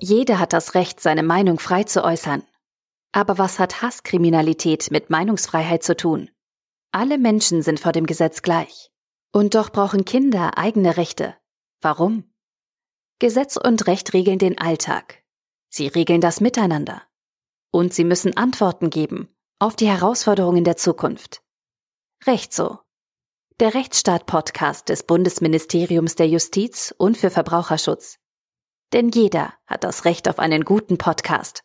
Jeder hat das Recht, seine Meinung frei zu äußern. Aber was hat Hasskriminalität mit Meinungsfreiheit zu tun? Alle Menschen sind vor dem Gesetz gleich. Und doch brauchen Kinder eigene Rechte. Warum? Gesetz und Recht regeln den Alltag. Sie regeln das Miteinander. Und sie müssen Antworten geben auf die Herausforderungen der Zukunft. Recht so. Der Rechtsstaat-Podcast des Bundesministeriums der Justiz und für Verbraucherschutz. Denn jeder hat das Recht auf einen guten Podcast.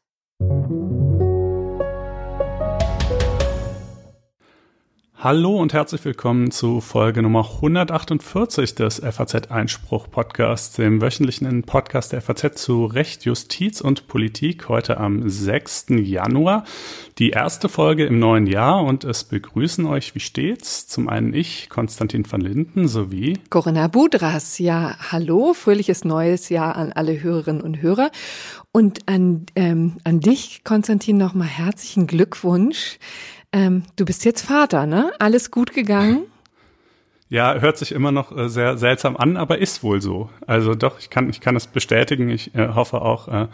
Hallo und herzlich willkommen zu Folge Nummer 148 des FAZ Einspruch Podcasts, dem wöchentlichen Podcast der FAZ zu Recht, Justiz und Politik, heute am 6. Januar. Die erste Folge im neuen Jahr und es begrüßen euch wie stets zum einen ich, Konstantin van Linden, sowie Corinna Budras. Ja, hallo, fröhliches neues Jahr an alle Hörerinnen und Hörer. Und an, ähm, an dich, Konstantin, nochmal herzlichen Glückwunsch ähm, du bist jetzt Vater, ne? Alles gut gegangen? Ja, hört sich immer noch äh, sehr seltsam an, aber ist wohl so. Also doch, ich kann, ich kann es bestätigen. Ich äh, hoffe auch, äh,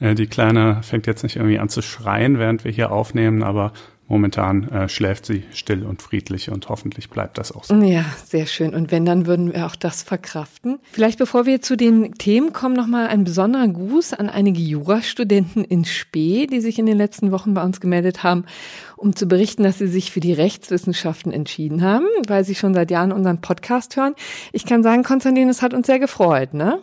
äh die Kleine fängt jetzt nicht irgendwie an zu schreien, während wir hier aufnehmen, aber momentan äh, schläft sie still und friedlich und hoffentlich bleibt das auch so. Ja, sehr schön. Und wenn, dann würden wir auch das verkraften. Vielleicht bevor wir zu den Themen kommen, nochmal ein besonderer Gruß an einige Jurastudenten in Spee, die sich in den letzten Wochen bei uns gemeldet haben, um zu berichten, dass sie sich für die Rechtswissenschaften entschieden haben, weil sie schon seit Jahren unseren Podcast hören. Ich kann sagen, Konstantin, es hat uns sehr gefreut, ne?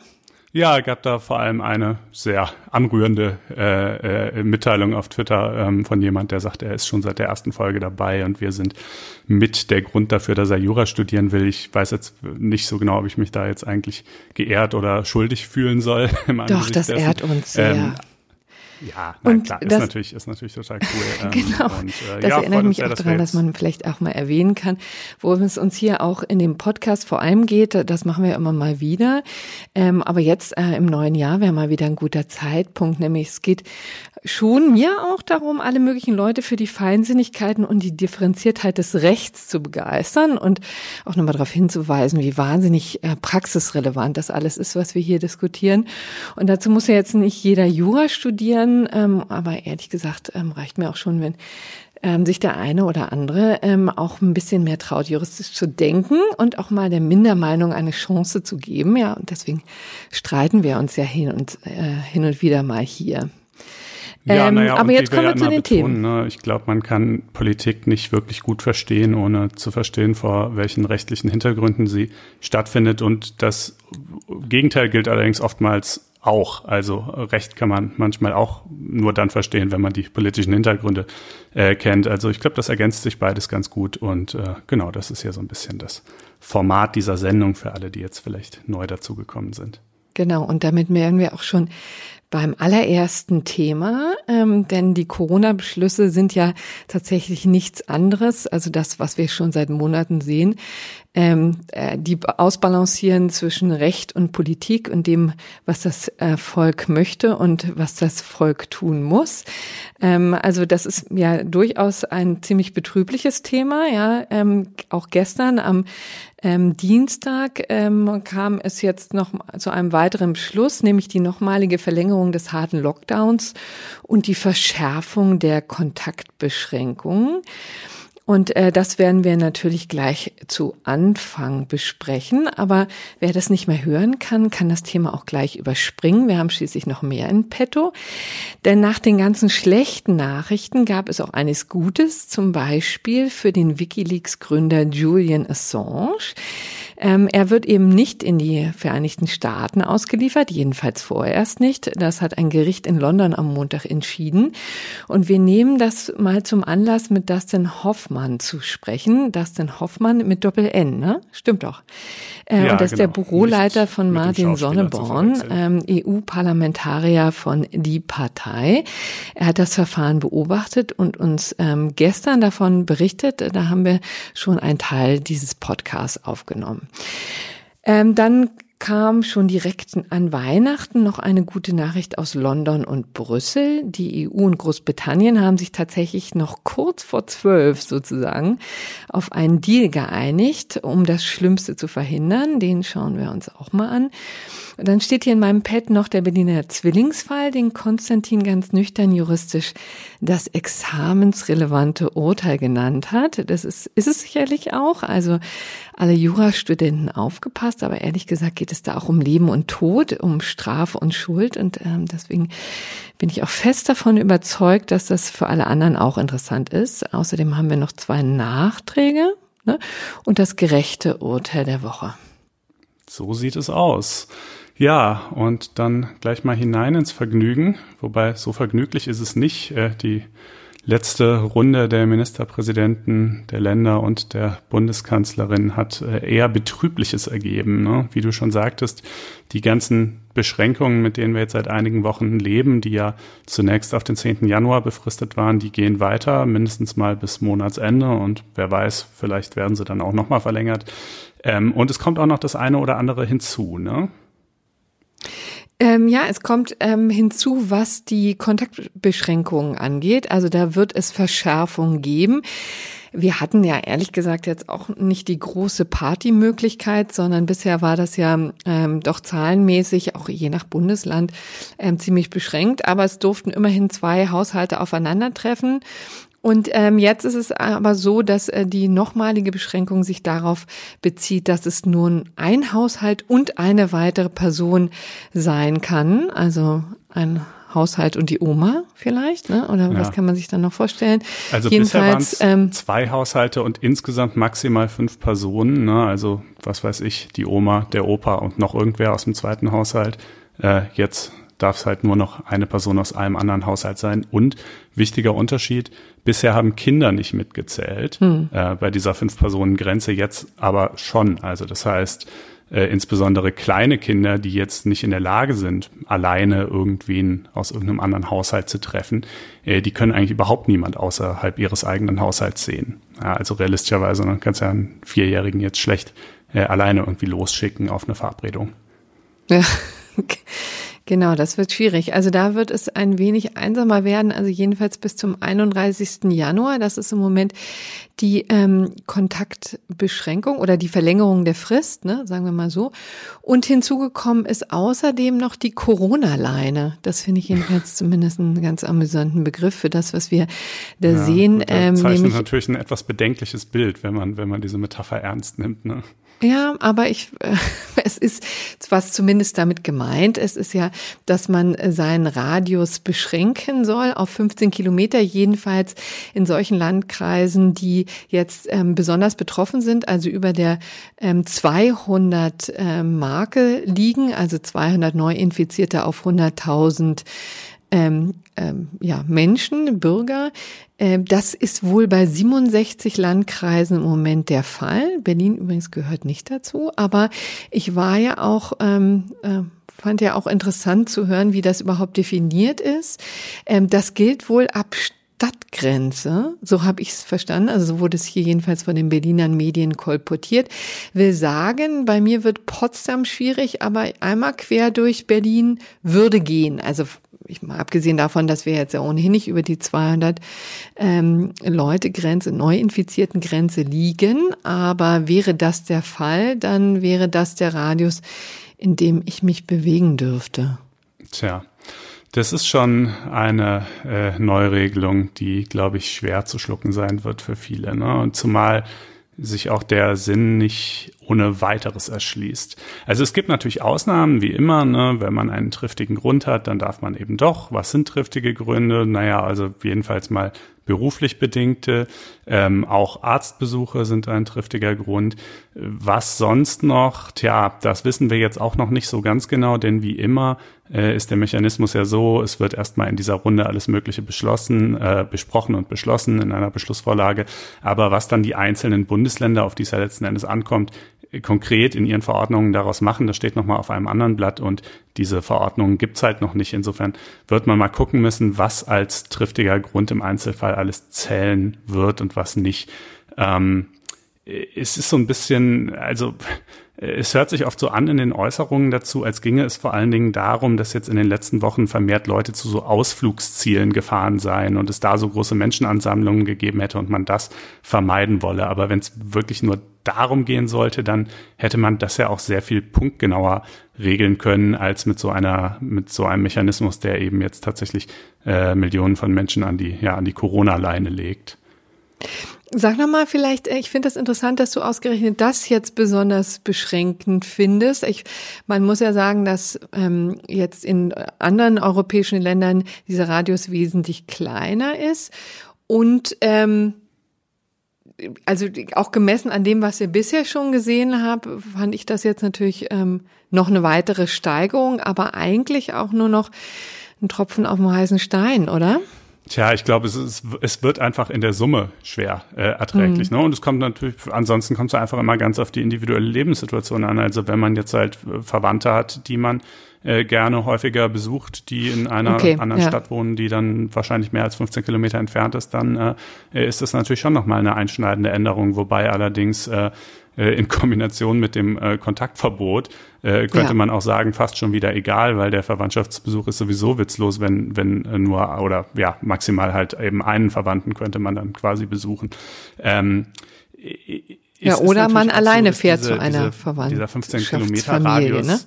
Ja, gab da vor allem eine sehr anrührende äh, äh, Mitteilung auf Twitter ähm, von jemand, der sagt, er ist schon seit der ersten Folge dabei und wir sind mit der Grund dafür, dass er Jura studieren will. Ich weiß jetzt nicht so genau, ob ich mich da jetzt eigentlich geehrt oder schuldig fühlen soll. Doch, das dessen. ehrt uns sehr. Ähm, ja, nein, und klar, das, ist natürlich, ist natürlich total cool. Ähm, genau. Und, äh, das ja, erinnert mich auch daran, dass man vielleicht auch mal erwähnen kann, worum es uns hier auch in dem Podcast vor allem geht. Das machen wir immer mal wieder. Ähm, aber jetzt äh, im neuen Jahr wäre mal wieder ein guter Zeitpunkt, nämlich es geht schon mir auch darum, alle möglichen Leute für die Feinsinnigkeiten und die Differenziertheit des Rechts zu begeistern und auch nochmal darauf hinzuweisen, wie wahnsinnig äh, praxisrelevant das alles ist, was wir hier diskutieren. Und dazu muss ja jetzt nicht jeder Jura studieren, ähm, aber ehrlich gesagt ähm, reicht mir auch schon, wenn ähm, sich der eine oder andere ähm, auch ein bisschen mehr traut, juristisch zu denken und auch mal der Mindermeinung eine Chance zu geben. Ja, und deswegen streiten wir uns ja hin und äh, hin und wieder mal hier. Ja, ähm, naja, aber jetzt kommen wir, zu den betonen, Themen. Ne, ich glaube, man kann Politik nicht wirklich gut verstehen, ohne zu verstehen, vor welchen rechtlichen Hintergründen sie stattfindet. Und das Gegenteil gilt allerdings oftmals auch. Also Recht kann man manchmal auch nur dann verstehen, wenn man die politischen Hintergründe äh, kennt. Also ich glaube, das ergänzt sich beides ganz gut. Und äh, genau, das ist ja so ein bisschen das Format dieser Sendung für alle, die jetzt vielleicht neu dazugekommen sind. Genau, und damit wären wir auch schon beim allerersten Thema, ähm, denn die Corona-Beschlüsse sind ja tatsächlich nichts anderes, also das, was wir schon seit Monaten sehen, ähm, äh, die ausbalancieren zwischen Recht und Politik und dem, was das äh, Volk möchte und was das Volk tun muss. Ähm, also das ist ja durchaus ein ziemlich betrübliches Thema. Ja, ähm, auch gestern am ähm, Dienstag ähm, kam es jetzt noch zu einem weiteren Beschluss, nämlich die nochmalige Verlängerung des harten Lockdowns und die Verschärfung der Kontaktbeschränkungen. Und äh, das werden wir natürlich gleich zu Anfang besprechen. Aber wer das nicht mehr hören kann, kann das Thema auch gleich überspringen. Wir haben schließlich noch mehr in petto. Denn nach den ganzen schlechten Nachrichten gab es auch eines Gutes, zum Beispiel für den Wikileaks-Gründer Julian Assange. Ähm, er wird eben nicht in die Vereinigten Staaten ausgeliefert, jedenfalls vorerst nicht. Das hat ein Gericht in London am Montag entschieden. Und wir nehmen das mal zum Anlass, mit Dustin Hoffmann zu sprechen. Dustin Hoffmann mit Doppel-N, ne? Stimmt doch. Äh, ja, und das genau. ist der genau. Büroleiter nicht von Martin Sonneborn, ähm, EU-Parlamentarier von Die Partei. Er hat das Verfahren beobachtet und uns ähm, gestern davon berichtet. Da haben wir schon einen Teil dieses Podcasts aufgenommen. Ähm, dann kam schon direkt an Weihnachten noch eine gute Nachricht aus London und Brüssel. Die EU und Großbritannien haben sich tatsächlich noch kurz vor zwölf sozusagen auf einen Deal geeinigt, um das Schlimmste zu verhindern. Den schauen wir uns auch mal an. Und dann steht hier in meinem Pad noch der Berliner Zwillingsfall, den Konstantin ganz nüchtern juristisch das examensrelevante Urteil genannt hat. Das ist, ist es sicherlich auch. Also alle Jurastudenten aufgepasst, aber ehrlich gesagt geht es da auch um Leben und Tod, um Strafe und Schuld. Und ähm, deswegen bin ich auch fest davon überzeugt, dass das für alle anderen auch interessant ist. Außerdem haben wir noch zwei Nachträge ne? und das gerechte Urteil der Woche. So sieht es aus. Ja, und dann gleich mal hinein ins Vergnügen, wobei so vergnüglich ist es nicht. Äh, die letzte Runde der Ministerpräsidenten der Länder und der Bundeskanzlerin hat äh, eher Betrübliches ergeben. Ne? Wie du schon sagtest, die ganzen Beschränkungen, mit denen wir jetzt seit einigen Wochen leben, die ja zunächst auf den 10. Januar befristet waren, die gehen weiter, mindestens mal bis Monatsende und wer weiß, vielleicht werden sie dann auch nochmal verlängert. Ähm, und es kommt auch noch das eine oder andere hinzu. Ne? Ähm, ja, es kommt ähm, hinzu, was die Kontaktbeschränkungen angeht. Also da wird es Verschärfungen geben. Wir hatten ja ehrlich gesagt jetzt auch nicht die große Partymöglichkeit, sondern bisher war das ja ähm, doch zahlenmäßig, auch je nach Bundesland, ähm, ziemlich beschränkt. Aber es durften immerhin zwei Haushalte aufeinandertreffen. Und ähm, jetzt ist es aber so, dass äh, die nochmalige Beschränkung sich darauf bezieht, dass es nun ein Haushalt und eine weitere Person sein kann. Also ein Haushalt und die Oma vielleicht, ne? Oder ja. was kann man sich dann noch vorstellen? Also Jedenfalls, bisher ähm, zwei Haushalte und insgesamt maximal fünf Personen, ne? Also was weiß ich, die Oma, der Opa und noch irgendwer aus dem zweiten Haushalt. Äh, jetzt darf es halt nur noch eine Person aus einem anderen Haushalt sein. Und wichtiger Unterschied, bisher haben Kinder nicht mitgezählt hm. äh, bei dieser Fünf-Personen-Grenze, jetzt aber schon. Also das heißt, äh, insbesondere kleine Kinder, die jetzt nicht in der Lage sind, alleine irgendwen aus irgendeinem anderen Haushalt zu treffen, äh, die können eigentlich überhaupt niemand außerhalb ihres eigenen Haushalts sehen. Ja, also realistischerweise, dann kannst du ja einen Vierjährigen jetzt schlecht äh, alleine irgendwie losschicken auf eine Verabredung. Ja, Genau, das wird schwierig. Also da wird es ein wenig einsamer werden, also jedenfalls bis zum 31. Januar. Das ist im Moment die ähm, Kontaktbeschränkung oder die Verlängerung der Frist, ne, sagen wir mal so. Und hinzugekommen ist außerdem noch die Corona-Leine. Das finde ich jedenfalls zumindest einen ganz amüsanten Begriff für das, was wir da ja, sehen. Das ähm, zeichnet natürlich ein etwas bedenkliches Bild, wenn man, wenn man diese Metapher ernst nimmt. Ne? Ja, aber ich, äh, es ist was zumindest damit gemeint. Es ist ja, dass man seinen Radius beschränken soll auf 15 Kilometer, jedenfalls in solchen Landkreisen, die jetzt ähm, besonders betroffen sind, also über der ähm, 200 äh, Marke liegen, also 200 Neuinfizierte auf 100.000 ähm, ähm, ja, Menschen, Bürger. Äh, das ist wohl bei 67 Landkreisen im Moment der Fall. Berlin übrigens gehört nicht dazu, aber ich war ja auch, ähm, äh, fand ja auch interessant zu hören, wie das überhaupt definiert ist. Ähm, das gilt wohl ab Stadtgrenze, so habe ich es verstanden, also so wurde es hier jedenfalls von den Berlinern Medien kolportiert, will sagen, bei mir wird Potsdam schwierig, aber einmal quer durch Berlin würde gehen. Also ich mal abgesehen davon, dass wir jetzt ja ohnehin nicht über die 200 ähm, Leute Grenze, Neuinfizierten Grenze liegen, aber wäre das der Fall, dann wäre das der Radius, in dem ich mich bewegen dürfte. Tja. Das ist schon eine äh, Neuregelung, die, glaube ich, schwer zu schlucken sein wird für viele. Ne? Und zumal sich auch der Sinn nicht ohne weiteres erschließt. Also es gibt natürlich Ausnahmen, wie immer, ne? wenn man einen triftigen Grund hat, dann darf man eben doch. Was sind triftige Gründe? Naja, also jedenfalls mal beruflich bedingte, ähm, auch Arztbesuche sind ein triftiger Grund. Was sonst noch? Tja, das wissen wir jetzt auch noch nicht so ganz genau, denn wie immer äh, ist der Mechanismus ja so, es wird erstmal in dieser Runde alles Mögliche beschlossen, äh, besprochen und beschlossen in einer Beschlussvorlage. Aber was dann die einzelnen Bundesländer, auf die es ja letzten Endes ankommt, konkret in ihren Verordnungen daraus machen, das steht nochmal auf einem anderen Blatt und diese Verordnungen gibt's halt noch nicht. Insofern wird man mal gucken müssen, was als triftiger Grund im Einzelfall alles zählen wird und was nicht. Ähm, es ist so ein bisschen, also es hört sich oft so an in den Äußerungen dazu, als ginge es vor allen Dingen darum, dass jetzt in den letzten Wochen vermehrt Leute zu so Ausflugszielen gefahren seien und es da so große Menschenansammlungen gegeben hätte und man das vermeiden wolle. Aber wenn es wirklich nur darum gehen sollte, dann hätte man das ja auch sehr viel punktgenauer regeln können als mit so einer mit so einem Mechanismus, der eben jetzt tatsächlich äh, Millionen von Menschen an die ja an die Corona-Leine legt. Sag noch mal vielleicht, äh, ich finde das interessant, dass du ausgerechnet das jetzt besonders beschränkend findest. Ich, man muss ja sagen, dass ähm, jetzt in anderen europäischen Ländern dieser Radius wesentlich kleiner ist und ähm, also auch gemessen an dem, was wir bisher schon gesehen haben, fand ich das jetzt natürlich ähm, noch eine weitere Steigerung, aber eigentlich auch nur noch ein Tropfen auf dem heißen Stein, oder? Tja, ich glaube, es, ist, es wird einfach in der Summe schwer äh, erträglich. Mhm. Ne? Und es kommt natürlich, ansonsten kommt es einfach immer ganz auf die individuelle Lebenssituation an. Also wenn man jetzt halt äh, Verwandte hat, die man äh, gerne häufiger besucht, die in einer okay, anderen ja. Stadt wohnen, die dann wahrscheinlich mehr als 15 Kilometer entfernt ist, dann äh, ist das natürlich schon nochmal eine einschneidende Änderung, wobei allerdings äh, äh, in Kombination mit dem äh, Kontaktverbot äh, könnte ja. man auch sagen, fast schon wieder egal, weil der Verwandtschaftsbesuch ist sowieso witzlos, wenn, wenn äh, nur oder ja, maximal halt eben einen Verwandten könnte man dann quasi besuchen. Ähm, ja, oder man alleine fährt diese, zu einer Verwandten. Dieser 15 Kilometer Radius. Ne?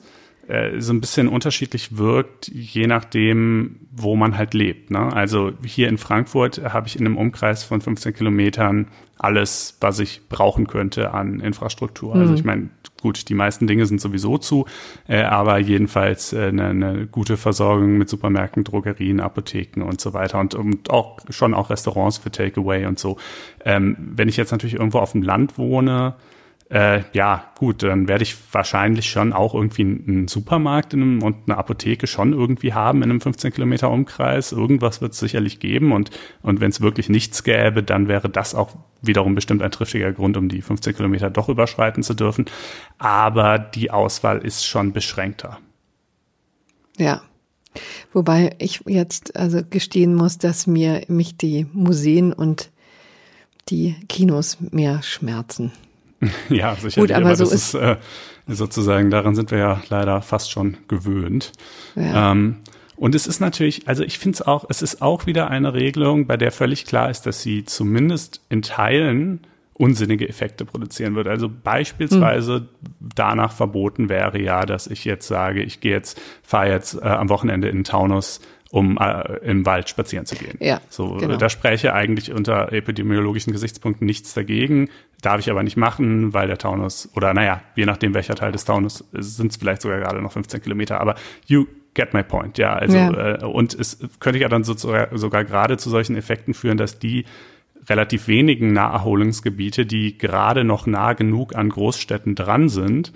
Äh, so ein bisschen unterschiedlich wirkt, je nachdem, wo man halt lebt. Ne? Also hier in Frankfurt habe ich in einem Umkreis von 15 Kilometern alles, was ich brauchen könnte an Infrastruktur. Also mhm. Also ich meine, gut, die meisten Dinge sind sowieso zu, äh, aber jedenfalls äh, eine, eine gute Versorgung mit Supermärkten, Drogerien, Apotheken und so weiter und, und auch schon auch Restaurants für Takeaway und so. Ähm, wenn ich jetzt natürlich irgendwo auf dem Land wohne, äh, ja, gut, dann werde ich wahrscheinlich schon auch irgendwie einen Supermarkt in einem, und eine Apotheke schon irgendwie haben in einem 15 Kilometer Umkreis. Irgendwas wird es sicherlich geben und, und wenn es wirklich nichts gäbe, dann wäre das auch wiederum bestimmt ein triftiger Grund, um die 15 Kilometer doch überschreiten zu dürfen. Aber die Auswahl ist schon beschränkter. Ja. Wobei ich jetzt also gestehen muss, dass mir mich die Museen und die Kinos mehr schmerzen. Ja, sicherlich. Gut, aber, aber so ist, ist äh, sozusagen, daran sind wir ja leider fast schon gewöhnt. Ja. Ähm, und es ist natürlich, also ich finde es auch, es ist auch wieder eine Regelung, bei der völlig klar ist, dass sie zumindest in Teilen unsinnige Effekte produzieren wird. Also beispielsweise hm. danach verboten wäre ja, dass ich jetzt sage, ich gehe jetzt, fahre jetzt äh, am Wochenende in Taunus um äh, im Wald spazieren zu gehen. Ja, so, genau. da spreche eigentlich unter epidemiologischen Gesichtspunkten nichts dagegen. Darf ich aber nicht machen, weil der Taunus, oder naja, je nachdem welcher Teil des Taunus, sind es vielleicht sogar gerade noch 15 Kilometer, aber you get my point, ja. Also, ja. Äh, und es könnte ja dann so, sogar gerade zu solchen Effekten führen, dass die relativ wenigen Naherholungsgebiete, die gerade noch nah genug an Großstädten dran sind,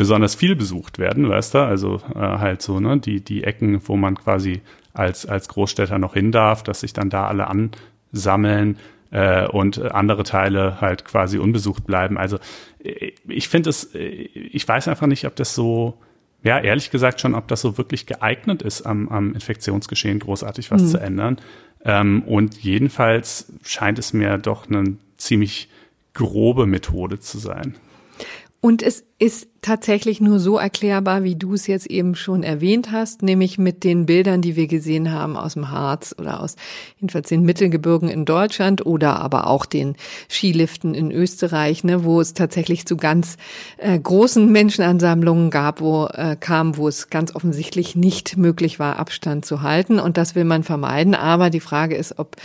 besonders viel besucht werden, weißt du? Also äh, halt so, ne, die, die Ecken, wo man quasi als, als Großstädter noch hin darf, dass sich dann da alle ansammeln äh, und andere Teile halt quasi unbesucht bleiben. Also äh, ich finde es, äh, ich weiß einfach nicht, ob das so, ja, ehrlich gesagt schon, ob das so wirklich geeignet ist, am, am Infektionsgeschehen großartig was mhm. zu ändern. Ähm, und jedenfalls scheint es mir doch eine ziemlich grobe Methode zu sein. Und es ist tatsächlich nur so erklärbar, wie du es jetzt eben schon erwähnt hast, nämlich mit den Bildern, die wir gesehen haben aus dem Harz oder aus jedenfalls den Mittelgebirgen in Deutschland oder aber auch den Skiliften in Österreich, ne, wo es tatsächlich zu ganz äh, großen Menschenansammlungen gab, wo äh, kam, wo es ganz offensichtlich nicht möglich war, Abstand zu halten. Und das will man vermeiden. Aber die Frage ist, ob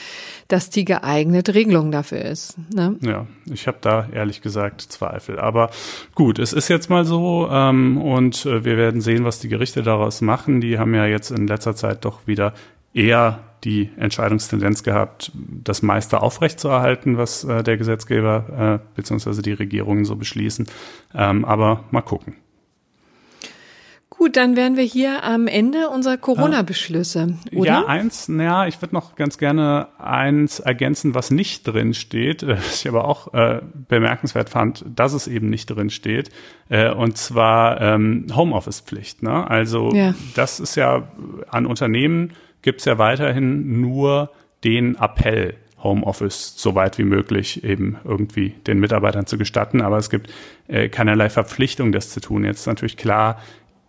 das die geeignete Regelung dafür ist. Ne? Ja, ich habe da ehrlich gesagt Zweifel. Aber gut, es ist ist jetzt mal so ähm, und äh, wir werden sehen, was die Gerichte daraus machen. Die haben ja jetzt in letzter Zeit doch wieder eher die Entscheidungstendenz gehabt, das meiste aufrechtzuerhalten, was äh, der Gesetzgeber äh, bzw. die Regierungen so beschließen. Ähm, aber mal gucken. Gut, dann wären wir hier am Ende unserer Corona-Beschlüsse, oder? Ja, eins, naja, ich würde noch ganz gerne eins ergänzen, was nicht drin steht, äh, was ich aber auch äh, bemerkenswert fand, dass es eben nicht drin steht, äh, und zwar ähm, Homeoffice-Pflicht. Ne? Also ja. das ist ja an Unternehmen gibt's ja weiterhin nur den Appell, Homeoffice so weit wie möglich eben irgendwie den Mitarbeitern zu gestatten. Aber es gibt äh, keinerlei Verpflichtung, das zu tun. Jetzt ist natürlich klar,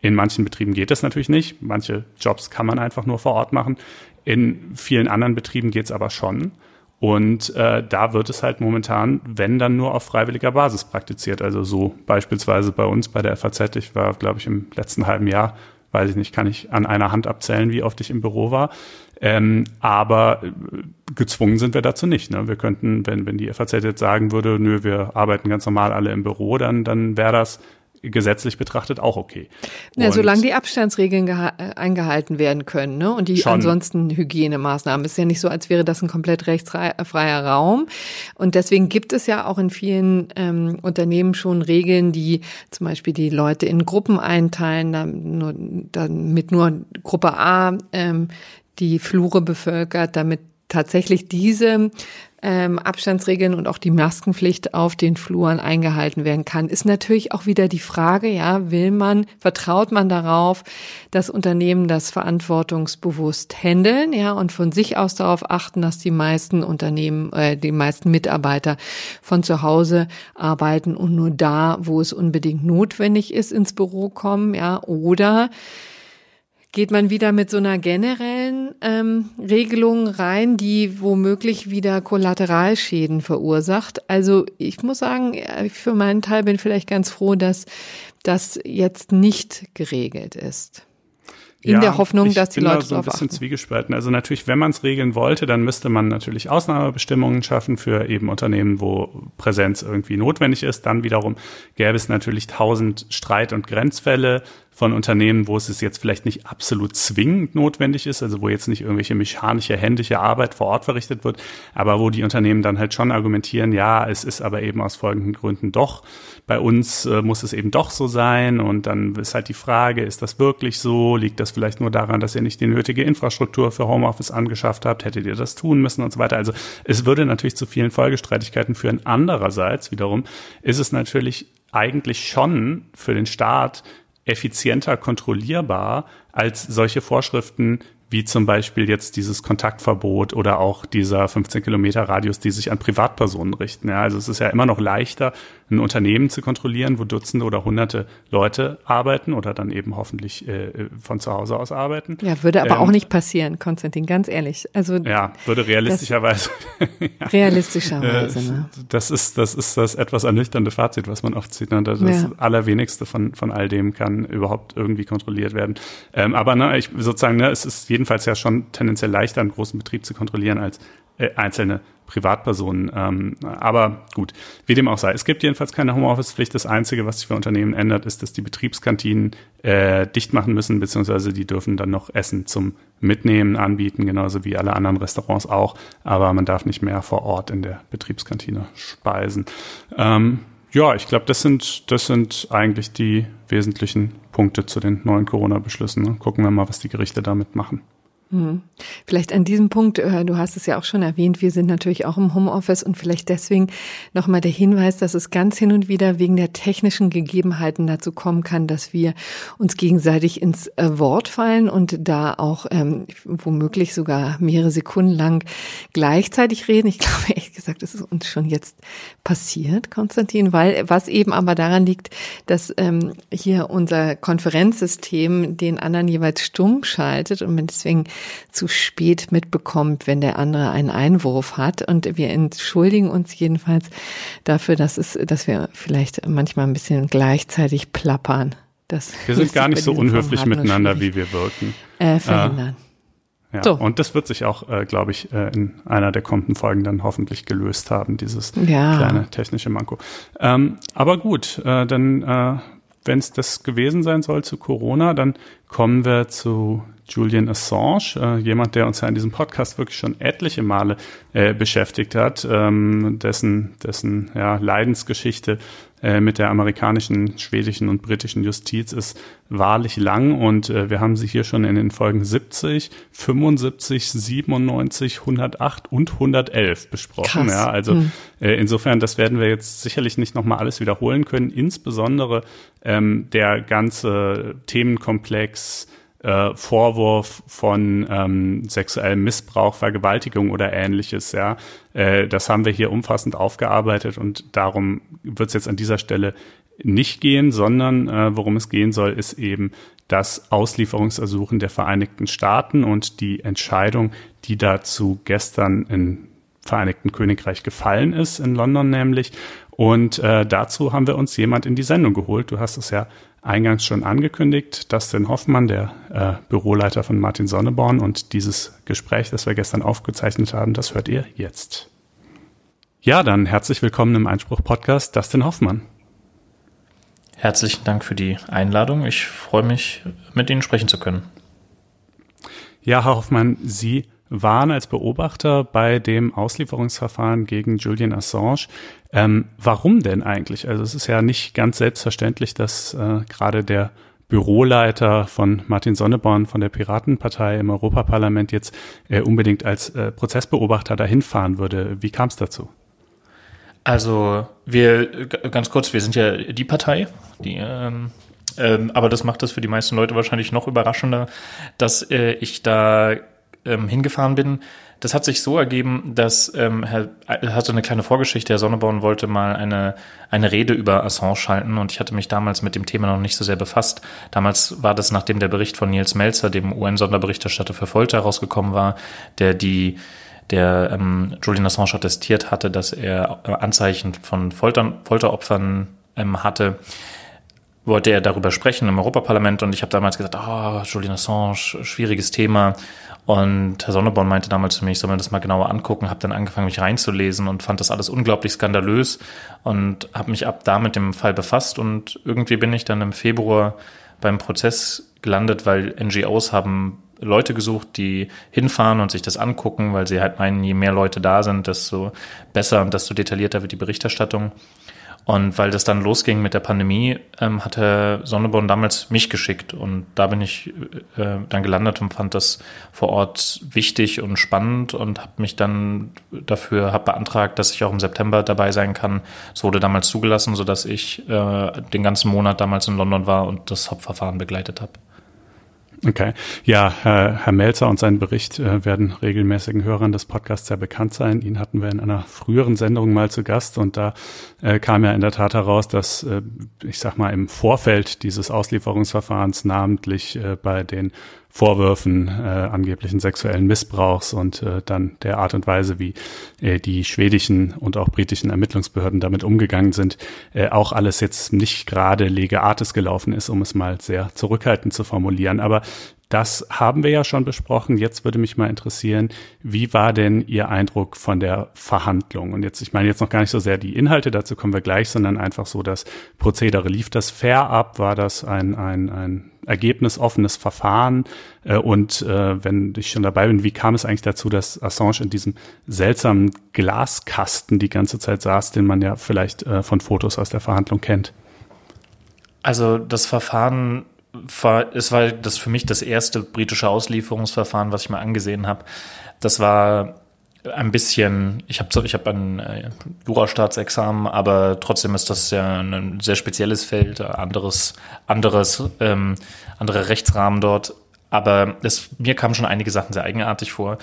in manchen Betrieben geht das natürlich nicht. Manche Jobs kann man einfach nur vor Ort machen. In vielen anderen Betrieben geht es aber schon. Und äh, da wird es halt momentan, wenn dann nur auf freiwilliger Basis praktiziert. Also so beispielsweise bei uns bei der FAZ. Ich war, glaube ich, im letzten halben Jahr, weiß ich nicht, kann ich an einer Hand abzählen, wie oft ich im Büro war. Ähm, aber äh, gezwungen sind wir dazu nicht. Ne? Wir könnten, wenn, wenn die FAZ jetzt sagen würde, nö, wir arbeiten ganz normal alle im Büro, dann, dann wäre das gesetzlich betrachtet auch okay. Ja, solange die Abstandsregeln äh, eingehalten werden können ne? und die schon. ansonsten Hygienemaßnahmen. Ist ja nicht so, als wäre das ein komplett rechtsfreier Raum. Und deswegen gibt es ja auch in vielen ähm, Unternehmen schon Regeln, die zum Beispiel die Leute in Gruppen einteilen, damit nur Gruppe A ähm, die Flure bevölkert, damit tatsächlich diese ähm, Abstandsregeln und auch die Maskenpflicht auf den Fluren eingehalten werden kann, ist natürlich auch wieder die Frage, ja, will man, vertraut man darauf, dass Unternehmen das verantwortungsbewusst handeln, ja, und von sich aus darauf achten, dass die meisten Unternehmen, äh, die meisten Mitarbeiter von zu Hause arbeiten und nur da, wo es unbedingt notwendig ist, ins Büro kommen, ja, oder geht man wieder mit so einer generellen ähm, Regelung rein, die womöglich wieder Kollateralschäden verursacht. Also ich muss sagen, ich für meinen Teil bin vielleicht ganz froh, dass das jetzt nicht geregelt ist. In ja, der Hoffnung, dass die Leute da so ein bisschen achten. zwiegespalten. Also natürlich, wenn man es regeln wollte, dann müsste man natürlich Ausnahmebestimmungen schaffen für eben Unternehmen, wo Präsenz irgendwie notwendig ist. Dann wiederum gäbe es natürlich tausend Streit- und Grenzfälle von Unternehmen, wo es jetzt vielleicht nicht absolut zwingend notwendig ist, also wo jetzt nicht irgendwelche mechanische, händische Arbeit vor Ort verrichtet wird, aber wo die Unternehmen dann halt schon argumentieren, ja, es ist aber eben aus folgenden Gründen doch, bei uns äh, muss es eben doch so sein und dann ist halt die Frage, ist das wirklich so? Liegt das vielleicht nur daran, dass ihr nicht die nötige Infrastruktur für Homeoffice angeschafft habt? Hättet ihr das tun müssen und so weiter? Also es würde natürlich zu vielen Folgestreitigkeiten führen. Andererseits wiederum ist es natürlich eigentlich schon für den Staat effizienter kontrollierbar als solche Vorschriften, wie zum Beispiel jetzt dieses Kontaktverbot oder auch dieser 15 Kilometer Radius, die sich an Privatpersonen richten. Ja, also es ist ja immer noch leichter, ein Unternehmen zu kontrollieren, wo Dutzende oder Hunderte Leute arbeiten oder dann eben hoffentlich äh, von zu Hause aus arbeiten. Ja, würde aber ähm, auch nicht passieren, Konstantin, ganz ehrlich. Also ja, würde realistischerweise. ja. Realistischerweise. Äh, ne? Das ist das ist das etwas ernüchternde Fazit, was man oft sieht. Ne? Das ja. allerwenigste von von all dem kann überhaupt irgendwie kontrolliert werden. Ähm, aber ne, ich sozusagen, ne, es ist jedenfalls ja schon tendenziell leichter, einen großen Betrieb zu kontrollieren als äh, einzelne Privatpersonen. Ähm, aber gut, wie dem auch sei. Es gibt jedenfalls keine Homeoffice-Pflicht. Das Einzige, was sich für Unternehmen ändert, ist, dass die Betriebskantinen äh, dicht machen müssen, beziehungsweise die dürfen dann noch Essen zum Mitnehmen anbieten, genauso wie alle anderen Restaurants auch. Aber man darf nicht mehr vor Ort in der Betriebskantine speisen. Ähm, ja, ich glaube, das sind, das sind eigentlich die wesentlichen Punkte zu den neuen Corona-Beschlüssen. Ne? Gucken wir mal, was die Gerichte damit machen. Mhm. Vielleicht an diesem Punkt, äh, du hast es ja auch schon erwähnt, wir sind natürlich auch im Homeoffice und vielleicht deswegen nochmal der Hinweis, dass es ganz hin und wieder wegen der technischen Gegebenheiten dazu kommen kann, dass wir uns gegenseitig ins äh, Wort fallen und da auch ähm, womöglich sogar mehrere Sekunden lang gleichzeitig reden. Ich glaube ehrlich gesagt, das ist uns schon jetzt passiert, Konstantin, weil was eben aber daran liegt, dass ähm, hier unser Konferenzsystem den anderen jeweils stumm schaltet und deswegen zu spät mitbekommt, wenn der andere einen Einwurf hat. Und wir entschuldigen uns jedenfalls dafür, dass es, dass wir vielleicht manchmal ein bisschen gleichzeitig plappern. Das wir sind gar nicht so unhöflich miteinander, wie wir wirken. Äh, verhindern. Äh, ja, so. und das wird sich auch, äh, glaube ich, äh, in einer der kommenden Folgen dann hoffentlich gelöst haben, dieses ja. kleine technische Manko. Ähm, aber gut, äh, dann, äh, wenn es das gewesen sein soll zu Corona, dann kommen wir zu Julian Assange, äh, jemand, der uns ja in diesem Podcast wirklich schon etliche Male äh, beschäftigt hat, ähm, dessen, dessen ja, Leidensgeschichte äh, mit der amerikanischen, schwedischen und britischen Justiz ist wahrlich lang und äh, wir haben sie hier schon in den Folgen 70, 75, 97, 108 und 111 besprochen. Krass. Ja, also hm. äh, insofern, das werden wir jetzt sicherlich nicht nochmal alles wiederholen können. Insbesondere ähm, der ganze Themenkomplex äh, Vorwurf von ähm, sexuellem Missbrauch, Vergewaltigung oder ähnliches. Ja, äh, das haben wir hier umfassend aufgearbeitet und darum wird es jetzt an dieser Stelle nicht gehen, sondern äh, worum es gehen soll, ist eben das Auslieferungsersuchen der Vereinigten Staaten und die Entscheidung, die dazu gestern im Vereinigten Königreich gefallen ist, in London nämlich. Und äh, dazu haben wir uns jemand in die Sendung geholt. Du hast es ja eingangs schon angekündigt, Dustin Hoffmann, der äh, Büroleiter von Martin Sonneborn. Und dieses Gespräch, das wir gestern aufgezeichnet haben, das hört ihr jetzt. Ja, dann herzlich willkommen im Einspruch-Podcast, Dustin Hoffmann. Herzlichen Dank für die Einladung. Ich freue mich, mit Ihnen sprechen zu können. Ja, Herr Hoffmann, Sie waren als Beobachter bei dem Auslieferungsverfahren gegen Julian Assange. Ähm, warum denn eigentlich? Also es ist ja nicht ganz selbstverständlich, dass äh, gerade der Büroleiter von Martin Sonneborn von der Piratenpartei im Europaparlament jetzt äh, unbedingt als äh, Prozessbeobachter dahin fahren würde. Wie kam es dazu? Also wir ganz kurz, wir sind ja die Partei, die ähm, ähm, aber das macht es für die meisten Leute wahrscheinlich noch überraschender, dass äh, ich da ähm, hingefahren bin. Das hat sich so ergeben, dass ähm, Herr hatte eine kleine Vorgeschichte. Herr Sonneborn wollte mal eine, eine Rede über Assange halten und ich hatte mich damals mit dem Thema noch nicht so sehr befasst. Damals war das, nachdem der Bericht von Nils Melzer, dem UN-Sonderberichterstatter für Folter, herausgekommen war, der die der ähm, Julian Assange attestiert hatte, dass er Anzeichen von Folter, Folteropfern ähm, hatte, wollte er darüber sprechen im Europaparlament und ich habe damals gesagt, oh, Julian Assange, schwieriges Thema. Und Herr Sonneborn meinte damals zu mir, ich soll mir das mal genauer angucken, habe dann angefangen, mich reinzulesen und fand das alles unglaublich skandalös und habe mich ab da mit dem Fall befasst und irgendwie bin ich dann im Februar beim Prozess gelandet, weil NGOs haben Leute gesucht, die hinfahren und sich das angucken, weil sie halt meinen, je mehr Leute da sind, desto besser und desto detaillierter wird die Berichterstattung. Und weil das dann losging mit der Pandemie, ähm, hat Herr Sonneborn damals mich geschickt. Und da bin ich äh, dann gelandet und fand das vor Ort wichtig und spannend und habe mich dann dafür hab beantragt, dass ich auch im September dabei sein kann. Es wurde damals zugelassen, sodass ich äh, den ganzen Monat damals in London war und das Hauptverfahren begleitet habe. Okay. Ja, Herr, Herr Melzer und sein Bericht äh, werden regelmäßigen Hörern des Podcasts sehr bekannt sein. Ihn hatten wir in einer früheren Sendung mal zu Gast und da äh, kam ja in der Tat heraus, dass, äh, ich sag mal, im Vorfeld dieses Auslieferungsverfahrens namentlich äh, bei den Vorwürfen äh, angeblichen sexuellen Missbrauchs und äh, dann der Art und Weise, wie äh, die schwedischen und auch britischen Ermittlungsbehörden damit umgegangen sind, äh, auch alles jetzt nicht gerade lege artis gelaufen ist, um es mal sehr zurückhaltend zu formulieren. Aber das haben wir ja schon besprochen. Jetzt würde mich mal interessieren, wie war denn Ihr Eindruck von der Verhandlung? Und jetzt, ich meine jetzt noch gar nicht so sehr die Inhalte, dazu kommen wir gleich, sondern einfach so das Prozedere. Lief das fair ab? War das ein, ein, ein ergebnisoffenes Verfahren? Äh, und äh, wenn ich schon dabei bin, wie kam es eigentlich dazu, dass Assange in diesem seltsamen Glaskasten die ganze Zeit saß, den man ja vielleicht äh, von Fotos aus der Verhandlung kennt? Also das Verfahren war, es war das für mich das erste britische Auslieferungsverfahren, was ich mal angesehen habe. Das war ein bisschen, ich habe ich hab ein äh, Jurastaatsexamen, aber trotzdem ist das ja ein sehr spezielles Feld, anderes, anderes, ähm, andere Rechtsrahmen dort. Aber es, mir kamen schon einige Sachen sehr eigenartig vor.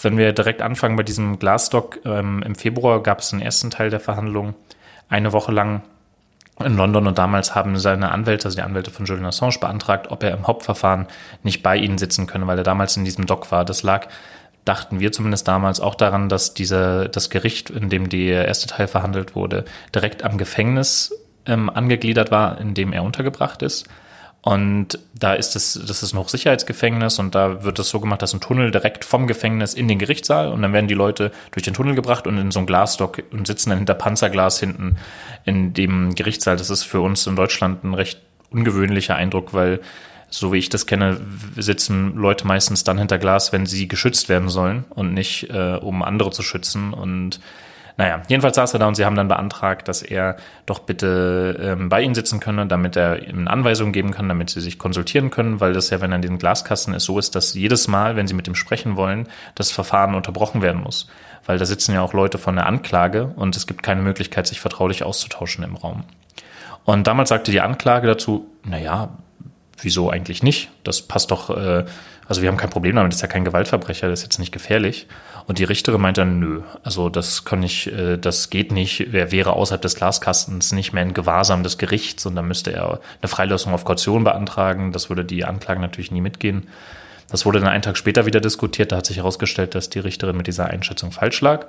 Wenn wir direkt anfangen bei diesem Glasdock, ähm, im Februar gab es einen ersten Teil der Verhandlung, eine Woche lang in London und damals haben seine Anwälte, also die Anwälte von Julian Assange, beantragt, ob er im Hauptverfahren nicht bei ihnen sitzen könne, weil er damals in diesem Dock war. Das lag, dachten wir zumindest damals, auch daran, dass diese, das Gericht, in dem der erste Teil verhandelt wurde, direkt am Gefängnis ähm, angegliedert war, in dem er untergebracht ist. Und da ist es, das ist ein Hochsicherheitsgefängnis und da wird es so gemacht, dass ein Tunnel direkt vom Gefängnis in den Gerichtssaal und dann werden die Leute durch den Tunnel gebracht und in so ein Glasdock und sitzen dann hinter Panzerglas hinten in dem Gerichtssaal. Das ist für uns in Deutschland ein recht ungewöhnlicher Eindruck, weil so wie ich das kenne, sitzen Leute meistens dann hinter Glas, wenn sie geschützt werden sollen und nicht, äh, um andere zu schützen und naja, jedenfalls saß er da und sie haben dann beantragt, dass er doch bitte ähm, bei ihnen sitzen könne, damit er ihnen Anweisungen geben kann, damit sie sich konsultieren können, weil das ja, wenn er in den Glaskasten ist, so ist, dass jedes Mal, wenn sie mit ihm sprechen wollen, das Verfahren unterbrochen werden muss. Weil da sitzen ja auch Leute von der Anklage und es gibt keine Möglichkeit, sich vertraulich auszutauschen im Raum. Und damals sagte die Anklage dazu, naja, wieso eigentlich nicht? Das passt doch, äh, also wir haben kein Problem damit, das ist ja kein Gewaltverbrecher, das ist jetzt nicht gefährlich. Und die Richterin meint dann, nö, also das kann nicht, äh, das geht nicht, er wäre außerhalb des Glaskastens nicht mehr in Gewahrsam des Gerichts und dann müsste er eine Freilassung auf Kaution beantragen. Das würde die Anklage natürlich nie mitgehen. Das wurde dann einen Tag später wieder diskutiert, da hat sich herausgestellt, dass die Richterin mit dieser Einschätzung falsch lag.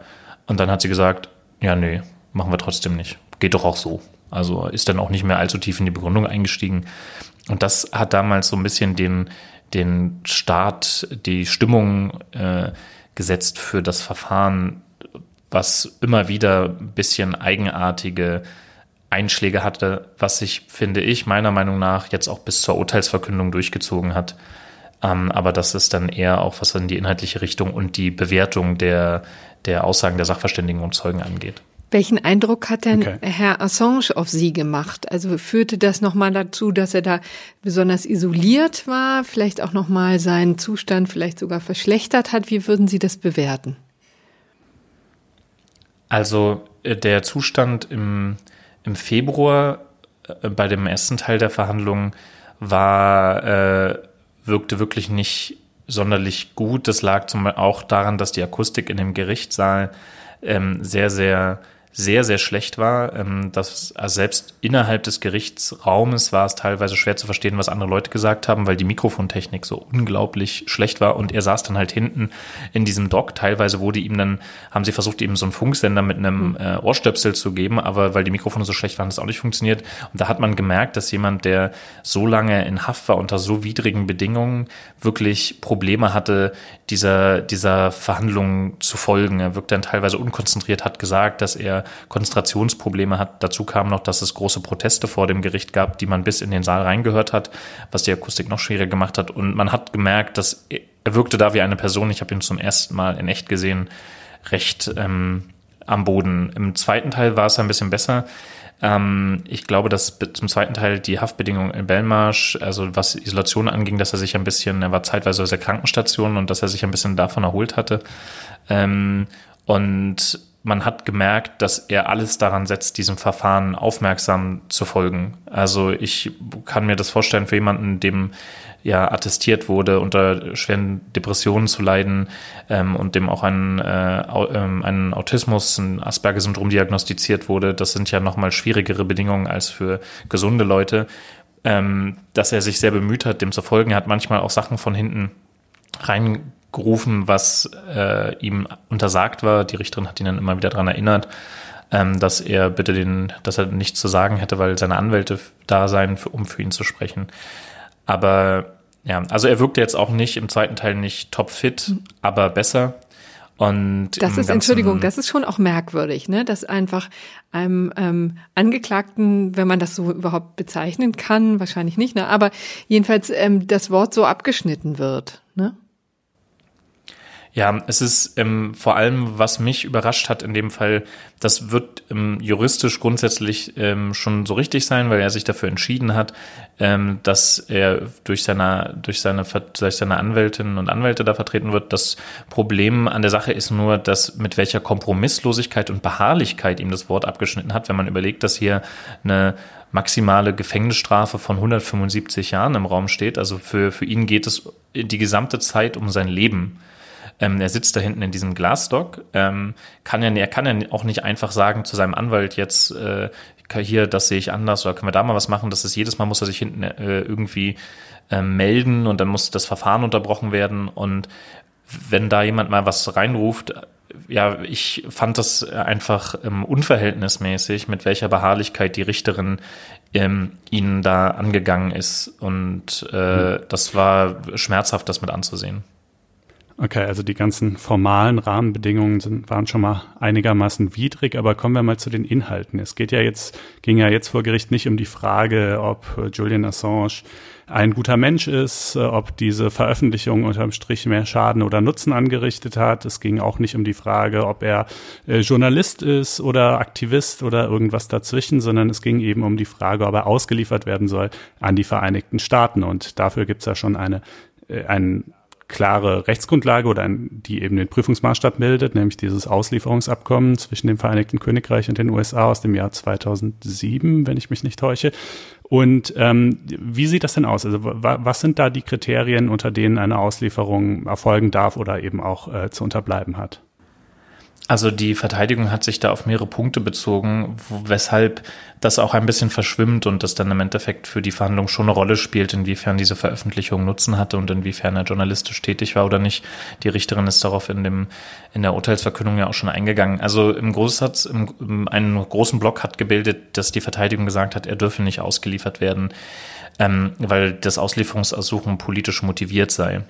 Und dann hat sie gesagt, ja, nee, machen wir trotzdem nicht. Geht doch auch so. Also ist dann auch nicht mehr allzu tief in die Begründung eingestiegen. Und das hat damals so ein bisschen den, den Start, die Stimmung äh, gesetzt für das Verfahren, was immer wieder ein bisschen eigenartige Einschläge hatte, was sich, finde ich, meiner Meinung nach jetzt auch bis zur Urteilsverkündung durchgezogen hat. Ähm, aber das ist dann eher auch, was dann die inhaltliche Richtung und die Bewertung der, der Aussagen der Sachverständigen und Zeugen angeht. Welchen Eindruck hat denn okay. Herr Assange auf Sie gemacht? Also führte das nochmal dazu, dass er da besonders isoliert war, vielleicht auch nochmal seinen Zustand vielleicht sogar verschlechtert hat? Wie würden Sie das bewerten? Also äh, der Zustand im, im Februar äh, bei dem ersten Teil der Verhandlungen war, äh, wirkte wirklich nicht sonderlich gut. Das lag zum auch daran, dass die Akustik in dem Gerichtssaal ähm, sehr, sehr sehr, sehr schlecht war. Ähm, dass, also selbst innerhalb des Gerichtsraumes war es teilweise schwer zu verstehen, was andere Leute gesagt haben, weil die Mikrofontechnik so unglaublich schlecht war und er saß dann halt hinten in diesem Dock. Teilweise wurde ihm dann, haben sie versucht, ihm so einen Funksender mit einem hm. äh, Ohrstöpsel zu geben, aber weil die Mikrofone so schlecht waren, hat das auch nicht funktioniert. Und da hat man gemerkt, dass jemand, der so lange in Haft war, unter so widrigen Bedingungen, wirklich Probleme hatte, dieser, dieser Verhandlung zu folgen. Er wirkte dann teilweise unkonzentriert, hat gesagt, dass er Konzentrationsprobleme hat. Dazu kam noch, dass es große Proteste vor dem Gericht gab, die man bis in den Saal reingehört hat, was die Akustik noch schwieriger gemacht hat. Und man hat gemerkt, dass er wirkte da wie eine Person. Ich habe ihn zum ersten Mal in echt gesehen, recht ähm, am Boden. Im zweiten Teil war es ein bisschen besser. Ähm, ich glaube, dass zum zweiten Teil die Haftbedingungen in Belmarsh, also was Isolation anging, dass er sich ein bisschen, er war zeitweise aus der Krankenstation und dass er sich ein bisschen davon erholt hatte. Ähm, und man hat gemerkt, dass er alles daran setzt, diesem Verfahren aufmerksam zu folgen. Also ich kann mir das vorstellen für jemanden, dem ja attestiert wurde, unter schweren Depressionen zu leiden ähm, und dem auch ein, äh, ähm, ein Autismus, ein Asperger-Syndrom diagnostiziert wurde. Das sind ja nochmal schwierigere Bedingungen als für gesunde Leute. Ähm, dass er sich sehr bemüht hat, dem zu folgen. Er hat manchmal auch Sachen von hinten rein gerufen, was äh, ihm untersagt war. Die Richterin hat ihn dann immer wieder daran erinnert, ähm, dass er bitte den, dass er nichts zu sagen hätte, weil seine Anwälte da seien, um für ihn zu sprechen. Aber ja, also er wirkte jetzt auch nicht im zweiten Teil nicht topfit, mhm. aber besser. Und das ist, Entschuldigung, das ist schon auch merkwürdig, ne? Dass einfach einem ähm, Angeklagten, wenn man das so überhaupt bezeichnen kann, wahrscheinlich nicht, ne? Aber jedenfalls ähm, das Wort so abgeschnitten wird? Ja, es ist ähm, vor allem, was mich überrascht hat in dem Fall, das wird ähm, juristisch grundsätzlich ähm, schon so richtig sein, weil er sich dafür entschieden hat, ähm, dass er durch seine, durch seine, durch seine Anwältinnen und Anwälte da vertreten wird. Das Problem an der Sache ist nur, dass mit welcher Kompromisslosigkeit und Beharrlichkeit ihm das Wort abgeschnitten hat, wenn man überlegt, dass hier eine maximale Gefängnisstrafe von 175 Jahren im Raum steht. Also für, für ihn geht es die gesamte Zeit um sein Leben. Ähm, er sitzt da hinten in diesem Glasdock. Ähm, kann er, er kann ja auch nicht einfach sagen zu seinem Anwalt jetzt, äh, hier, das sehe ich anders oder können wir da mal was machen. Das ist jedes Mal muss er sich hinten äh, irgendwie äh, melden und dann muss das Verfahren unterbrochen werden. Und wenn da jemand mal was reinruft, ja, ich fand das einfach ähm, unverhältnismäßig, mit welcher Beharrlichkeit die Richterin ähm, ihnen da angegangen ist. Und äh, das war schmerzhaft, das mit anzusehen. Okay, also die ganzen formalen Rahmenbedingungen sind, waren schon mal einigermaßen widrig, aber kommen wir mal zu den Inhalten. Es geht ja jetzt, ging ja jetzt vor Gericht nicht um die Frage, ob Julian Assange ein guter Mensch ist, ob diese Veröffentlichung unterm Strich mehr Schaden oder Nutzen angerichtet hat. Es ging auch nicht um die Frage, ob er äh, Journalist ist oder Aktivist oder irgendwas dazwischen, sondern es ging eben um die Frage, ob er ausgeliefert werden soll an die Vereinigten Staaten. Und dafür gibt's ja schon eine, äh, einen klare Rechtsgrundlage oder die eben den Prüfungsmaßstab bildet, nämlich dieses Auslieferungsabkommen zwischen dem Vereinigten Königreich und den USA aus dem Jahr 2007, wenn ich mich nicht täusche. Und ähm, wie sieht das denn aus? Also was sind da die Kriterien, unter denen eine Auslieferung erfolgen darf oder eben auch äh, zu unterbleiben hat? Also die Verteidigung hat sich da auf mehrere Punkte bezogen, weshalb das auch ein bisschen verschwimmt und das dann im Endeffekt für die Verhandlung schon eine Rolle spielt, inwiefern diese Veröffentlichung Nutzen hatte und inwiefern er journalistisch tätig war oder nicht. Die Richterin ist darauf in dem in der Urteilsverkündung ja auch schon eingegangen. Also im Großsatz, im, im, einen großen Block hat gebildet, dass die Verteidigung gesagt hat, er dürfe nicht ausgeliefert werden, ähm, weil das Auslieferungsersuchen politisch motiviert sei.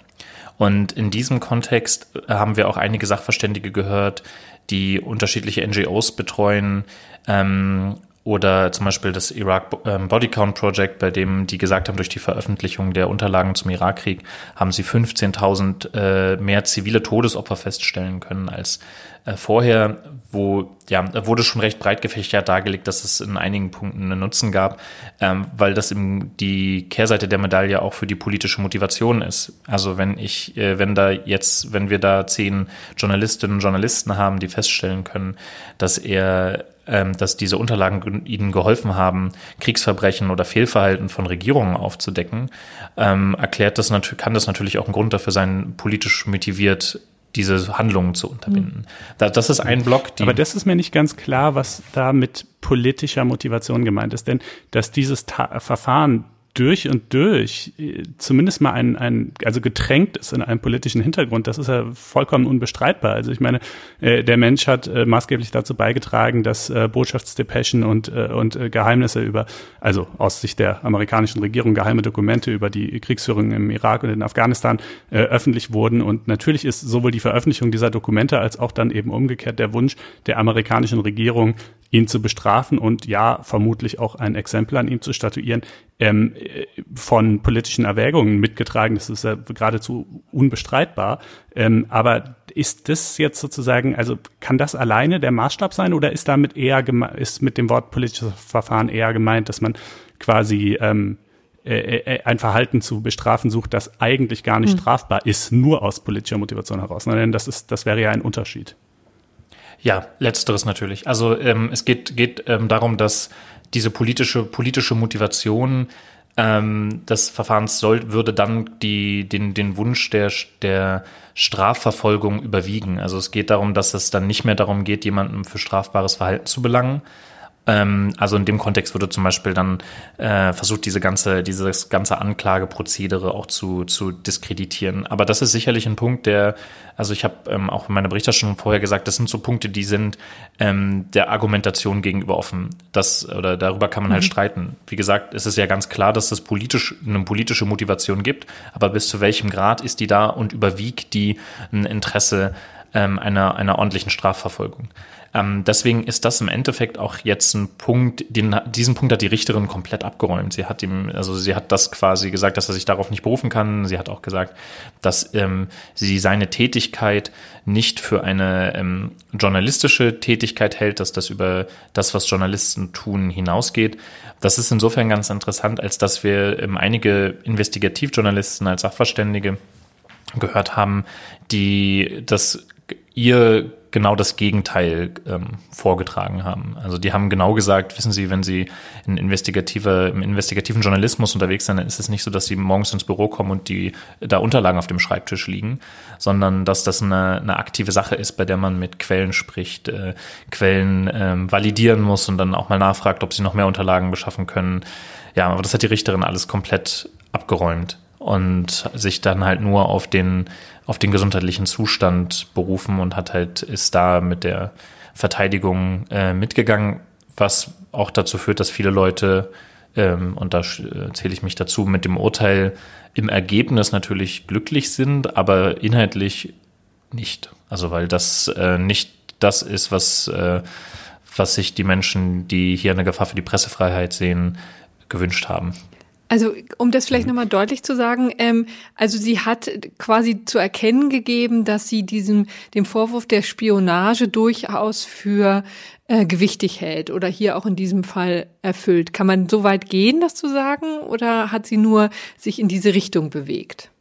Und in diesem Kontext haben wir auch einige Sachverständige gehört, die unterschiedliche NGOs betreuen ähm, oder zum Beispiel das Iraq ähm, Body Count Project, bei dem die gesagt haben, durch die Veröffentlichung der Unterlagen zum Irakkrieg haben sie 15.000 äh, mehr zivile Todesopfer feststellen können als äh, vorher, wo ja wurde schon recht breit gefächert dargelegt, dass es in einigen Punkten einen Nutzen gab, ähm, weil das eben die Kehrseite der Medaille auch für die politische Motivation ist. Also wenn ich, äh, wenn da jetzt, wenn wir da zehn Journalistinnen und Journalisten haben, die feststellen können, dass er dass diese Unterlagen ihnen geholfen haben, Kriegsverbrechen oder Fehlverhalten von Regierungen aufzudecken, ähm, erklärt das natürlich, kann das natürlich auch ein Grund dafür sein, politisch motiviert diese Handlungen zu unterbinden. Mhm. Das ist ein Block. Aber das ist mir nicht ganz klar, was da mit politischer Motivation gemeint ist. Denn dass dieses Ta Verfahren durch und durch äh, zumindest mal ein, ein, also getränkt ist in einem politischen Hintergrund, das ist ja vollkommen unbestreitbar. Also ich meine, äh, der Mensch hat äh, maßgeblich dazu beigetragen, dass äh, Botschaftsdepeschen und, äh, und äh, Geheimnisse über, also aus Sicht der amerikanischen Regierung geheime Dokumente über die Kriegsführung im Irak und in Afghanistan äh, öffentlich wurden. Und natürlich ist sowohl die Veröffentlichung dieser Dokumente als auch dann eben umgekehrt der Wunsch der amerikanischen Regierung, ihn zu bestrafen und ja, vermutlich auch ein Exempel an ihm zu statuieren, ähm, von politischen Erwägungen mitgetragen. Das ist ja geradezu unbestreitbar. Ähm, aber ist das jetzt sozusagen, also kann das alleine der Maßstab sein oder ist damit eher ist mit dem Wort politisches Verfahren eher gemeint, dass man quasi ähm, äh, äh, ein Verhalten zu bestrafen sucht, das eigentlich gar nicht mhm. strafbar ist, nur aus politischer Motivation heraus. Denn das ist, das wäre ja ein Unterschied. Ja, letzteres natürlich. Also ähm, es geht, geht ähm, darum, dass diese politische, politische Motivation ähm, des Verfahrens soll, würde dann die, den, den Wunsch der, der Strafverfolgung überwiegen. Also es geht darum, dass es dann nicht mehr darum geht, jemanden für strafbares Verhalten zu belangen, ähm, also in dem Kontext wurde zum Beispiel dann äh, versucht, diese ganze, dieses ganze Anklageprozedere auch zu, zu diskreditieren. Aber das ist sicherlich ein Punkt, der, also ich habe ähm, auch in meiner Berichterstattung vorher gesagt, das sind so Punkte, die sind ähm, der Argumentation gegenüber offen. Das oder darüber kann man halt mhm. streiten. Wie gesagt, es ist ja ganz klar, dass es politisch eine politische Motivation gibt, aber bis zu welchem Grad ist die da und überwiegt die ein Interesse ähm, einer, einer ordentlichen Strafverfolgung? Ähm, deswegen ist das im Endeffekt auch jetzt ein Punkt, den, diesen Punkt hat die Richterin komplett abgeräumt. Sie hat ihm, also sie hat das quasi gesagt, dass er sich darauf nicht berufen kann. Sie hat auch gesagt, dass ähm, sie seine Tätigkeit nicht für eine ähm, journalistische Tätigkeit hält, dass das über das, was Journalisten tun, hinausgeht. Das ist insofern ganz interessant, als dass wir ähm, einige Investigativjournalisten als Sachverständige gehört haben, die das ihr genau das Gegenteil ähm, vorgetragen haben. Also die haben genau gesagt, wissen Sie, wenn Sie in investigative, im investigativen Journalismus unterwegs sind, dann ist es nicht so, dass Sie morgens ins Büro kommen und die da Unterlagen auf dem Schreibtisch liegen, sondern dass das eine, eine aktive Sache ist, bei der man mit Quellen spricht, äh, Quellen ähm, validieren muss und dann auch mal nachfragt, ob sie noch mehr Unterlagen beschaffen können. Ja, aber das hat die Richterin alles komplett abgeräumt und sich dann halt nur auf den auf den gesundheitlichen Zustand berufen und hat halt, ist da mit der Verteidigung äh, mitgegangen, was auch dazu führt, dass viele Leute, ähm, und da zähle ich mich dazu, mit dem Urteil im Ergebnis natürlich glücklich sind, aber inhaltlich nicht. Also weil das äh, nicht das ist, was, äh, was sich die Menschen, die hier eine Gefahr für die Pressefreiheit sehen, gewünscht haben. Also um das vielleicht nochmal deutlich zu sagen, ähm, also sie hat quasi zu erkennen gegeben, dass sie diesem dem Vorwurf der Spionage durchaus für äh, gewichtig hält oder hier auch in diesem Fall erfüllt. Kann man so weit gehen, das zu sagen, oder hat sie nur sich in diese Richtung bewegt?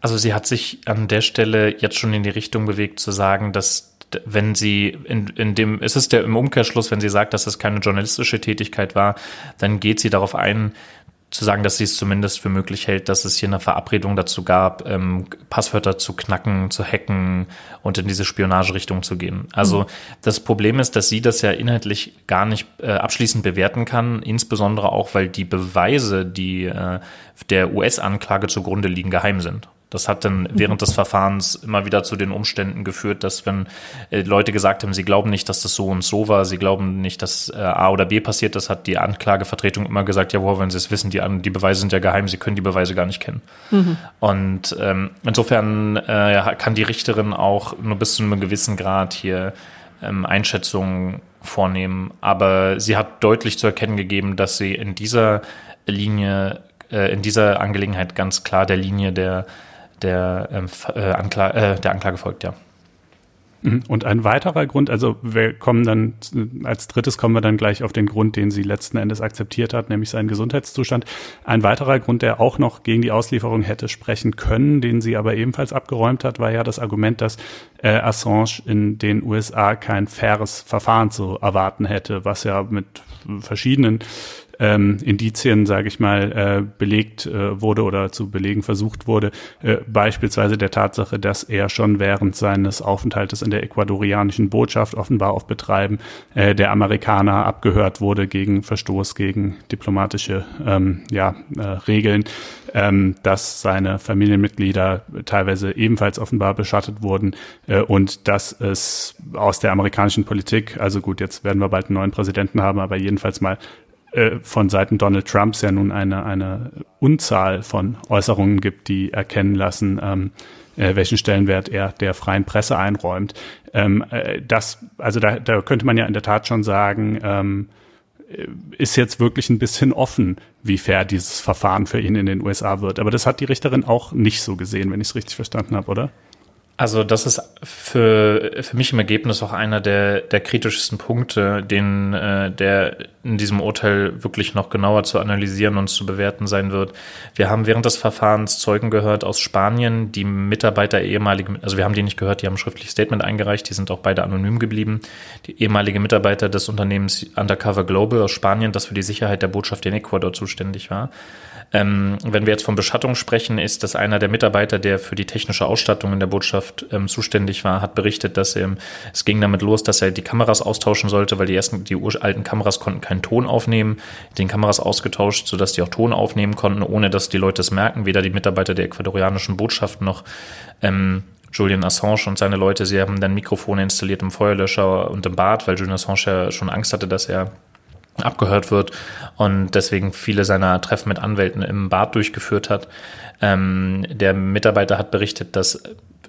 Also sie hat sich an der Stelle jetzt schon in die Richtung bewegt, zu sagen, dass wenn sie in, in dem, es ist der im Umkehrschluss, wenn sie sagt, dass es keine journalistische Tätigkeit war, dann geht sie darauf ein, zu sagen, dass sie es zumindest für möglich hält, dass es hier eine Verabredung dazu gab, ähm, Passwörter zu knacken, zu hacken und in diese Spionagerichtung zu gehen. Also mhm. das Problem ist, dass sie das ja inhaltlich gar nicht äh, abschließend bewerten kann, insbesondere auch, weil die Beweise, die äh, der US-Anklage zugrunde liegen, geheim sind. Das hat dann während des Verfahrens immer wieder zu den Umständen geführt, dass wenn äh, Leute gesagt haben, sie glauben nicht, dass das so und so war, sie glauben nicht, dass äh, A oder B passiert das hat die Anklagevertretung immer gesagt, ja, woher wenn sie es wissen, die, die Beweise sind ja geheim, sie können die Beweise gar nicht kennen. Mhm. Und ähm, insofern äh, kann die Richterin auch nur bis zu einem gewissen Grad hier ähm, Einschätzungen vornehmen. Aber sie hat deutlich zu erkennen gegeben, dass sie in dieser Linie, äh, in dieser Angelegenheit ganz klar der Linie der der, ähm, äh, Ankla äh, der Anklage folgt, ja. Mhm. Und ein weiterer Grund, also wir kommen dann, als drittes kommen wir dann gleich auf den Grund, den sie letzten Endes akzeptiert hat, nämlich seinen Gesundheitszustand. Ein weiterer Grund, der auch noch gegen die Auslieferung hätte sprechen können, den sie aber ebenfalls abgeräumt hat, war ja das Argument, dass äh, Assange in den USA kein faires Verfahren zu erwarten hätte, was ja mit verschiedenen ähm, Indizien, sage ich mal, äh, belegt äh, wurde oder zu belegen versucht wurde, äh, beispielsweise der Tatsache, dass er schon während seines Aufenthaltes in der ecuadorianischen Botschaft offenbar auf Betreiben äh, der Amerikaner abgehört wurde gegen Verstoß gegen diplomatische ähm, ja, äh, Regeln, ähm, dass seine Familienmitglieder teilweise ebenfalls offenbar beschattet wurden äh, und dass es aus der amerikanischen Politik, also gut, jetzt werden wir bald einen neuen Präsidenten haben, aber jedenfalls mal äh, von Seiten Donald Trumps ja nun eine, eine Unzahl von Äußerungen gibt, die erkennen lassen, ähm, äh, welchen Stellenwert er der freien Presse einräumt. Ähm, äh, das, also da, da könnte man ja in der Tat schon sagen, ähm, äh, ist jetzt wirklich ein bisschen offen, wie fair dieses Verfahren für ihn in den USA wird. Aber das hat die Richterin auch nicht so gesehen, wenn ich es richtig verstanden habe, oder? Also das ist für, für mich im Ergebnis auch einer der, der kritischsten Punkte, den äh, der in diesem Urteil wirklich noch genauer zu analysieren und zu bewerten sein wird. Wir haben während des Verfahrens Zeugen gehört aus Spanien, die Mitarbeiter ehemalige, also wir haben die nicht gehört, die haben ein schriftliches Statement eingereicht, die sind auch beide anonym geblieben. Die ehemalige Mitarbeiter des Unternehmens Undercover Global aus Spanien, das für die Sicherheit der Botschaft in Ecuador zuständig war. Ähm, wenn wir jetzt von Beschattung sprechen, ist das einer der Mitarbeiter, der für die technische Ausstattung in der Botschaft ähm, zuständig war, hat berichtet, dass er, es ging damit los, dass er die Kameras austauschen sollte, weil die ersten, die uralten Kameras konnten keinen Ton aufnehmen, den Kameras ausgetauscht, sodass die auch Ton aufnehmen konnten, ohne dass die Leute es merken, weder die Mitarbeiter der ecuadorianischen Botschaft noch ähm, Julian Assange und seine Leute, sie haben dann Mikrofone installiert im Feuerlöscher und im Bad, weil Julian Assange ja schon Angst hatte, dass er abgehört wird und deswegen viele seiner Treffen mit Anwälten im Bad durchgeführt hat. Ähm, der Mitarbeiter hat berichtet, dass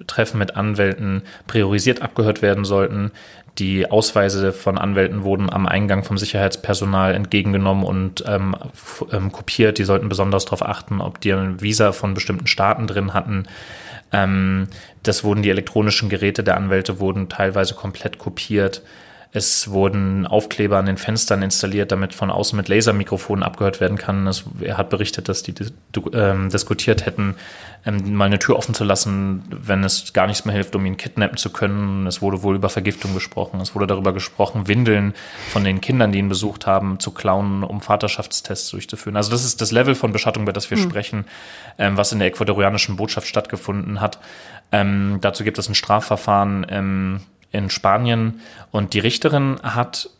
Treffen mit Anwälten priorisiert abgehört werden sollten. Die Ausweise von Anwälten wurden am Eingang vom Sicherheitspersonal entgegengenommen und ähm, ähm, kopiert. Die sollten besonders darauf achten, ob die ein Visa von bestimmten Staaten drin hatten. Ähm, das wurden die elektronischen Geräte der Anwälte wurden teilweise komplett kopiert. Es wurden Aufkleber an den Fenstern installiert, damit von außen mit Lasermikrofonen abgehört werden kann. Es, er hat berichtet, dass die ähm, diskutiert hätten, ähm, mal eine Tür offen zu lassen, wenn es gar nichts mehr hilft, um ihn kidnappen zu können. Es wurde wohl über Vergiftung gesprochen. Es wurde darüber gesprochen, Windeln von den Kindern, die ihn besucht haben, zu klauen, um Vaterschaftstests durchzuführen. Also das ist das Level von Beschattung, über das wir hm. sprechen, ähm, was in der ecuadorianischen Botschaft stattgefunden hat. Ähm, dazu gibt es ein Strafverfahren ähm, in Spanien und die Richterin hat,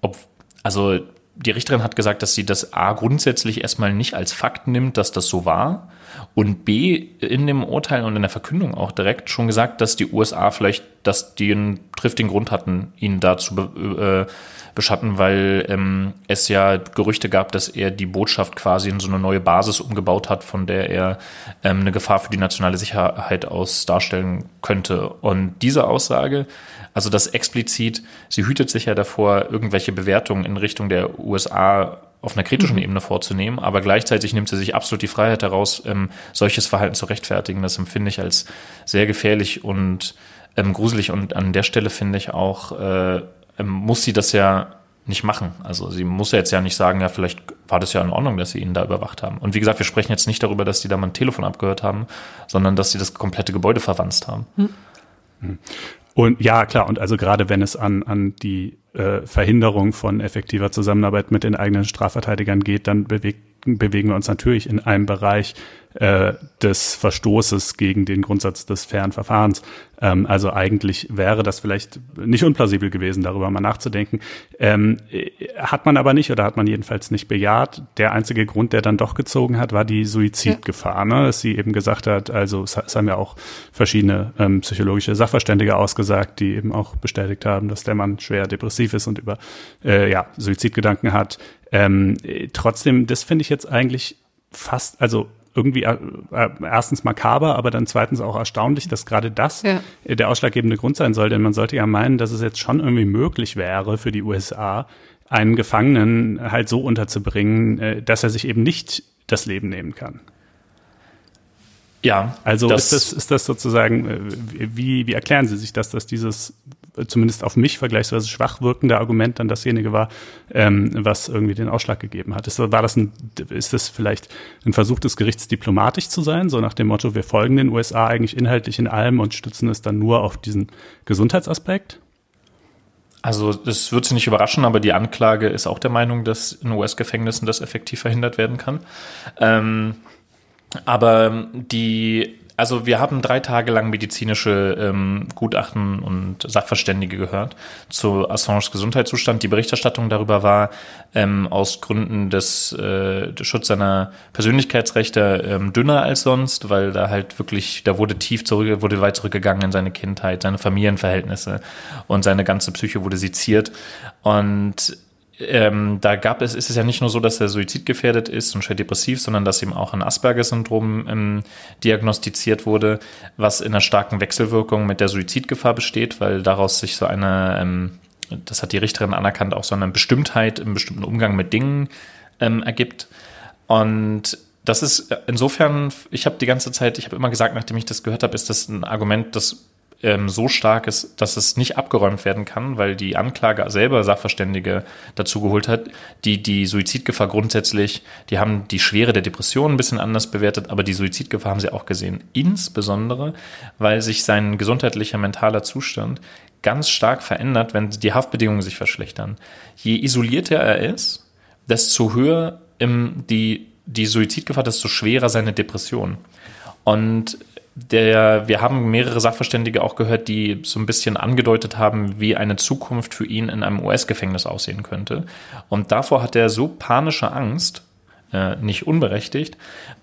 ob, also die Richterin hat gesagt, dass sie das A grundsätzlich erstmal nicht als Fakt nimmt, dass das so war und B in dem Urteil und in der Verkündung auch direkt schon gesagt, dass die USA vielleicht, dass die einen triftigen Grund hatten, ihn da zu äh, beschatten, weil ähm, es ja Gerüchte gab, dass er die Botschaft quasi in so eine neue Basis umgebaut hat, von der er ähm, eine Gefahr für die nationale Sicherheit aus darstellen könnte. Und diese Aussage, also das explizit, sie hütet sich ja davor, irgendwelche Bewertungen in Richtung der USA auf einer kritischen mhm. Ebene vorzunehmen, aber gleichzeitig nimmt sie sich absolut die Freiheit heraus, ähm, solches Verhalten zu rechtfertigen. Das empfinde ich als sehr gefährlich und ähm, gruselig und an der Stelle finde ich auch, äh, muss sie das ja nicht machen. Also sie muss ja jetzt ja nicht sagen, ja, vielleicht war das ja in Ordnung, dass sie ihn da überwacht haben. Und wie gesagt, wir sprechen jetzt nicht darüber, dass die da mal ein Telefon abgehört haben, sondern dass sie das komplette Gebäude verwanzt haben. Hm. Und ja, klar, und also gerade wenn es an, an die äh, Verhinderung von effektiver Zusammenarbeit mit den eigenen Strafverteidigern geht, dann bewegt bewegen wir uns natürlich in einem Bereich äh, des Verstoßes gegen den Grundsatz des fairen Verfahrens. Ähm, also eigentlich wäre das vielleicht nicht unplausibel gewesen, darüber mal nachzudenken. Ähm, hat man aber nicht oder hat man jedenfalls nicht bejaht. Der einzige Grund, der dann doch gezogen hat, war die Suizidgefahr. Ne? Dass sie eben gesagt hat, also es, haben ja auch verschiedene ähm, psychologische Sachverständige ausgesagt, die eben auch bestätigt haben, dass der Mann schwer depressiv ist und über äh, ja, Suizidgedanken hat. Ähm, trotzdem, das finde ich jetzt eigentlich fast, also irgendwie äh, äh, erstens makaber, aber dann zweitens auch erstaunlich, dass gerade das ja. der ausschlaggebende Grund sein soll. Denn man sollte ja meinen, dass es jetzt schon irgendwie möglich wäre für die USA, einen Gefangenen halt so unterzubringen, äh, dass er sich eben nicht das Leben nehmen kann. Ja. Also das ist, das, ist das sozusagen, äh, wie, wie erklären Sie sich das, dass dieses zumindest auf mich vergleichsweise schwach wirkende Argument dann dasjenige war, ähm, was irgendwie den Ausschlag gegeben hat. Ist, war das ein, ist das vielleicht ein Versuch des Gerichts diplomatisch zu sein, so nach dem Motto, wir folgen den USA eigentlich inhaltlich in allem und stützen es dann nur auf diesen Gesundheitsaspekt? Also das wird Sie nicht überraschen, aber die Anklage ist auch der Meinung, dass in US-Gefängnissen das effektiv verhindert werden kann. Ähm, aber die also wir haben drei Tage lang medizinische ähm, Gutachten und Sachverständige gehört zu Assanges Gesundheitszustand. Die Berichterstattung darüber war ähm, aus Gründen des, äh, des Schutz seiner Persönlichkeitsrechte ähm, dünner als sonst, weil da halt wirklich, da wurde tief zurück, wurde weit zurückgegangen in seine Kindheit, seine Familienverhältnisse und seine ganze Psyche wurde seziert. Und ähm, da gab es, ist es ja nicht nur so, dass er suizidgefährdet ist und schwer depressiv, sondern dass ihm auch ein Asperger-Syndrom ähm, diagnostiziert wurde, was in einer starken Wechselwirkung mit der Suizidgefahr besteht, weil daraus sich so eine, ähm, das hat die Richterin anerkannt, auch so eine Bestimmtheit im bestimmten Umgang mit Dingen ähm, ergibt. Und das ist insofern, ich habe die ganze Zeit, ich habe immer gesagt, nachdem ich das gehört habe, ist das ein Argument, das ähm, so stark ist, dass es nicht abgeräumt werden kann, weil die Anklage selber Sachverständige dazu geholt hat, die die Suizidgefahr grundsätzlich, die haben die Schwere der Depression ein bisschen anders bewertet, aber die Suizidgefahr haben sie auch gesehen. Insbesondere, weil sich sein gesundheitlicher mentaler Zustand ganz stark verändert, wenn die Haftbedingungen sich verschlechtern. Je isolierter er ist, desto höher im, die, die Suizidgefahr, desto schwerer seine Depression. Und der, wir haben mehrere Sachverständige auch gehört, die so ein bisschen angedeutet haben, wie eine Zukunft für ihn in einem US-Gefängnis aussehen könnte. Und davor hat er so panische Angst, äh, nicht unberechtigt,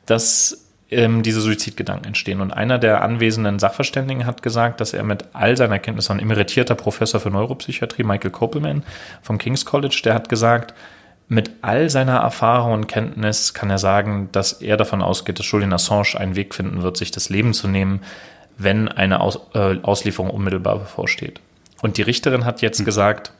dass ähm, diese Suizidgedanken entstehen. Und einer der anwesenden Sachverständigen hat gesagt, dass er mit all seiner Kenntnis, ein emeritierter Professor für Neuropsychiatrie, Michael Kopelman vom King's College, der hat gesagt, mit all seiner Erfahrung und Kenntnis kann er sagen, dass er davon ausgeht, dass Julian Assange einen Weg finden wird, sich das Leben zu nehmen, wenn eine Aus, äh, Auslieferung unmittelbar bevorsteht. Und die Richterin hat jetzt mhm. gesagt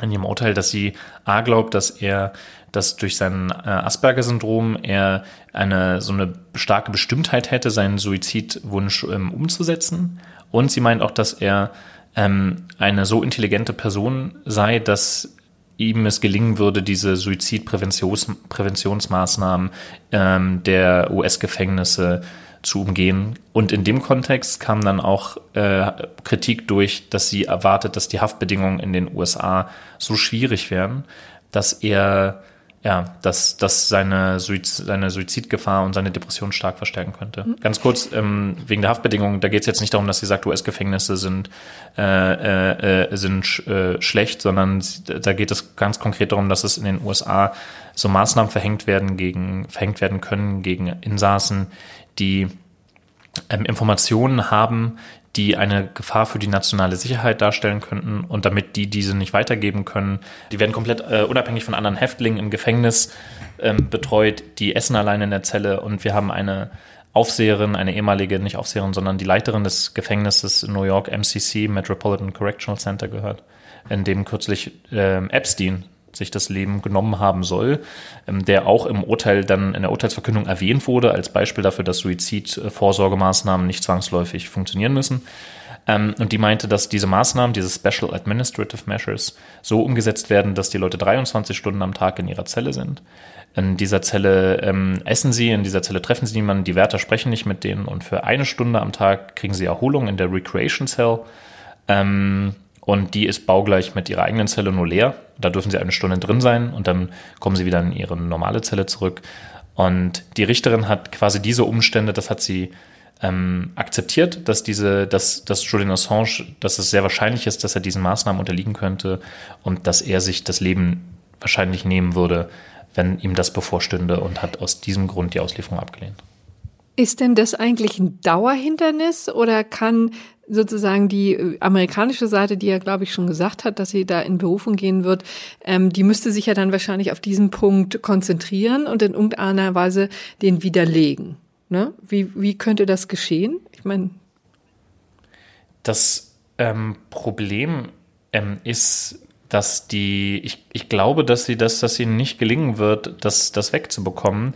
in ihrem Urteil, dass sie A glaubt, dass er, dass durch sein äh, Asperger-Syndrom er eine so eine starke Bestimmtheit hätte, seinen Suizidwunsch ähm, umzusetzen. Und sie meint auch, dass er ähm, eine so intelligente Person sei, dass ihm es gelingen würde, diese Suizidpräventionsmaßnahmen ähm, der US-Gefängnisse zu umgehen. Und in dem Kontext kam dann auch äh, Kritik durch, dass sie erwartet, dass die Haftbedingungen in den USA so schwierig wären, dass er ja, dass, dass seine, Suiz seine Suizidgefahr und seine Depression stark verstärken könnte. Mhm. Ganz kurz, ähm, wegen der Haftbedingungen, da geht es jetzt nicht darum, dass sie sagt, US-Gefängnisse sind, äh, äh, äh, sind sch äh, schlecht, sondern da geht es ganz konkret darum, dass es in den USA so Maßnahmen verhängt werden gegen, verhängt werden können gegen Insassen, die ähm, Informationen haben, die eine Gefahr für die nationale Sicherheit darstellen könnten und damit die diese nicht weitergeben können. Die werden komplett äh, unabhängig von anderen Häftlingen im Gefängnis ähm, betreut, die essen allein in der Zelle und wir haben eine Aufseherin, eine ehemalige, nicht Aufseherin, sondern die Leiterin des Gefängnisses in New York, MCC, Metropolitan Correctional Center gehört, in dem kürzlich äh, Epstein sich das Leben genommen haben soll, ähm, der auch im Urteil dann in der Urteilsverkündung erwähnt wurde, als Beispiel dafür, dass Suizidvorsorgemaßnahmen nicht zwangsläufig funktionieren müssen. Ähm, und die meinte, dass diese Maßnahmen, diese Special Administrative Measures, so umgesetzt werden, dass die Leute 23 Stunden am Tag in ihrer Zelle sind. In dieser Zelle ähm, essen sie, in dieser Zelle treffen sie niemanden, die Wärter sprechen nicht mit denen und für eine Stunde am Tag kriegen sie Erholung in der Recreation Cell. Ähm, und die ist baugleich mit ihrer eigenen Zelle nur leer. Da dürfen sie eine Stunde drin sein und dann kommen sie wieder in ihre normale Zelle zurück. Und die Richterin hat quasi diese Umstände, das hat sie ähm, akzeptiert, dass diese, dass, dass Julian Assange, dass es sehr wahrscheinlich ist, dass er diesen Maßnahmen unterliegen könnte und dass er sich das Leben wahrscheinlich nehmen würde, wenn ihm das bevorstünde und hat aus diesem Grund die Auslieferung abgelehnt. Ist denn das eigentlich ein Dauerhindernis oder kann sozusagen die äh, amerikanische Seite, die ja, glaube ich, schon gesagt hat, dass sie da in Berufung gehen wird, ähm, die müsste sich ja dann wahrscheinlich auf diesen Punkt konzentrieren und in irgendeiner Weise den widerlegen. Ne? Wie, wie könnte das geschehen? Ich meine. Das ähm, Problem ähm, ist, dass die, ich, ich glaube, dass sie das, dass ihnen nicht gelingen wird, das, das wegzubekommen,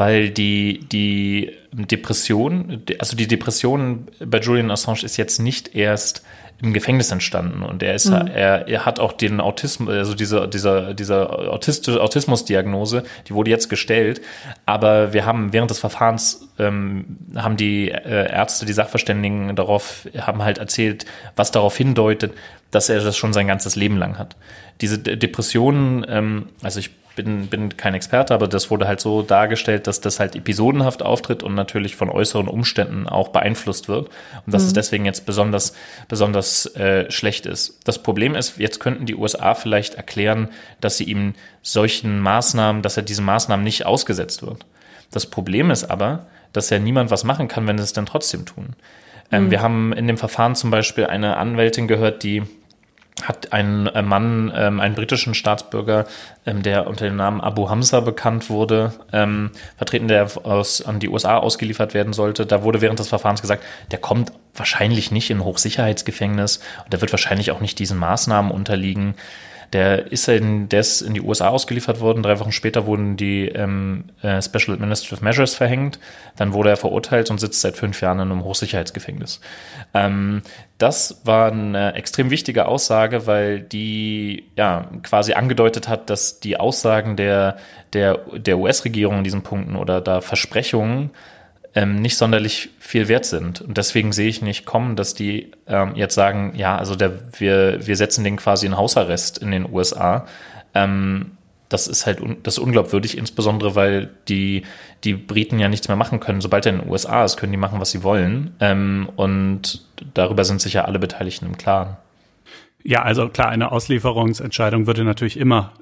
weil die, die Depression, also die Depression bei Julian Assange ist jetzt nicht erst im Gefängnis entstanden. Und er ist mhm. er, er hat auch den Autismus also diese dieser dieser autistische Autismusdiagnose die wurde jetzt gestellt. Aber wir haben während des Verfahrens ähm, haben die äh, Ärzte die Sachverständigen darauf haben halt erzählt was darauf hindeutet dass er das schon sein ganzes Leben lang hat. Diese Depressionen ähm, also ich bin, bin kein Experte, aber das wurde halt so dargestellt, dass das halt episodenhaft auftritt und natürlich von äußeren Umständen auch beeinflusst wird und dass mhm. es deswegen jetzt besonders, besonders äh, schlecht ist. Das Problem ist, jetzt könnten die USA vielleicht erklären, dass sie ihm solchen Maßnahmen, dass er diesen Maßnahmen nicht ausgesetzt wird. Das Problem ist aber, dass ja niemand was machen kann, wenn sie es dann trotzdem tun. Ähm, mhm. Wir haben in dem Verfahren zum Beispiel eine Anwältin gehört, die hat ein äh, Mann, ähm, einen britischen Staatsbürger, ähm, der unter dem Namen Abu Hamza bekannt wurde, ähm, vertreten, der aus, an die USA ausgeliefert werden sollte. Da wurde während des Verfahrens gesagt, der kommt wahrscheinlich nicht in Hochsicherheitsgefängnis und der wird wahrscheinlich auch nicht diesen Maßnahmen unterliegen. Der ist in, der ist in die USA ausgeliefert worden. Drei Wochen später wurden die ähm, äh, Special Administrative Measures verhängt. Dann wurde er verurteilt und sitzt seit fünf Jahren in einem Hochsicherheitsgefängnis. Ähm, das war eine extrem wichtige Aussage, weil die ja quasi angedeutet hat, dass die Aussagen der, der, der US-Regierung in diesen Punkten oder da Versprechungen ähm, nicht sonderlich viel wert sind. Und deswegen sehe ich nicht kommen, dass die ähm, jetzt sagen, ja, also der, wir, wir setzen den quasi in Hausarrest in den USA. Ähm, das ist halt un das ist unglaubwürdig, insbesondere weil die, die Briten ja nichts mehr machen können. Sobald er in den USA ist, können die machen, was sie wollen. Ähm, und darüber sind sich ja alle Beteiligten im Klaren. Ja, also klar, eine Auslieferungsentscheidung würde natürlich immer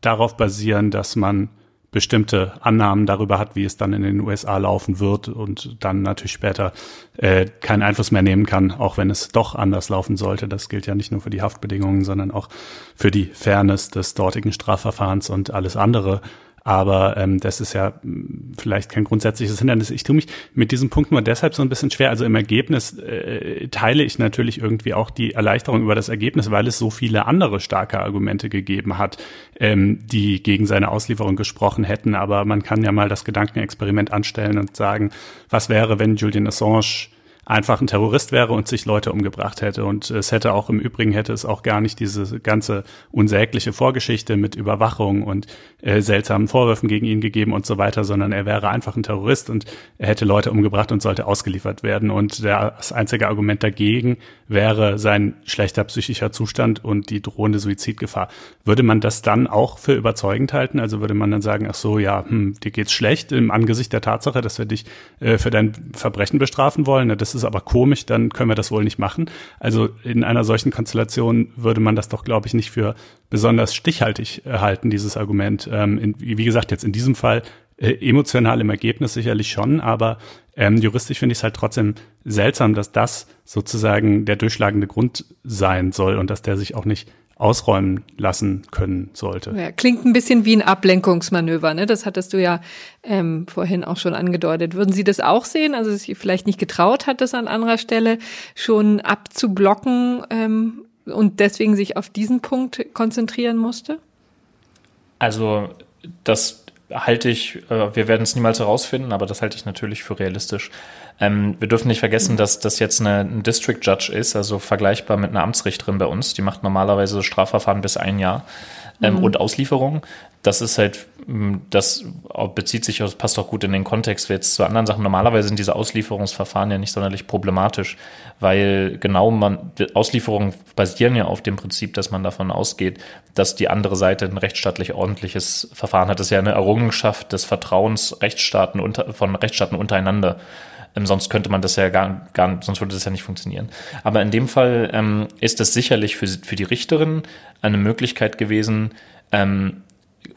darauf basieren, dass man bestimmte Annahmen darüber hat, wie es dann in den USA laufen wird und dann natürlich später äh, keinen Einfluss mehr nehmen kann, auch wenn es doch anders laufen sollte. Das gilt ja nicht nur für die Haftbedingungen, sondern auch für die Fairness des dortigen Strafverfahrens und alles andere. Aber ähm, das ist ja hm, vielleicht kein grundsätzliches Hindernis. Ich tue mich mit diesem Punkt nur deshalb so ein bisschen schwer. Also im Ergebnis äh, teile ich natürlich irgendwie auch die Erleichterung über das Ergebnis, weil es so viele andere starke Argumente gegeben hat, ähm, die gegen seine Auslieferung gesprochen hätten. Aber man kann ja mal das Gedankenexperiment anstellen und sagen, was wäre, wenn Julian Assange einfach ein Terrorist wäre und sich Leute umgebracht hätte. Und es hätte auch im Übrigen hätte es auch gar nicht diese ganze unsägliche Vorgeschichte mit Überwachung und äh, seltsamen Vorwürfen gegen ihn gegeben und so weiter, sondern er wäre einfach ein Terrorist und er hätte Leute umgebracht und sollte ausgeliefert werden. Und das einzige Argument dagegen wäre sein schlechter psychischer Zustand und die drohende Suizidgefahr. Würde man das dann auch für überzeugend halten? Also würde man dann sagen, ach so, ja, hm, dir geht's schlecht im Angesicht der Tatsache, dass wir dich äh, für dein Verbrechen bestrafen wollen. Das ist aber komisch, dann können wir das wohl nicht machen. Also in einer solchen Konstellation würde man das doch, glaube ich, nicht für besonders stichhaltig halten, dieses Argument. Ähm, in, wie gesagt, jetzt in diesem Fall äh, emotional im Ergebnis sicherlich schon, aber ähm, juristisch finde ich es halt trotzdem seltsam, dass das sozusagen der durchschlagende Grund sein soll und dass der sich auch nicht ausräumen lassen können sollte. Ja, klingt ein bisschen wie ein Ablenkungsmanöver, ne? Das hattest du ja ähm, vorhin auch schon angedeutet. Würden Sie das auch sehen? Also sich vielleicht nicht getraut hat, das an anderer Stelle schon abzublocken ähm, und deswegen sich auf diesen Punkt konzentrieren musste? Also das halte ich, äh, wir werden es niemals herausfinden, aber das halte ich natürlich für realistisch. Ähm, wir dürfen nicht vergessen, dass das jetzt eine, ein District Judge ist, also vergleichbar mit einer Amtsrichterin bei uns. Die macht normalerweise Strafverfahren bis ein Jahr ähm, mhm. und Auslieferung. Das ist halt, das bezieht sich, passt auch gut in den Kontext jetzt zu anderen Sachen. Normalerweise sind diese Auslieferungsverfahren ja nicht sonderlich problematisch, weil genau man, Auslieferungen basieren ja auf dem Prinzip, dass man davon ausgeht, dass die andere Seite ein rechtsstaatlich ordentliches Verfahren hat. Das ist ja eine Errungenschaft des Vertrauens Rechtsstaaten unter, von Rechtsstaaten untereinander. Ähm, sonst könnte man das ja gar, gar, sonst würde das ja nicht funktionieren. Aber in dem Fall ähm, ist das sicherlich für, für die Richterin eine Möglichkeit gewesen, ähm,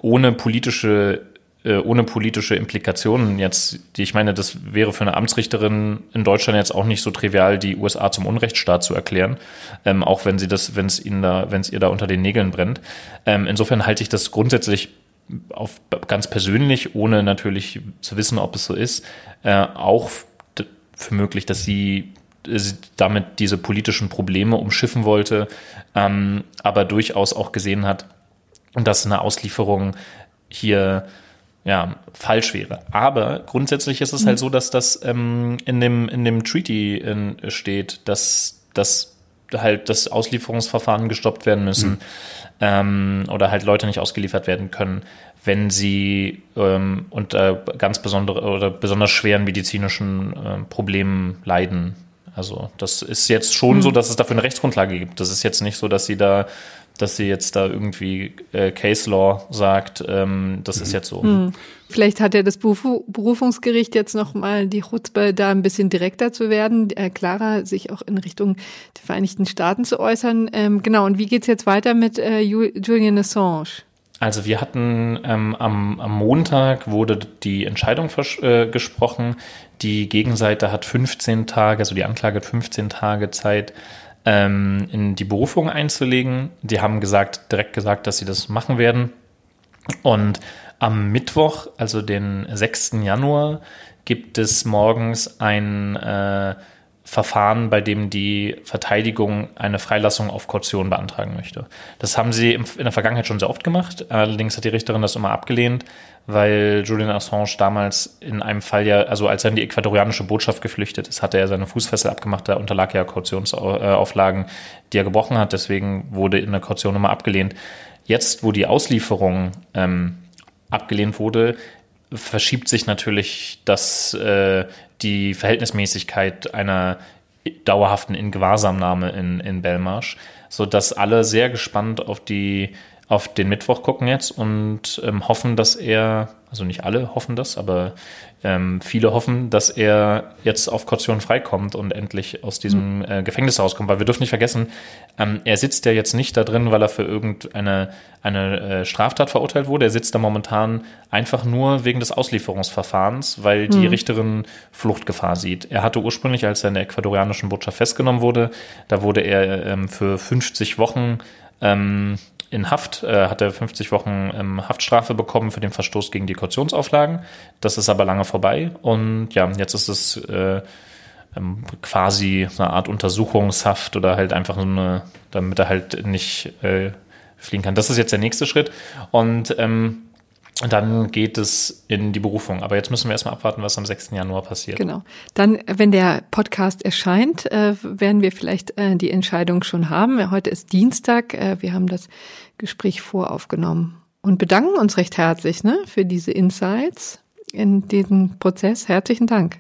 ohne politische äh, ohne politische Implikationen jetzt, die ich meine, das wäre für eine Amtsrichterin in Deutschland jetzt auch nicht so trivial, die USA zum Unrechtsstaat zu erklären, ähm, auch wenn sie das, wenn es ihnen da, wenn es ihr da unter den Nägeln brennt. Ähm, insofern halte ich das grundsätzlich auf ganz persönlich, ohne natürlich zu wissen, ob es so ist, äh, auch für möglich, dass sie damit diese politischen Probleme umschiffen wollte, ähm, aber durchaus auch gesehen hat, dass eine Auslieferung hier ja, falsch wäre. Aber grundsätzlich ist es halt mhm. so, dass das ähm, in, dem, in dem Treaty in, steht, dass, dass halt das Auslieferungsverfahren gestoppt werden müssen mhm. Ähm, oder halt Leute nicht ausgeliefert werden können, wenn sie ähm, unter ganz besondere oder besonders schweren medizinischen äh, Problemen leiden. Also das ist jetzt schon mhm. so, dass es dafür eine Rechtsgrundlage gibt. Das ist jetzt nicht so, dass sie da, dass sie jetzt da irgendwie äh, Case Law sagt, ähm, das mhm. ist jetzt so. Mhm. Vielleicht hat ja das Berufungsgericht jetzt noch mal die Chutzpe, da ein bisschen direkter zu werden, äh, klarer sich auch in Richtung der Vereinigten Staaten zu äußern. Ähm, genau, und wie geht's jetzt weiter mit äh, Julian Assange? Also wir hatten ähm, am, am Montag wurde die Entscheidung äh, gesprochen. Die Gegenseite hat 15 Tage, also die Anklage hat 15 Tage Zeit, ähm, in die Berufung einzulegen. Die haben gesagt, direkt gesagt, dass sie das machen werden. Und am Mittwoch, also den 6. Januar, gibt es morgens ein äh, Verfahren, bei dem die Verteidigung eine Freilassung auf Kaution beantragen möchte. Das haben sie in der Vergangenheit schon sehr oft gemacht. Allerdings hat die Richterin das immer abgelehnt, weil Julian Assange damals in einem Fall ja, also als er in die ecuadorianische Botschaft geflüchtet ist, hatte er seine Fußfessel abgemacht, da unterlag ja Kautionsauflagen, die er gebrochen hat. Deswegen wurde in der Kaution immer abgelehnt. Jetzt, wo die Auslieferung ähm, abgelehnt wurde, verschiebt sich natürlich das, äh, die Verhältnismäßigkeit einer dauerhaften Ingewahrsamnahme in, in Belmarsh, sodass alle sehr gespannt auf die auf den Mittwoch gucken jetzt und ähm, hoffen, dass er, also nicht alle hoffen das, aber ähm, viele hoffen, dass er jetzt auf Kaution freikommt und endlich aus diesem hm. äh, Gefängnis rauskommt. Weil wir dürfen nicht vergessen, ähm, er sitzt ja jetzt nicht da drin, weil er für irgendeine eine, äh, Straftat verurteilt wurde. Er sitzt da momentan einfach nur wegen des Auslieferungsverfahrens, weil die mhm. Richterin Fluchtgefahr sieht. Er hatte ursprünglich, als er in der ecuadorianischen Botschaft festgenommen wurde, da wurde er ähm, für 50 Wochen ähm, in Haft, äh, hat er 50 Wochen ähm, Haftstrafe bekommen für den Verstoß gegen die Kautionsauflagen. Das ist aber lange vorbei und ja, jetzt ist es äh, ähm, quasi eine Art Untersuchungshaft oder halt einfach so eine, damit er halt nicht äh, fliehen kann. Das ist jetzt der nächste Schritt und ähm, dann geht es in die Berufung. Aber jetzt müssen wir erstmal abwarten, was am 6. Januar passiert. Genau. Dann, wenn der Podcast erscheint, äh, werden wir vielleicht äh, die Entscheidung schon haben. Heute ist Dienstag. Äh, wir haben das Gespräch voraufgenommen und bedanken uns recht herzlich ne, für diese Insights in diesem Prozess. Herzlichen Dank.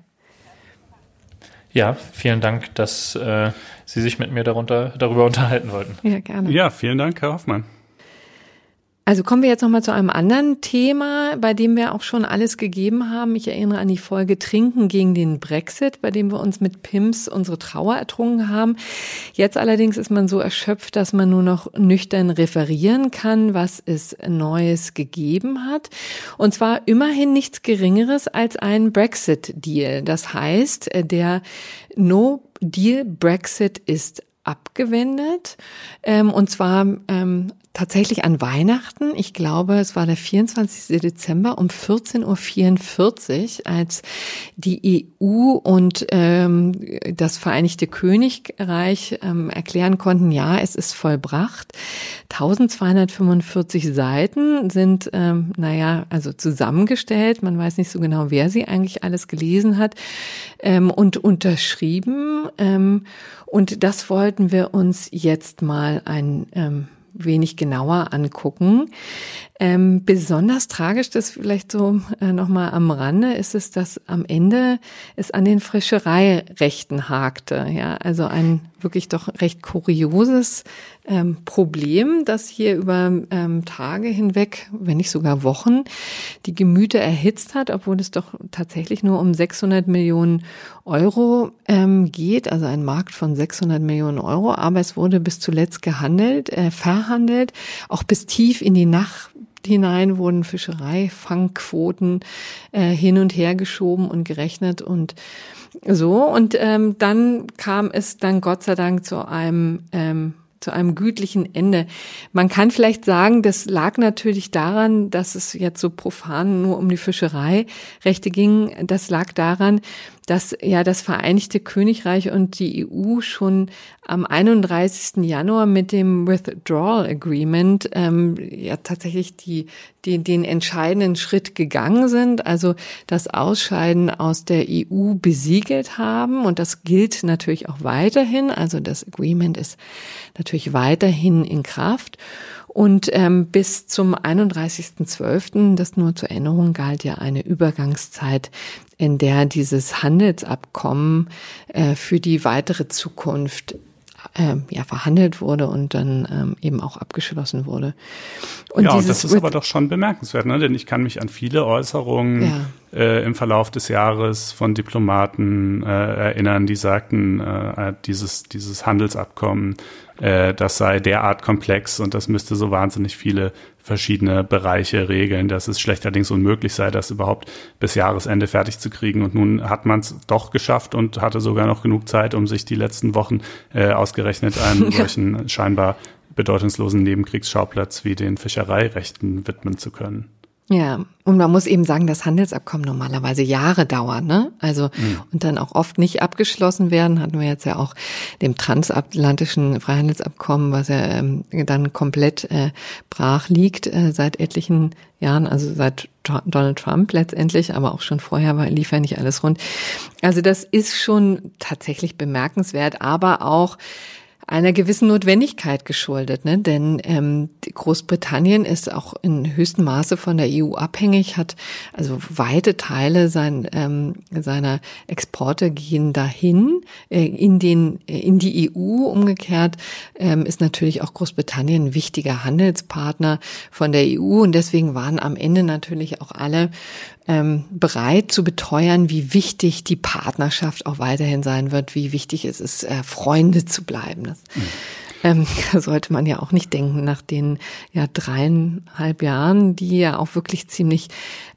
Ja, vielen Dank, dass äh, Sie sich mit mir darunter, darüber unterhalten wollten. Ja, gerne. Ja, vielen Dank, Herr Hoffmann. Also kommen wir jetzt nochmal zu einem anderen Thema, bei dem wir auch schon alles gegeben haben. Ich erinnere an die Folge Trinken gegen den Brexit, bei dem wir uns mit Pims unsere Trauer ertrunken haben. Jetzt allerdings ist man so erschöpft, dass man nur noch nüchtern referieren kann, was es Neues gegeben hat. Und zwar immerhin nichts Geringeres als ein Brexit-Deal. Das heißt, der No-Deal Brexit ist abgewendet. Ähm, und zwar ähm, tatsächlich an Weihnachten. Ich glaube, es war der 24. Dezember um 14.44 Uhr, als die EU und ähm, das Vereinigte Königreich ähm, erklären konnten, ja, es ist vollbracht. 1245 Seiten sind, ähm, naja, also zusammengestellt. Man weiß nicht so genau, wer sie eigentlich alles gelesen hat ähm, und unterschrieben. Ähm, und das wollten wir uns jetzt mal ein ähm, wenig genauer angucken. Ähm, besonders tragisch, das vielleicht so äh, nochmal am Rande, ist es, dass am Ende es an den Fischereirechten hakte. Ja, also ein wirklich doch recht kurioses ähm, Problem, das hier über ähm, Tage hinweg, wenn nicht sogar Wochen, die Gemüter erhitzt hat, obwohl es doch tatsächlich nur um 600 Millionen Euro ähm, geht, also ein Markt von 600 Millionen Euro. Aber es wurde bis zuletzt gehandelt, äh, verhandelt, auch bis tief in die Nacht hinein wurden Fischereifangquoten äh, hin und her geschoben und gerechnet und so. Und ähm, dann kam es dann Gott sei Dank zu einem ähm, zu einem gütlichen Ende. Man kann vielleicht sagen, das lag natürlich daran, dass es jetzt so profan nur um die Fischereirechte ging. Das lag daran, dass ja das Vereinigte Königreich und die EU schon am 31. Januar mit dem Withdrawal Agreement ähm, ja tatsächlich die, die, den entscheidenden Schritt gegangen sind, also das Ausscheiden aus der EU besiegelt haben. Und das gilt natürlich auch weiterhin. Also das Agreement ist natürlich weiterhin in Kraft. Und ähm, bis zum 31.12., das nur zur Erinnerung galt, ja eine Übergangszeit, in der dieses Handelsabkommen äh, für die weitere Zukunft äh, ja verhandelt wurde und dann ähm, eben auch abgeschlossen wurde. Und ja, und das ist aber doch schon bemerkenswert, ne? denn ich kann mich an viele Äußerungen ja. äh, im Verlauf des Jahres von Diplomaten äh, erinnern, die sagten, äh, dieses, dieses Handelsabkommen äh, das sei derart komplex und das müsste so wahnsinnig viele verschiedene Bereiche regeln, dass es schlechterdings unmöglich sei, das überhaupt bis Jahresende fertig zu kriegen. Und nun hat man es doch geschafft und hatte sogar noch genug Zeit, um sich die letzten Wochen äh, ausgerechnet einem solchen scheinbar bedeutungslosen Nebenkriegsschauplatz wie den Fischereirechten widmen zu können. Ja, und man muss eben sagen, dass Handelsabkommen normalerweise Jahre dauern, ne? Also mhm. und dann auch oft nicht abgeschlossen werden. Hatten wir jetzt ja auch dem transatlantischen Freihandelsabkommen, was ja ähm, dann komplett äh, brach liegt äh, seit etlichen Jahren, also seit Donald Trump letztendlich, aber auch schon vorher war, lief ja nicht alles rund. Also das ist schon tatsächlich bemerkenswert, aber auch einer gewissen Notwendigkeit geschuldet, ne? denn ähm, Großbritannien ist auch in höchstem Maße von der EU abhängig, hat also weite Teile sein, ähm, seiner Exporte gehen dahin äh, in den äh, in die EU. Umgekehrt ähm, ist natürlich auch Großbritannien ein wichtiger Handelspartner von der EU und deswegen waren am Ende natürlich auch alle ähm, bereit zu beteuern, wie wichtig die Partnerschaft auch weiterhin sein wird, wie wichtig es ist, äh, Freunde zu bleiben. Das, mhm. Ähm, sollte man ja auch nicht denken nach den ja dreieinhalb Jahren, die ja auch wirklich ziemlich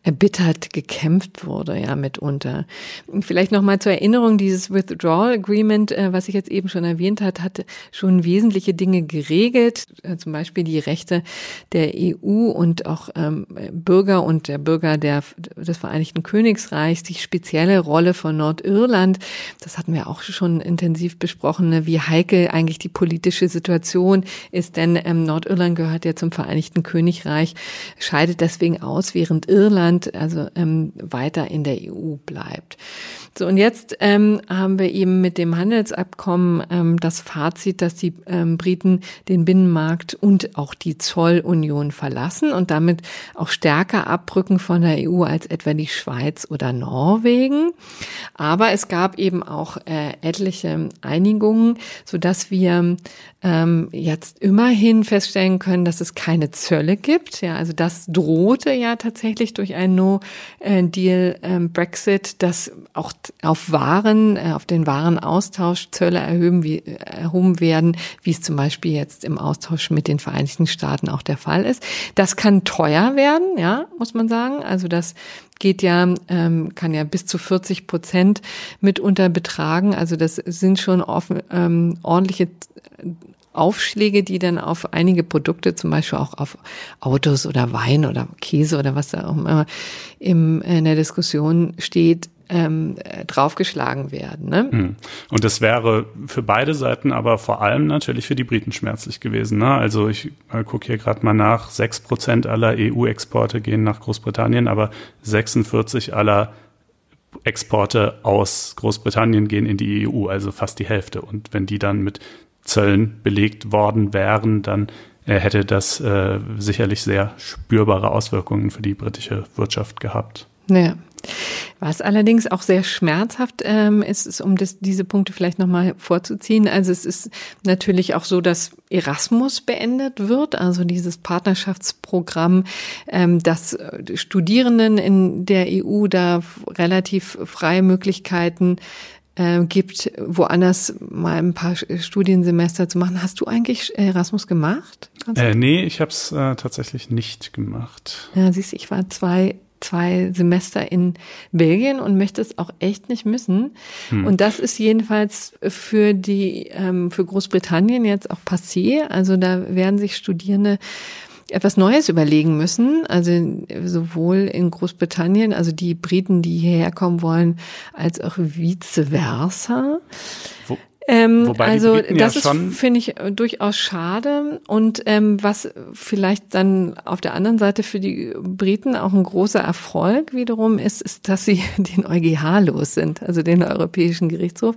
erbittert gekämpft wurde, ja, mitunter. Vielleicht nochmal zur Erinnerung, dieses Withdrawal Agreement, äh, was ich jetzt eben schon erwähnt hat, hat schon wesentliche Dinge geregelt, äh, zum Beispiel die Rechte der EU und auch ähm, Bürger und der Bürger der, des Vereinigten Königsreichs, die spezielle Rolle von Nordirland, das hatten wir auch schon intensiv besprochen, ne, wie heikel eigentlich die politische Situation ist, denn ähm, Nordirland gehört ja zum Vereinigten Königreich, scheidet deswegen aus, während Irland also ähm, weiter in der EU bleibt. So, und jetzt ähm, haben wir eben mit dem Handelsabkommen ähm, das Fazit, dass die ähm, Briten den Binnenmarkt und auch die Zollunion verlassen und damit auch stärker abrücken von der EU als etwa die Schweiz oder Norwegen. Aber es gab eben auch äh, etliche Einigungen, so dass wir ähm, jetzt immerhin feststellen können, dass es keine Zölle gibt. Ja, also das drohte ja tatsächlich durch einen No-Deal ähm, Brexit, dass auch auf Waren, äh, auf den Warenaustausch Zölle erhöhen, wie, erhoben werden, wie es zum Beispiel jetzt im Austausch mit den Vereinigten Staaten auch der Fall ist. Das kann teuer werden, ja, muss man sagen. Also das geht ja, ähm, kann ja bis zu 40 Prozent mitunter betragen. Also das sind schon offen, ähm, ordentliche Aufschläge, die dann auf einige Produkte, zum Beispiel auch auf Autos oder Wein oder Käse oder was da auch immer im, in der Diskussion steht, ähm, draufgeschlagen werden. Ne? Hm. Und das wäre für beide Seiten, aber vor allem natürlich für die Briten schmerzlich gewesen. Ne? Also ich äh, gucke hier gerade mal nach, sechs Prozent aller EU-Exporte gehen nach Großbritannien, aber 46 aller Exporte aus Großbritannien gehen in die EU, also fast die Hälfte. Und wenn die dann mit Zöllen belegt worden wären, dann äh, hätte das äh, sicherlich sehr spürbare Auswirkungen für die britische Wirtschaft gehabt. Ja. Was allerdings auch sehr schmerzhaft ähm, ist, ist, um das, diese Punkte vielleicht nochmal vorzuziehen. Also es ist natürlich auch so, dass Erasmus beendet wird, also dieses Partnerschaftsprogramm, ähm, dass Studierenden in der EU da relativ freie Möglichkeiten äh, gibt, woanders mal ein paar Studiensemester zu machen. Hast du eigentlich Erasmus gemacht? Äh, nee, ich habe es äh, tatsächlich nicht gemacht. Ja, siehst du, ich war zwei zwei Semester in Belgien und möchte es auch echt nicht missen. Hm. Und das ist jedenfalls für die ähm, für Großbritannien jetzt auch passé. Also da werden sich Studierende etwas Neues überlegen müssen. Also sowohl in Großbritannien, also die Briten, die hierher kommen wollen, als auch vice versa. Ähm, Wobei also das ja ist, finde ich, durchaus schade. Und ähm, was vielleicht dann auf der anderen Seite für die Briten auch ein großer Erfolg wiederum ist, ist, dass sie den EuGH los sind, also den Europäischen Gerichtshof.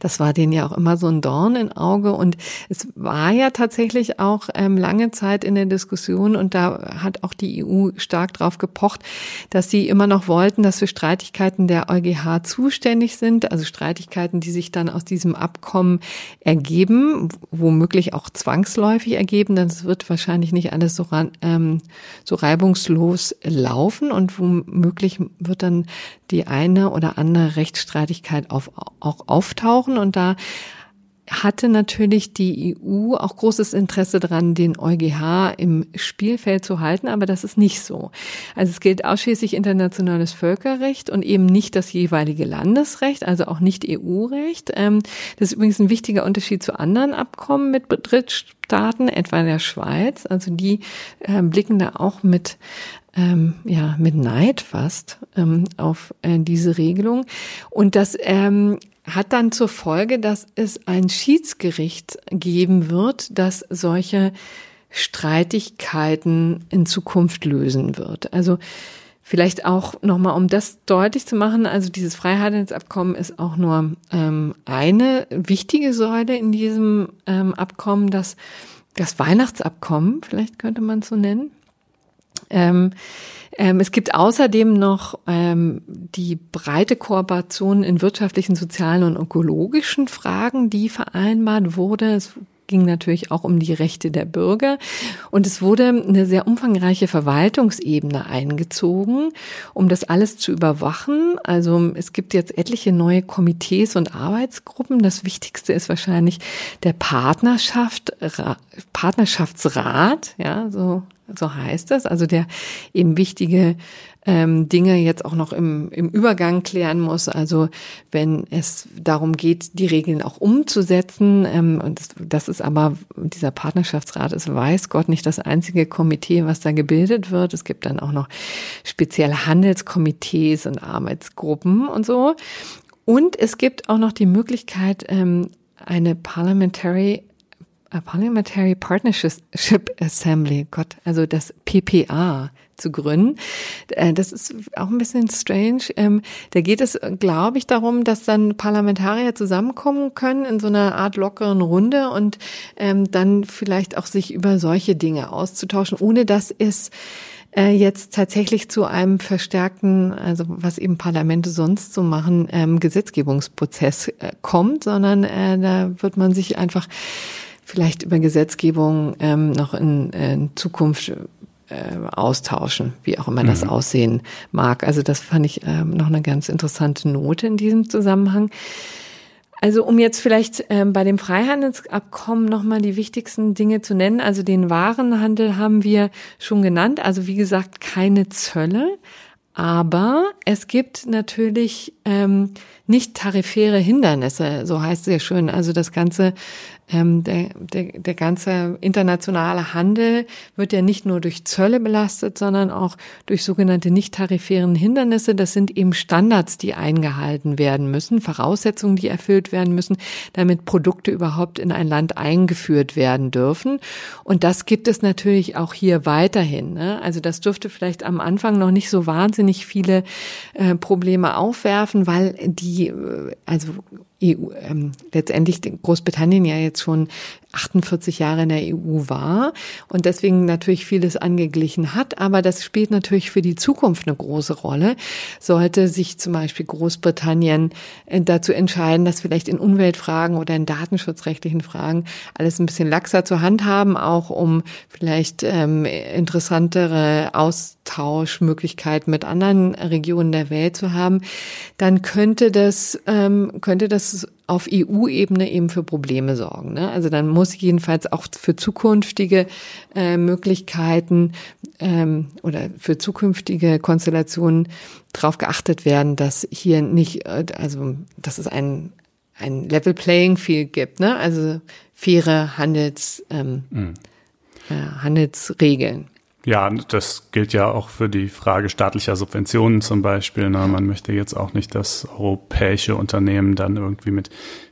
Das war denen ja auch immer so ein Dorn im Auge. Und es war ja tatsächlich auch ähm, lange Zeit in der Diskussion und da hat auch die EU stark drauf gepocht, dass sie immer noch wollten, dass für Streitigkeiten der EuGH zuständig sind, also Streitigkeiten, die sich dann aus diesem Abkommen Abkommen ergeben, womöglich auch zwangsläufig ergeben. Das wird wahrscheinlich nicht alles so, ähm, so reibungslos laufen und womöglich wird dann die eine oder andere Rechtsstreitigkeit auf, auch auftauchen. Und da hatte natürlich die EU auch großes Interesse daran, den EuGH im Spielfeld zu halten, aber das ist nicht so. Also es gilt ausschließlich internationales Völkerrecht und eben nicht das jeweilige Landesrecht, also auch nicht EU-Recht. Ähm, das ist übrigens ein wichtiger Unterschied zu anderen Abkommen mit Drittstaaten, etwa der Schweiz. Also die ähm, blicken da auch mit ähm, ja mit Neid fast ähm, auf äh, diese Regelung und das ähm, hat dann zur Folge, dass es ein Schiedsgericht geben wird, das solche Streitigkeiten in Zukunft lösen wird. Also vielleicht auch nochmal, um das deutlich zu machen, also dieses Freihandelsabkommen ist auch nur ähm, eine wichtige Säule in diesem ähm, Abkommen, das, das Weihnachtsabkommen, vielleicht könnte man es so nennen. Ähm, ähm, es gibt außerdem noch ähm, die breite Kooperation in wirtschaftlichen, sozialen und ökologischen Fragen, die vereinbart wurde. Es ging natürlich auch um die Rechte der Bürger. Und es wurde eine sehr umfangreiche Verwaltungsebene eingezogen, um das alles zu überwachen. Also es gibt jetzt etliche neue Komitees und Arbeitsgruppen. Das Wichtigste ist wahrscheinlich der Partnerschaft, Partnerschaftsrat, ja, so so heißt es, also der eben wichtige ähm, Dinge jetzt auch noch im, im Übergang klären muss. Also wenn es darum geht, die Regeln auch umzusetzen, ähm, und das, das ist aber dieser Partnerschaftsrat ist weiß Gott nicht das einzige Komitee, was da gebildet wird. Es gibt dann auch noch spezielle Handelskomitees und Arbeitsgruppen und so. Und es gibt auch noch die Möglichkeit, ähm, eine Parliamentary Parliamentary Partnership Assembly, Gott, also das PPA zu gründen. Äh, das ist auch ein bisschen strange. Ähm, da geht es, glaube ich, darum, dass dann Parlamentarier zusammenkommen können in so einer Art lockeren Runde und ähm, dann vielleicht auch sich über solche Dinge auszutauschen, ohne dass es äh, jetzt tatsächlich zu einem verstärkten, also was eben Parlamente sonst so machen, ähm, Gesetzgebungsprozess äh, kommt, sondern da wird man sich einfach vielleicht über Gesetzgebung ähm, noch in, in Zukunft äh, austauschen, wie auch immer das mhm. aussehen mag. Also das fand ich ähm, noch eine ganz interessante Note in diesem Zusammenhang. Also um jetzt vielleicht ähm, bei dem Freihandelsabkommen nochmal die wichtigsten Dinge zu nennen. Also den Warenhandel haben wir schon genannt. Also wie gesagt, keine Zölle. Aber es gibt natürlich ähm, nicht tarifäre Hindernisse, so heißt es ja schön. Also das ganze ähm, der, der, der ganze internationale Handel wird ja nicht nur durch Zölle belastet, sondern auch durch sogenannte nicht tarifären Hindernisse. Das sind eben Standards, die eingehalten werden müssen, Voraussetzungen, die erfüllt werden müssen, damit Produkte überhaupt in ein Land eingeführt werden dürfen. Und das gibt es natürlich auch hier weiterhin. Ne? Also das dürfte vielleicht am Anfang noch nicht so wahnsinnig viele äh, Probleme aufwerfen, weil die, also EU, ähm, letztendlich Großbritannien ja jetzt schon 48 Jahre in der EU war und deswegen natürlich vieles angeglichen hat. Aber das spielt natürlich für die Zukunft eine große Rolle. Sollte sich zum Beispiel Großbritannien äh, dazu entscheiden, dass vielleicht in Umweltfragen oder in datenschutzrechtlichen Fragen alles ein bisschen laxer zur Hand haben, auch um vielleicht ähm, interessantere Austauschmöglichkeiten mit anderen Regionen der Welt zu haben, dann könnte das, ähm, könnte das auf EU-Ebene eben für Probleme sorgen. Ne? Also dann muss jedenfalls auch für zukünftige äh, Möglichkeiten ähm, oder für zukünftige Konstellationen darauf geachtet werden, dass hier nicht, äh, also dass es ein ein Level Playing Field gibt, ne? Also faire Handels ähm, mhm. äh, Handelsregeln. Ja, das gilt ja auch für die Frage staatlicher Subventionen zum Beispiel. Ne? Man möchte jetzt auch nicht, dass europäische Unternehmen dann irgendwie mit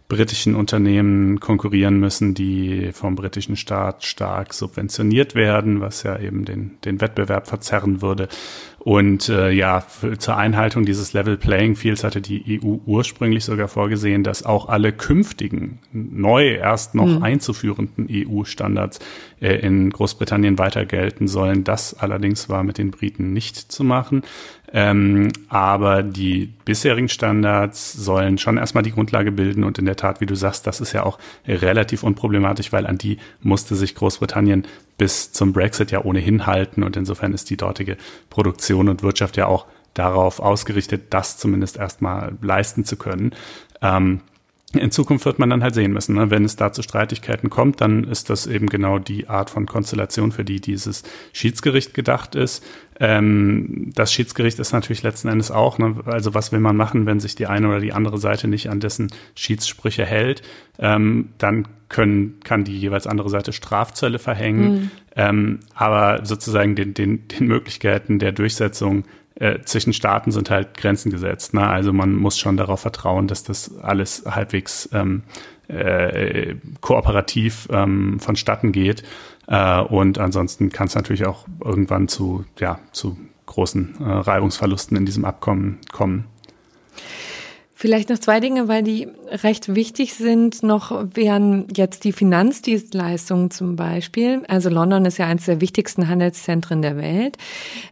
britischen Unternehmen konkurrieren müssen, die vom britischen Staat stark subventioniert werden, was ja eben den, den Wettbewerb verzerren würde. Und äh, ja, für, zur Einhaltung dieses Level Playing Fields hatte die EU ursprünglich sogar vorgesehen, dass auch alle künftigen, neu erst noch mhm. einzuführenden EU-Standards äh, in Großbritannien weiter gelten sollen. Das allerdings war mit den Briten nicht zu machen. Ähm, aber die bisherigen Standards sollen schon erstmal die Grundlage bilden und in der Tat, wie du sagst, das ist ja auch relativ unproblematisch, weil an die musste sich Großbritannien bis zum Brexit ja ohnehin halten und insofern ist die dortige Produktion und Wirtschaft ja auch darauf ausgerichtet, das zumindest erstmal leisten zu können. Ähm, in Zukunft wird man dann halt sehen müssen, ne? wenn es da zu Streitigkeiten kommt, dann ist das eben genau die Art von Konstellation, für die dieses Schiedsgericht gedacht ist. Ähm, das Schiedsgericht ist natürlich letzten Endes auch, ne? also was will man machen, wenn sich die eine oder die andere Seite nicht an dessen Schiedssprüche hält, ähm, dann können, kann die jeweils andere Seite Strafzölle verhängen, mhm. ähm, aber sozusagen den, den, den Möglichkeiten der Durchsetzung äh, zwischen Staaten sind halt Grenzen gesetzt. Ne? Also man muss schon darauf vertrauen, dass das alles halbwegs ähm, äh, kooperativ ähm, vonstatten geht. Äh, und ansonsten kann es natürlich auch irgendwann zu, ja, zu großen äh, Reibungsverlusten in diesem Abkommen kommen. Vielleicht noch zwei Dinge, weil die recht wichtig sind. Noch wären jetzt die Finanzdienstleistungen zum Beispiel. Also London ist ja eines der wichtigsten Handelszentren der Welt,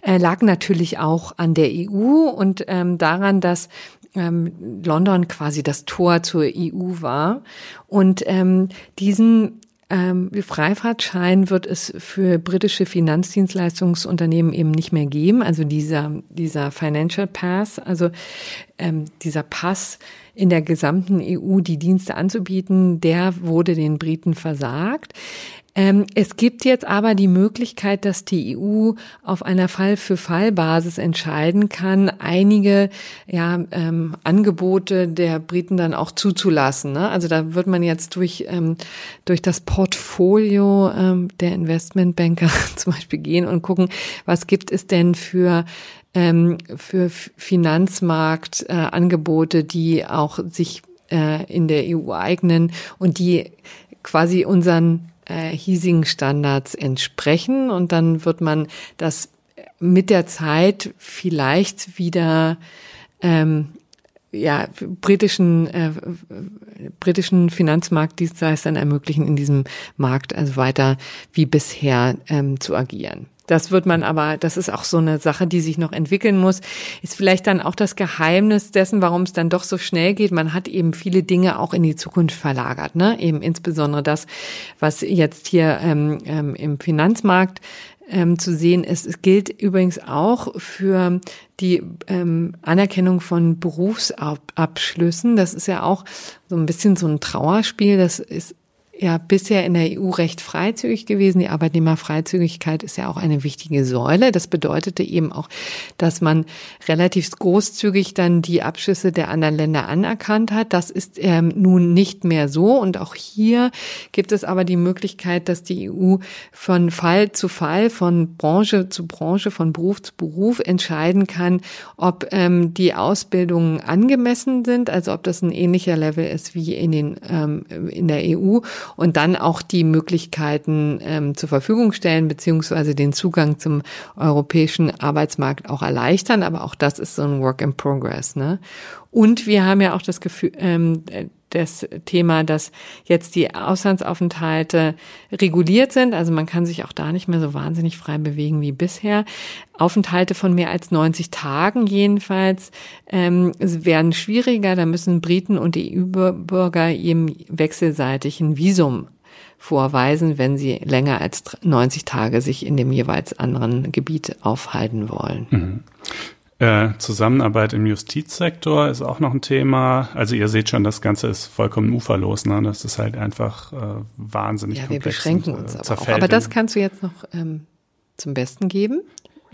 äh, lag natürlich auch an der EU und ähm, daran, dass ähm, London quasi das Tor zur EU war. Und ähm, diesen ähm, Freifahrtschein wird es für britische Finanzdienstleistungsunternehmen eben nicht mehr geben. Also dieser, dieser Financial Pass, also ähm, dieser Pass in der gesamten EU die Dienste anzubieten, der wurde den Briten versagt. Ähm, es gibt jetzt aber die Möglichkeit, dass die EU auf einer Fall-für-Fall-Basis entscheiden kann, einige ja, ähm, Angebote der Briten dann auch zuzulassen. Ne? Also da wird man jetzt durch, ähm, durch das Portfolio ähm, der Investmentbanker zum Beispiel gehen und gucken, was gibt es denn für ähm, für Finanzmarktangebote, äh, die auch sich äh, in der EU eignen und die quasi unseren äh, hiesigen Standards entsprechen und dann wird man das mit der Zeit vielleicht wieder ähm, ja, britischen, äh, britischen Finanzmarktdienstleistern ermöglichen, in diesem Markt also weiter wie bisher ähm, zu agieren. Das wird man aber, das ist auch so eine Sache, die sich noch entwickeln muss. Ist vielleicht dann auch das Geheimnis dessen, warum es dann doch so schnell geht. Man hat eben viele Dinge auch in die Zukunft verlagert, ne? Eben insbesondere das, was jetzt hier ähm, ähm, im Finanzmarkt ähm, zu sehen ist. Es gilt übrigens auch für die ähm, Anerkennung von Berufsabschlüssen. Das ist ja auch so ein bisschen so ein Trauerspiel. Das ist ja bisher in der EU recht freizügig gewesen. Die Arbeitnehmerfreizügigkeit ist ja auch eine wichtige Säule. Das bedeutete eben auch, dass man relativ großzügig dann die Abschlüsse der anderen Länder anerkannt hat. Das ist ähm, nun nicht mehr so. Und auch hier gibt es aber die Möglichkeit, dass die EU von Fall zu Fall, von Branche zu Branche, von Beruf zu Beruf entscheiden kann, ob ähm, die Ausbildungen angemessen sind, also ob das ein ähnlicher Level ist wie in, den, ähm, in der EU und dann auch die Möglichkeiten ähm, zur Verfügung stellen, beziehungsweise den Zugang zum europäischen Arbeitsmarkt auch erleichtern. Aber auch das ist so ein Work in Progress. Ne? Und wir haben ja auch das Gefühl, ähm, das Thema, dass jetzt die Auslandsaufenthalte reguliert sind. Also man kann sich auch da nicht mehr so wahnsinnig frei bewegen wie bisher. Aufenthalte von mehr als 90 Tagen jedenfalls ähm, werden schwieriger. Da müssen Briten und EU-Bürger eben wechselseitig ein Visum vorweisen, wenn sie länger als 90 Tage sich in dem jeweils anderen Gebiet aufhalten wollen. Mhm. Äh, Zusammenarbeit im Justizsektor ist auch noch ein Thema. Also ihr seht schon, das Ganze ist vollkommen uferlos. Ne? Das ist halt einfach äh, wahnsinnig ja, komplex. Ja, wir beschränken und, äh, uns aber auch. Aber das kannst du jetzt noch ähm, zum Besten geben.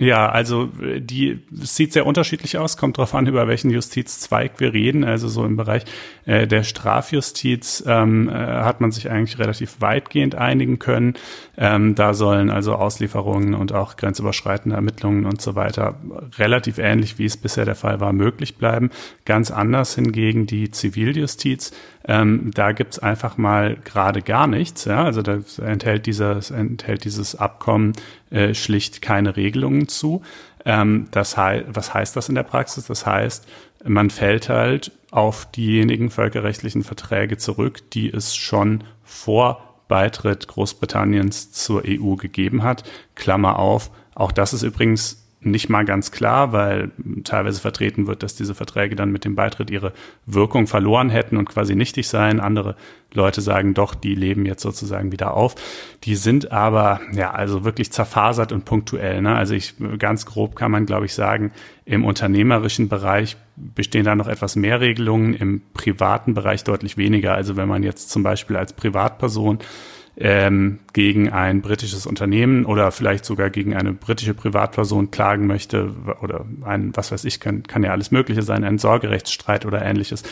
Ja, also die sieht sehr unterschiedlich aus, kommt darauf an, über welchen Justizzweig wir reden. Also so im Bereich äh, der Strafjustiz ähm, äh, hat man sich eigentlich relativ weitgehend einigen können. Ähm, da sollen also Auslieferungen und auch grenzüberschreitende Ermittlungen und so weiter relativ ähnlich, wie es bisher der Fall war, möglich bleiben. Ganz anders hingegen die Ziviljustiz. Ähm, da gibt's einfach mal gerade gar nichts. Ja? Also da enthält, dieses, enthält dieses Abkommen äh, schlicht keine Regelungen zu. Ähm, das heißt, was heißt das in der Praxis? Das heißt, man fällt halt auf diejenigen völkerrechtlichen Verträge zurück, die es schon vor Beitritt Großbritanniens zur EU gegeben hat. Klammer auf. Auch das ist übrigens nicht mal ganz klar, weil teilweise vertreten wird, dass diese Verträge dann mit dem Beitritt ihre Wirkung verloren hätten und quasi nichtig seien. Andere Leute sagen doch, die leben jetzt sozusagen wieder auf. Die sind aber ja also wirklich zerfasert und punktuell. Ne? Also ich ganz grob kann man glaube ich sagen, im unternehmerischen Bereich bestehen da noch etwas mehr Regelungen, im privaten Bereich deutlich weniger. Also wenn man jetzt zum Beispiel als Privatperson ähm, gegen ein britisches Unternehmen oder vielleicht sogar gegen eine britische Privatperson klagen möchte oder ein, was weiß ich, kann, kann ja alles Mögliche sein, ein Sorgerechtsstreit oder ähnliches,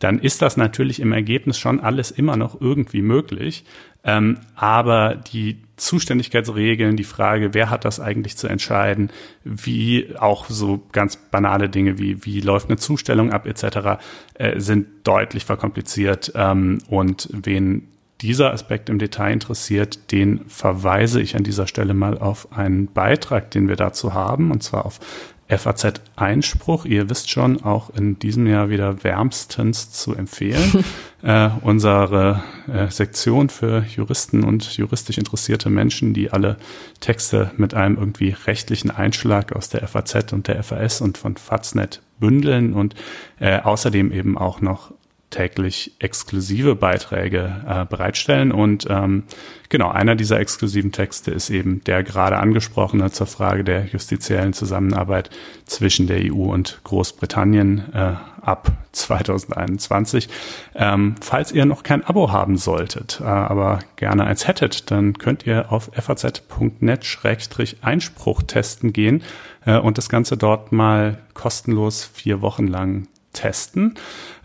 dann ist das natürlich im Ergebnis schon alles immer noch irgendwie möglich. Ähm, aber die Zuständigkeitsregeln, die Frage, wer hat das eigentlich zu entscheiden, wie auch so ganz banale Dinge wie, wie läuft eine Zustellung ab etc., äh, sind deutlich verkompliziert ähm, und wen dieser Aspekt im Detail interessiert, den verweise ich an dieser Stelle mal auf einen Beitrag, den wir dazu haben, und zwar auf FAZ Einspruch. Ihr wisst schon, auch in diesem Jahr wieder wärmstens zu empfehlen. äh, unsere äh, Sektion für Juristen und juristisch interessierte Menschen, die alle Texte mit einem irgendwie rechtlichen Einschlag aus der FAZ und der FAS und von Faznet bündeln und äh, außerdem eben auch noch täglich exklusive Beiträge äh, bereitstellen. Und ähm, genau, einer dieser exklusiven Texte ist eben der gerade angesprochene zur Frage der justiziellen Zusammenarbeit zwischen der EU und Großbritannien äh, ab 2021. Ähm, falls ihr noch kein Abo haben solltet, äh, aber gerne eins hättet, dann könnt ihr auf faz.net-einspruch testen gehen äh, und das Ganze dort mal kostenlos vier Wochen lang testen.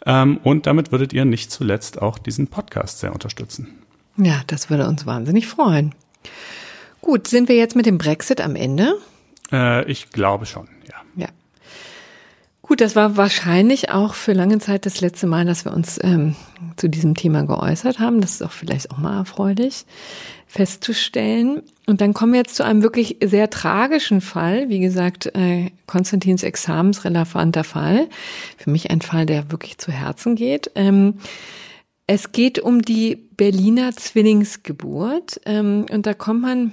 Ähm, und damit würdet ihr nicht zuletzt auch diesen Podcast sehr unterstützen. Ja, das würde uns wahnsinnig freuen. Gut, sind wir jetzt mit dem Brexit am Ende? Äh, ich glaube schon, ja. Ja. Gut, das war wahrscheinlich auch für lange Zeit das letzte Mal, dass wir uns ähm, zu diesem Thema geäußert haben. Das ist auch vielleicht auch mal erfreulich festzustellen. Und dann kommen wir jetzt zu einem wirklich sehr tragischen Fall. Wie gesagt, äh, Konstantins examensrelevanter Fall. Für mich ein Fall, der wirklich zu Herzen geht. Ähm, es geht um die Berliner Zwillingsgeburt. Ähm, und da kommt man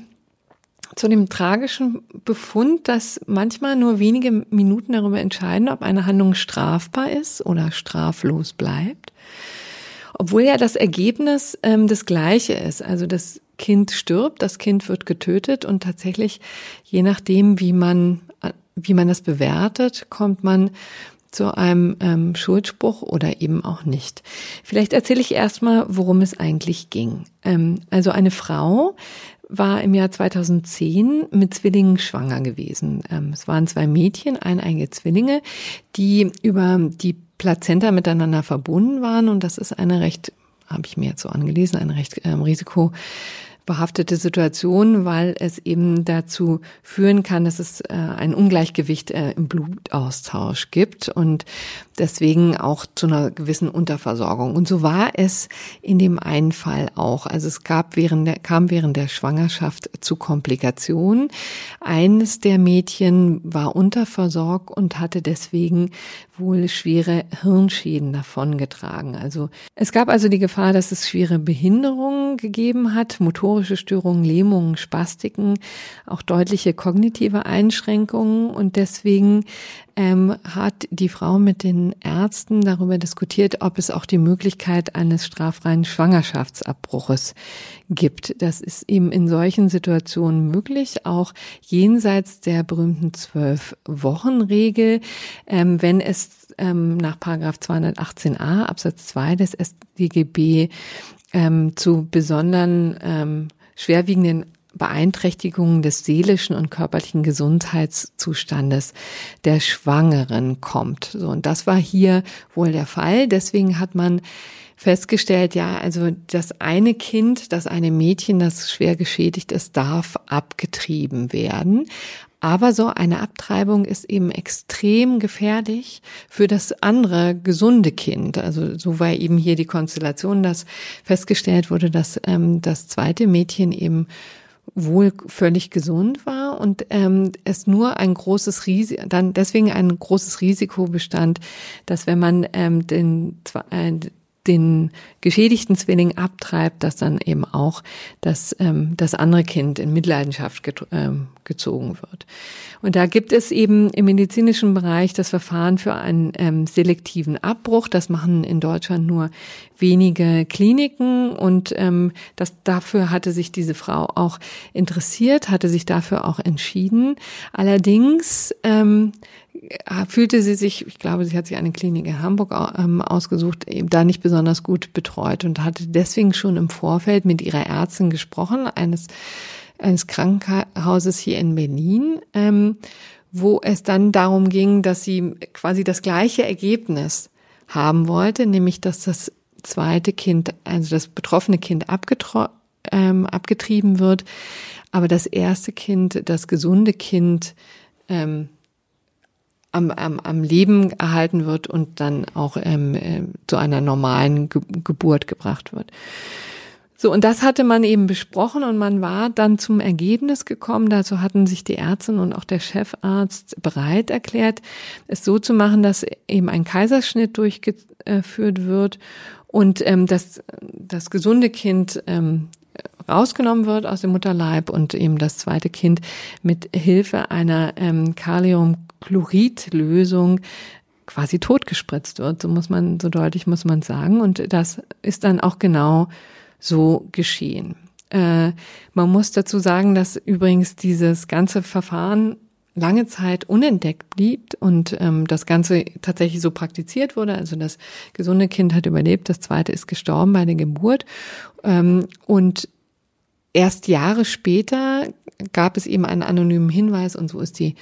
zu dem tragischen Befund, dass manchmal nur wenige Minuten darüber entscheiden, ob eine Handlung strafbar ist oder straflos bleibt. Obwohl ja das Ergebnis ähm, das gleiche ist. Also das Kind stirbt, das Kind wird getötet und tatsächlich, je nachdem, wie man, wie man das bewertet, kommt man zu einem ähm, Schuldspruch oder eben auch nicht. Vielleicht erzähle ich erstmal, worum es eigentlich ging. Ähm, also eine Frau war im Jahr 2010 mit Zwillingen schwanger gewesen. Ähm, es waren zwei Mädchen, eineige Zwillinge, die über die Plazenta miteinander verbunden waren und das ist eine recht, habe ich mir jetzt so angelesen, eine recht ähm, risiko behaftete Situation, weil es eben dazu führen kann, dass es äh, ein Ungleichgewicht äh, im Blutaustausch gibt und deswegen auch zu einer gewissen Unterversorgung. Und so war es in dem einen Fall auch. Also es gab während der, kam während der Schwangerschaft zu Komplikationen. Eines der Mädchen war unterversorgt und hatte deswegen wohl schwere Hirnschäden davongetragen. Also es gab also die Gefahr, dass es schwere Behinderungen gegeben hat, motorische Störungen, Lähmungen, Spastiken, auch deutliche kognitive Einschränkungen und deswegen ähm, hat die Frau mit den Ärzten darüber diskutiert, ob es auch die Möglichkeit eines straffreien Schwangerschaftsabbruches gibt. Das ist eben in solchen Situationen möglich, auch jenseits der berühmten zwölf Wochen Regel, ähm, wenn es ähm, nach Paragraph 218a Absatz 2 des StGB ähm, zu besonderen ähm, schwerwiegenden Beeinträchtigungen des seelischen und körperlichen Gesundheitszustandes der Schwangeren kommt. So, und das war hier wohl der Fall. Deswegen hat man festgestellt, ja, also das eine Kind, das eine Mädchen, das schwer geschädigt ist, darf abgetrieben werden. Aber so eine Abtreibung ist eben extrem gefährlich für das andere gesunde Kind. Also so war eben hier die Konstellation, dass festgestellt wurde, dass ähm, das zweite Mädchen eben wohl völlig gesund war und ähm, es nur ein großes Risiko, dann deswegen ein großes Risiko bestand, dass wenn man ähm, den, äh, den geschädigten Zwilling abtreibt, dass dann eben auch das, ähm, das andere Kind in Mitleidenschaft ähm, gezogen wird. Und da gibt es eben im medizinischen Bereich das Verfahren für einen ähm, selektiven Abbruch. Das machen in Deutschland nur wenige Kliniken und ähm, das, dafür hatte sich diese Frau auch interessiert, hatte sich dafür auch entschieden. Allerdings ähm, fühlte sie sich, ich glaube, sie hat sich eine Klinik in Hamburg ähm, ausgesucht, eben da nicht besonders gut betreut und hatte deswegen schon im Vorfeld mit ihrer Ärztin gesprochen, eines, eines Krankenhauses hier in Berlin, ähm, wo es dann darum ging, dass sie quasi das gleiche Ergebnis haben wollte, nämlich dass das zweite Kind, also das betroffene Kind ähm, abgetrieben wird, aber das erste Kind, das gesunde Kind, ähm, am, am, am Leben erhalten wird und dann auch ähm, äh, zu einer normalen Ge Geburt gebracht wird. So, und das hatte man eben besprochen und man war dann zum Ergebnis gekommen. Dazu hatten sich die Ärztin und auch der Chefarzt bereit erklärt, es so zu machen, dass eben ein Kaiserschnitt durchgeführt wird und ähm, dass das gesunde Kind ähm, rausgenommen wird aus dem Mutterleib und eben das zweite Kind mit Hilfe einer ähm, Kalium Chloridlösung quasi totgespritzt wird. So muss man, so deutlich muss man sagen. Und das ist dann auch genau so geschehen. Äh, man muss dazu sagen, dass übrigens dieses ganze Verfahren lange Zeit unentdeckt blieb und ähm, das Ganze tatsächlich so praktiziert wurde. Also das gesunde Kind hat überlebt, das zweite ist gestorben bei der Geburt. Ähm, und erst Jahre später gab es eben einen anonymen Hinweis und so ist die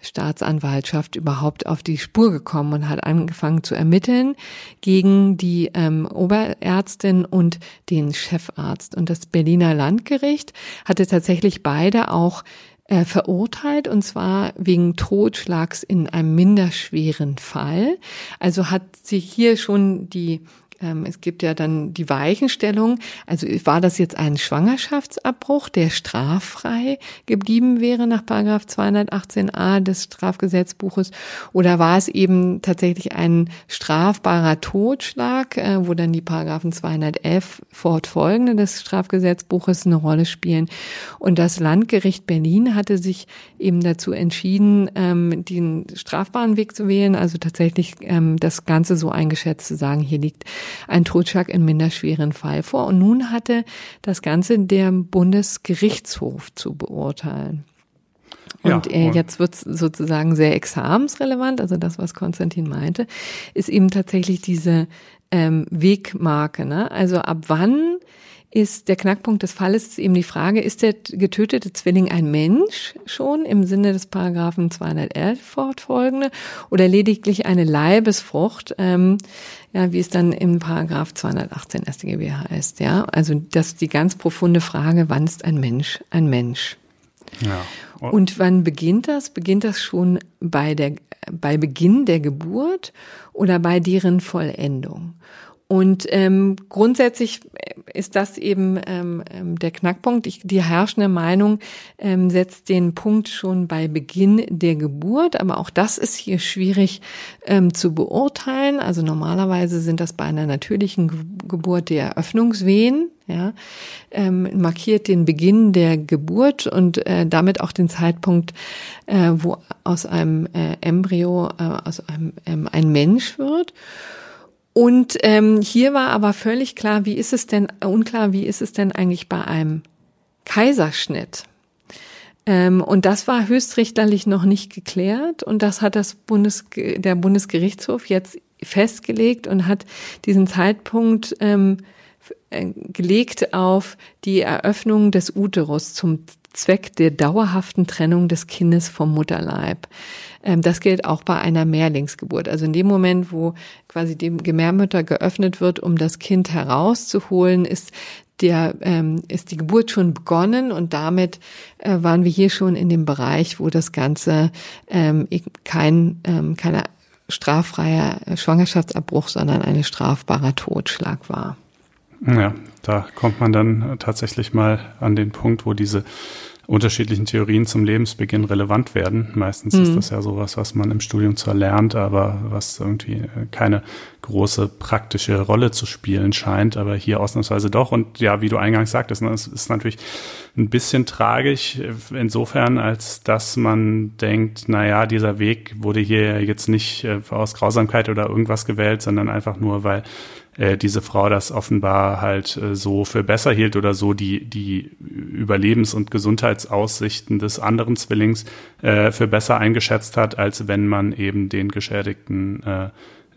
Staatsanwaltschaft überhaupt auf die Spur gekommen und hat angefangen zu ermitteln gegen die ähm, Oberärztin und den Chefarzt. Und das Berliner Landgericht hatte tatsächlich beide auch äh, verurteilt und zwar wegen Totschlags in einem minderschweren Fall. Also hat sich hier schon die es gibt ja dann die Weichenstellung. Also war das jetzt ein Schwangerschaftsabbruch, der straffrei geblieben wäre nach Paragraph 218a des Strafgesetzbuches? Oder war es eben tatsächlich ein strafbarer Totschlag, äh, wo dann die Paragraphen 211 fortfolgende des Strafgesetzbuches eine Rolle spielen? Und das Landgericht Berlin hatte sich eben dazu entschieden, ähm, den strafbaren Weg zu wählen, also tatsächlich ähm, das Ganze so eingeschätzt zu sagen, hier liegt ein Totschlag in minderschweren Fall vor. Und nun hatte das Ganze der Bundesgerichtshof zu beurteilen. Und, ja, äh, jetzt wird es sozusagen sehr examensrelevant, also das, was Konstantin meinte, ist eben tatsächlich diese ähm, Wegmarke. Ne? Also ab wann ist der Knackpunkt des Falles ist eben die Frage, ist der getötete Zwilling ein Mensch schon im Sinne des Paragraphen 211 fortfolgende oder lediglich eine Leibesfrucht, ähm, ja, wie es dann im Paragraph 218 StGB heißt, ja? Also das ist die ganz profunde Frage, wann ist ein Mensch ein Mensch? Ja. Und wann beginnt das? Beginnt das schon bei der bei Beginn der Geburt oder bei deren Vollendung? Und ähm, grundsätzlich ist das eben ähm, ähm, der Knackpunkt. Ich, die herrschende Meinung ähm, setzt den Punkt schon bei Beginn der Geburt, aber auch das ist hier schwierig ähm, zu beurteilen. Also normalerweise sind das bei einer natürlichen Ge Geburt die Eröffnungswehen, ja, ähm, markiert den Beginn der Geburt und äh, damit auch den Zeitpunkt, äh, wo aus einem äh, Embryo äh, aus einem ähm, ein Mensch wird. Und ähm, hier war aber völlig klar, wie ist es denn, unklar, wie ist es denn eigentlich bei einem Kaiserschnitt? Ähm, und das war höchstrichterlich noch nicht geklärt und das hat das Bundes, der Bundesgerichtshof jetzt festgelegt und hat diesen Zeitpunkt ähm, äh, gelegt auf die Eröffnung des Uterus zum Zweck der dauerhaften Trennung des Kindes vom Mutterleib. Ähm, das gilt auch bei einer Mehrlingsgeburt. Also in dem Moment, wo quasi die Gebärmutter geöffnet wird, um das Kind herauszuholen, ist der ähm, ist die Geburt schon begonnen und damit äh, waren wir hier schon in dem Bereich, wo das Ganze ähm, kein ähm, keine straffreier Schwangerschaftsabbruch, sondern ein strafbarer Totschlag war. Ja, da kommt man dann tatsächlich mal an den Punkt, wo diese unterschiedlichen Theorien zum Lebensbeginn relevant werden. Meistens mhm. ist das ja sowas, was man im Studium zwar lernt, aber was irgendwie äh, keine große praktische Rolle zu spielen scheint, aber hier ausnahmsweise doch. Und ja, wie du eingangs sagtest, ne, es ist natürlich ein bisschen tragisch äh, insofern, als dass man denkt, na ja, dieser Weg wurde hier jetzt nicht äh, aus Grausamkeit oder irgendwas gewählt, sondern einfach nur, weil äh, diese Frau das offenbar halt äh, so für besser hielt oder so die, die Überlebens- und Gesundheitsaussichten des anderen Zwillings äh, für besser eingeschätzt hat, als wenn man eben den geschädigten äh,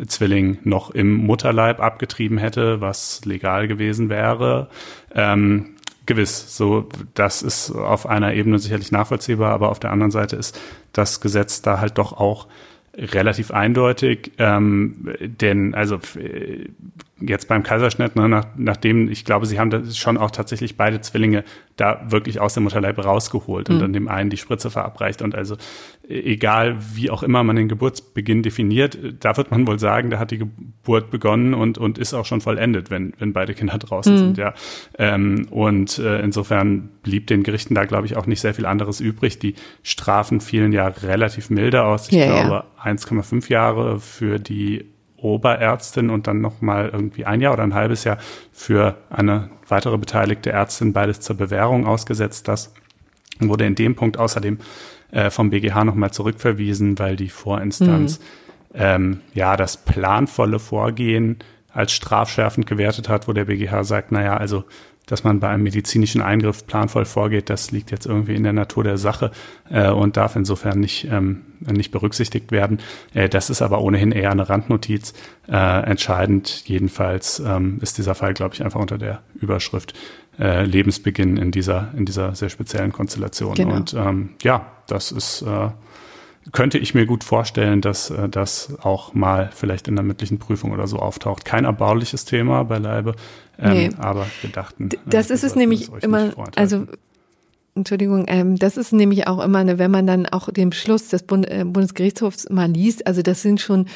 Zwilling noch im Mutterleib abgetrieben hätte, was legal gewesen wäre. Ähm, gewiss, so das ist auf einer Ebene sicherlich nachvollziehbar, aber auf der anderen Seite ist das Gesetz da halt doch auch relativ eindeutig, ähm, denn also jetzt beim Kaiserschnitt, ne, nach, nachdem ich glaube, sie haben das schon auch tatsächlich beide Zwillinge da wirklich aus dem Mutterleib rausgeholt mhm. und dann dem einen die Spritze verabreicht und also egal wie auch immer man den Geburtsbeginn definiert, da wird man wohl sagen, da hat die Geburt begonnen und und ist auch schon vollendet, wenn wenn beide Kinder draußen mhm. sind, ja. Ähm, und äh, insofern blieb den Gerichten da glaube ich auch nicht sehr viel anderes übrig. Die Strafen fielen ja relativ milde aus. Ich ja, glaube ja. 1,5 Jahre für die Oberärztin und dann nochmal irgendwie ein Jahr oder ein halbes Jahr für eine weitere beteiligte Ärztin beides zur Bewährung ausgesetzt. Das wurde in dem Punkt außerdem äh, vom BGH nochmal zurückverwiesen, weil die Vorinstanz mhm. ähm, ja das planvolle Vorgehen als strafschärfend gewertet hat, wo der BGH sagt, naja, also dass man bei einem medizinischen Eingriff planvoll vorgeht, das liegt jetzt irgendwie in der Natur der Sache äh, und darf insofern nicht, ähm, nicht berücksichtigt werden. Äh, das ist aber ohnehin eher eine Randnotiz. Äh, entscheidend jedenfalls ähm, ist dieser Fall, glaube ich, einfach unter der Überschrift äh, Lebensbeginn in dieser, in dieser sehr speziellen Konstellation. Genau. Und ähm, ja, das ist äh, könnte ich mir gut vorstellen, dass äh, das auch mal vielleicht in der mündlichen Prüfung oder so auftaucht. Kein erbauliches Thema beileibe, ähm, nee. aber wir dachten. Das äh, ist es nämlich immer, also Entschuldigung, ähm, das ist nämlich auch immer, eine, wenn man dann auch den Beschluss des Bund, äh, Bundesgerichtshofs mal liest, also das sind schon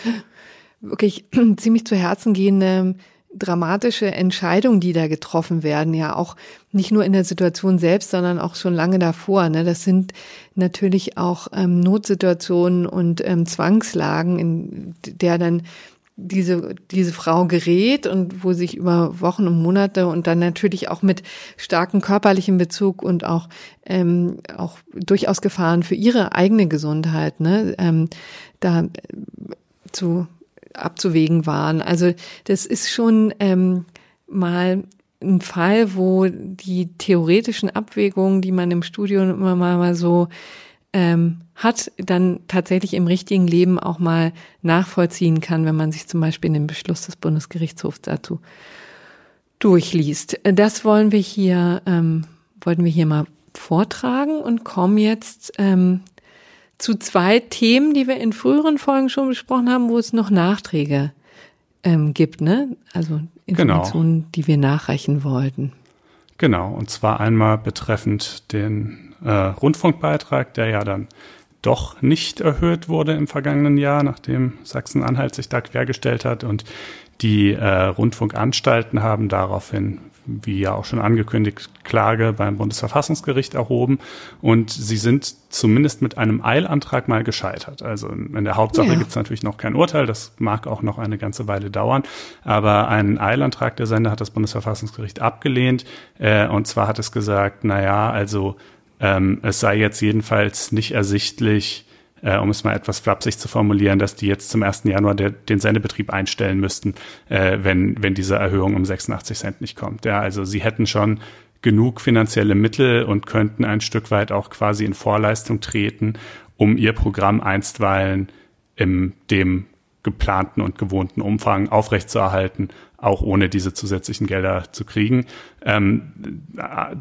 wirklich ziemlich zu Herzen gehende dramatische Entscheidungen, die da getroffen werden, ja auch nicht nur in der Situation selbst, sondern auch schon lange davor. Ne? Das sind natürlich auch ähm, Notsituationen und ähm, Zwangslagen, in der dann diese, diese Frau gerät und wo sich über Wochen und Monate und dann natürlich auch mit starkem körperlichen Bezug und auch, ähm, auch durchaus Gefahren für ihre eigene Gesundheit, ne, ähm, da zu abzuwägen waren. Also das ist schon ähm, mal ein Fall, wo die theoretischen Abwägungen, die man im Studium immer mal, mal so ähm, hat, dann tatsächlich im richtigen Leben auch mal nachvollziehen kann, wenn man sich zum Beispiel den Beschluss des Bundesgerichtshofs dazu durchliest. Das wollen wir hier, ähm, wollten wir hier mal vortragen und kommen jetzt ähm, zu zwei Themen, die wir in früheren Folgen schon besprochen haben, wo es noch Nachträge ähm, gibt, ne? Also Informationen, genau. die wir nachreichen wollten. Genau, und zwar einmal betreffend den äh, Rundfunkbeitrag, der ja dann doch nicht erhöht wurde im vergangenen Jahr, nachdem Sachsen-Anhalt sich da quergestellt hat und die äh, Rundfunkanstalten haben daraufhin wie ja auch schon angekündigt, Klage beim Bundesverfassungsgericht erhoben und sie sind zumindest mit einem Eilantrag mal gescheitert. Also in der Hauptsache ja. gibt es natürlich noch kein Urteil, das mag auch noch eine ganze Weile dauern, aber einen Eilantrag der Sender hat das Bundesverfassungsgericht abgelehnt äh, und zwar hat es gesagt, na ja, also ähm, es sei jetzt jedenfalls nicht ersichtlich, äh, um es mal etwas flapsig zu formulieren, dass die jetzt zum 1. Januar der, den Sendebetrieb einstellen müssten, äh, wenn, wenn diese Erhöhung um 86 Cent nicht kommt. Ja, also sie hätten schon genug finanzielle Mittel und könnten ein Stück weit auch quasi in Vorleistung treten, um ihr Programm einstweilen in dem geplanten und gewohnten Umfang aufrechtzuerhalten, auch ohne diese zusätzlichen Gelder zu kriegen. Ähm,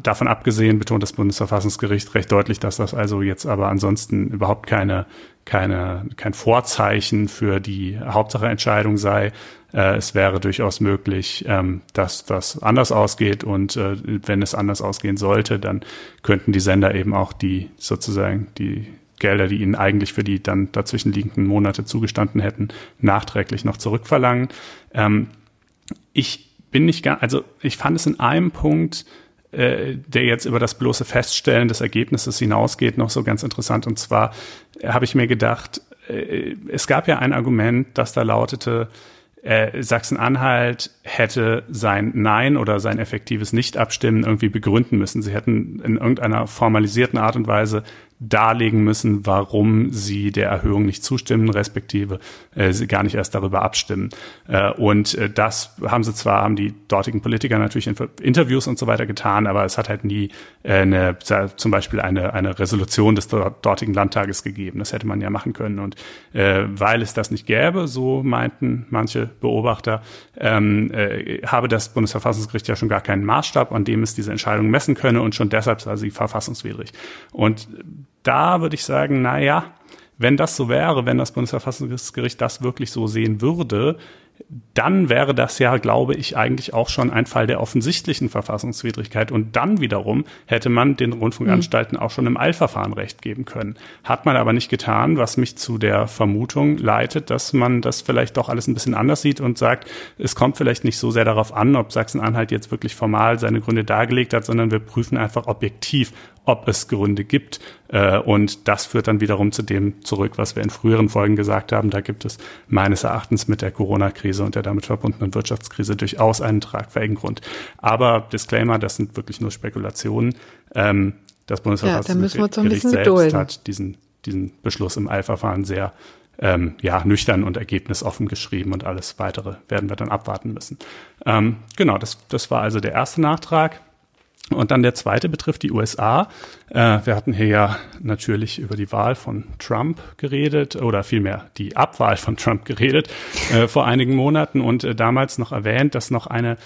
davon abgesehen betont das Bundesverfassungsgericht recht deutlich, dass das also jetzt aber ansonsten überhaupt keine, keine, kein Vorzeichen für die Hauptsacheentscheidung sei. Äh, es wäre durchaus möglich, ähm, dass das anders ausgeht und äh, wenn es anders ausgehen sollte, dann könnten die Sender eben auch die sozusagen die Gelder, die ihnen eigentlich für die dann dazwischen liegenden Monate zugestanden hätten, nachträglich noch zurückverlangen. Ähm, ich bin nicht gar, also ich fand es in einem Punkt, äh, der jetzt über das bloße Feststellen des Ergebnisses hinausgeht, noch so ganz interessant. Und zwar habe ich mir gedacht, äh, es gab ja ein Argument, das da lautete, äh, Sachsen-Anhalt hätte sein Nein oder sein effektives Nicht-Abstimmen irgendwie begründen müssen. Sie hätten in irgendeiner formalisierten Art und Weise darlegen müssen, warum sie der Erhöhung nicht zustimmen, respektive äh, sie gar nicht erst darüber abstimmen. Äh, und äh, das haben sie zwar, haben die dortigen Politiker natürlich in Interviews und so weiter getan, aber es hat halt nie äh, eine, zum Beispiel eine, eine Resolution des dortigen Landtages gegeben. Das hätte man ja machen können. Und äh, weil es das nicht gäbe, so meinten manche Beobachter, ähm, äh, habe das Bundesverfassungsgericht ja schon gar keinen Maßstab, an dem es diese Entscheidung messen könne und schon deshalb sei sie verfassungswidrig. Und da würde ich sagen, na ja, wenn das so wäre, wenn das Bundesverfassungsgericht das wirklich so sehen würde, dann wäre das ja, glaube ich, eigentlich auch schon ein Fall der offensichtlichen Verfassungswidrigkeit. Und dann wiederum hätte man den Rundfunkanstalten auch schon im Eilverfahren Recht geben können. Hat man aber nicht getan, was mich zu der Vermutung leitet, dass man das vielleicht doch alles ein bisschen anders sieht und sagt, es kommt vielleicht nicht so sehr darauf an, ob Sachsen-Anhalt jetzt wirklich formal seine Gründe dargelegt hat, sondern wir prüfen einfach objektiv, ob es Gründe gibt. Äh, und das führt dann wiederum zu dem zurück, was wir in früheren Folgen gesagt haben. Da gibt es meines Erachtens mit der Corona-Krise und der damit verbundenen Wirtschaftskrise durchaus einen tragfähigen Grund. Aber Disclaimer, das sind wirklich nur Spekulationen. Ähm, das Bundesverfassungsgericht ja, selbst gedulden. hat diesen, diesen Beschluss im Eilverfahren sehr ähm, ja, nüchtern und ergebnisoffen geschrieben und alles weitere werden wir dann abwarten müssen. Ähm, genau, das, das war also der erste Nachtrag. Und dann der zweite betrifft die USA. Äh, wir hatten hier ja natürlich über die Wahl von Trump geredet oder vielmehr die Abwahl von Trump geredet äh, vor einigen Monaten und äh, damals noch erwähnt, dass noch eine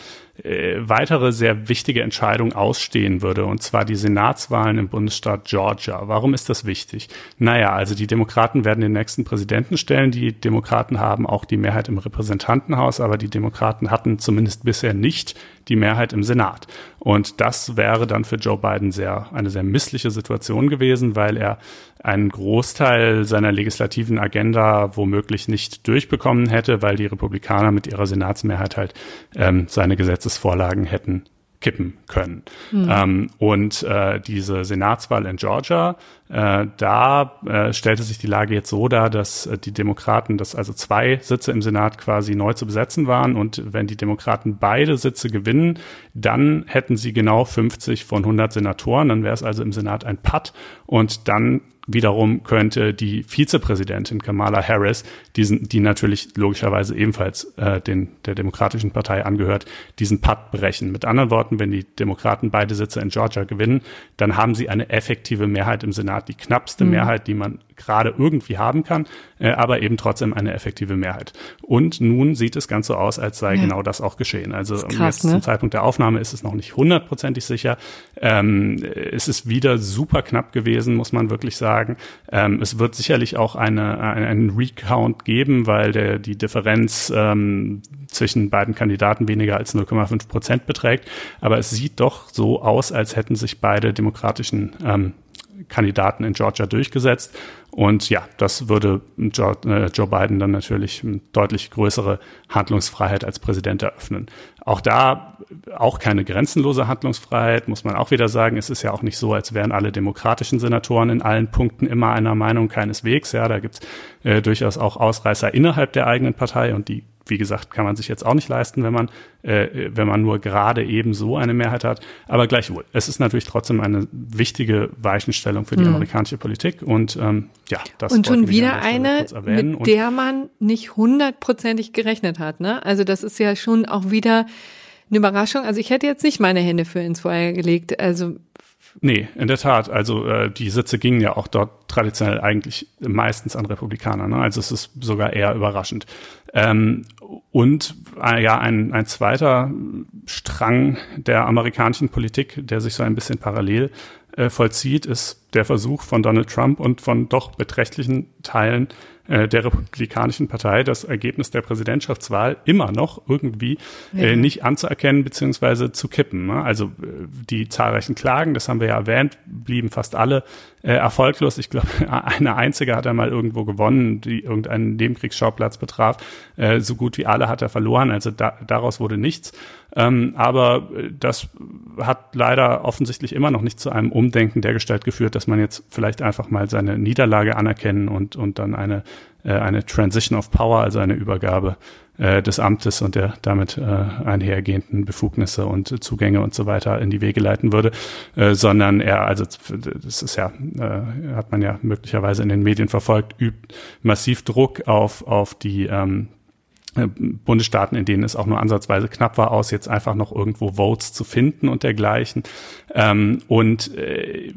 äh, weitere sehr wichtige Entscheidung ausstehen würde, und zwar die Senatswahlen im Bundesstaat Georgia. Warum ist das wichtig? Naja, also die Demokraten werden den nächsten Präsidenten stellen. Die Demokraten haben auch die Mehrheit im Repräsentantenhaus, aber die Demokraten hatten zumindest bisher nicht die Mehrheit im Senat. Und das wäre dann für Joe Biden sehr, eine sehr missliche Situation gewesen, weil er einen Großteil seiner legislativen Agenda womöglich nicht durchbekommen hätte, weil die Republikaner mit ihrer Senatsmehrheit halt ähm, seine Gesetzesvorlagen hätten kippen können. Mhm. Ähm, und äh, diese Senatswahl in Georgia, äh, da äh, stellte sich die Lage jetzt so dar, dass äh, die Demokraten, dass also zwei Sitze im Senat quasi neu zu besetzen waren und wenn die Demokraten beide Sitze gewinnen, dann hätten sie genau 50 von 100 Senatoren, dann wäre es also im Senat ein Patt und dann wiederum könnte die Vizepräsidentin Kamala Harris, diesen, die natürlich logischerweise ebenfalls äh, den, der Demokratischen Partei angehört, diesen Patt brechen. Mit anderen Worten, wenn die Demokraten beide Sitze in Georgia gewinnen, dann haben sie eine effektive Mehrheit im Senat, die knappste mhm. Mehrheit, die man gerade irgendwie haben kann, äh, aber eben trotzdem eine effektive Mehrheit. Und nun sieht es ganz so aus, als sei ja. genau das auch geschehen. Also krass, jetzt ne? zum Zeitpunkt der Aufnahme ist es noch nicht hundertprozentig sicher. Ähm, es ist wieder super knapp gewesen, muss man wirklich sagen. Ähm, es wird sicherlich auch eine, eine, einen Recount geben, weil der, die Differenz ähm, zwischen beiden Kandidaten weniger als 0,5 Prozent beträgt. Aber es sieht doch so aus, als hätten sich beide demokratischen ähm, Kandidaten in Georgia durchgesetzt. Und ja, das würde Joe, äh, Biden dann natürlich deutlich größere Handlungsfreiheit als Präsident eröffnen. Auch da auch keine grenzenlose Handlungsfreiheit, muss man auch wieder sagen. Es ist ja auch nicht so, als wären alle demokratischen Senatoren in allen Punkten immer einer Meinung keineswegs. Ja, da gibt's äh, durchaus auch Ausreißer innerhalb der eigenen Partei und die wie gesagt, kann man sich jetzt auch nicht leisten, wenn man, äh, wenn man nur gerade eben so eine Mehrheit hat. Aber gleichwohl, es ist natürlich trotzdem eine wichtige Weichenstellung für die mhm. amerikanische Politik. Und ähm, ja, das Und schon wieder eine, mit der man nicht hundertprozentig gerechnet hat. Ne? Also das ist ja schon auch wieder eine Überraschung. Also ich hätte jetzt nicht meine Hände für ins Feuer gelegt. Also Nee, in der Tat. Also äh, die Sitze gingen ja auch dort traditionell eigentlich meistens an Republikaner. Ne? Also es ist sogar eher überraschend. Ähm, und äh, ja, ein, ein zweiter Strang der amerikanischen Politik, der sich so ein bisschen parallel äh, vollzieht, ist der Versuch von Donald Trump und von doch beträchtlichen Teilen äh, der Republikanischen Partei das Ergebnis der Präsidentschaftswahl immer noch irgendwie äh, ja. nicht anzuerkennen beziehungsweise zu kippen. Ne? Also äh, die zahlreichen Klagen, das haben wir ja erwähnt, blieben fast alle äh, erfolglos. Ich glaube, eine einzige hat er mal irgendwo gewonnen, die irgendeinen Nebenkriegsschauplatz betraf. Äh, so gut wie alle hat er verloren. Also da, daraus wurde nichts. Ähm, aber äh, das hat leider offensichtlich immer noch nicht zu einem Umdenken der Gestalt geführt, dass man jetzt vielleicht einfach mal seine Niederlage anerkennen und, und dann eine, äh, eine Transition of Power, also eine Übergabe äh, des Amtes und der damit äh, einhergehenden Befugnisse und Zugänge und so weiter in die Wege leiten würde, äh, sondern er, also das ist ja, äh, hat man ja möglicherweise in den Medien verfolgt, übt massiv Druck auf, auf die ähm, äh, Bundesstaaten, in denen es auch nur ansatzweise knapp war, aus jetzt einfach noch irgendwo Votes zu finden und dergleichen. Ähm, und äh,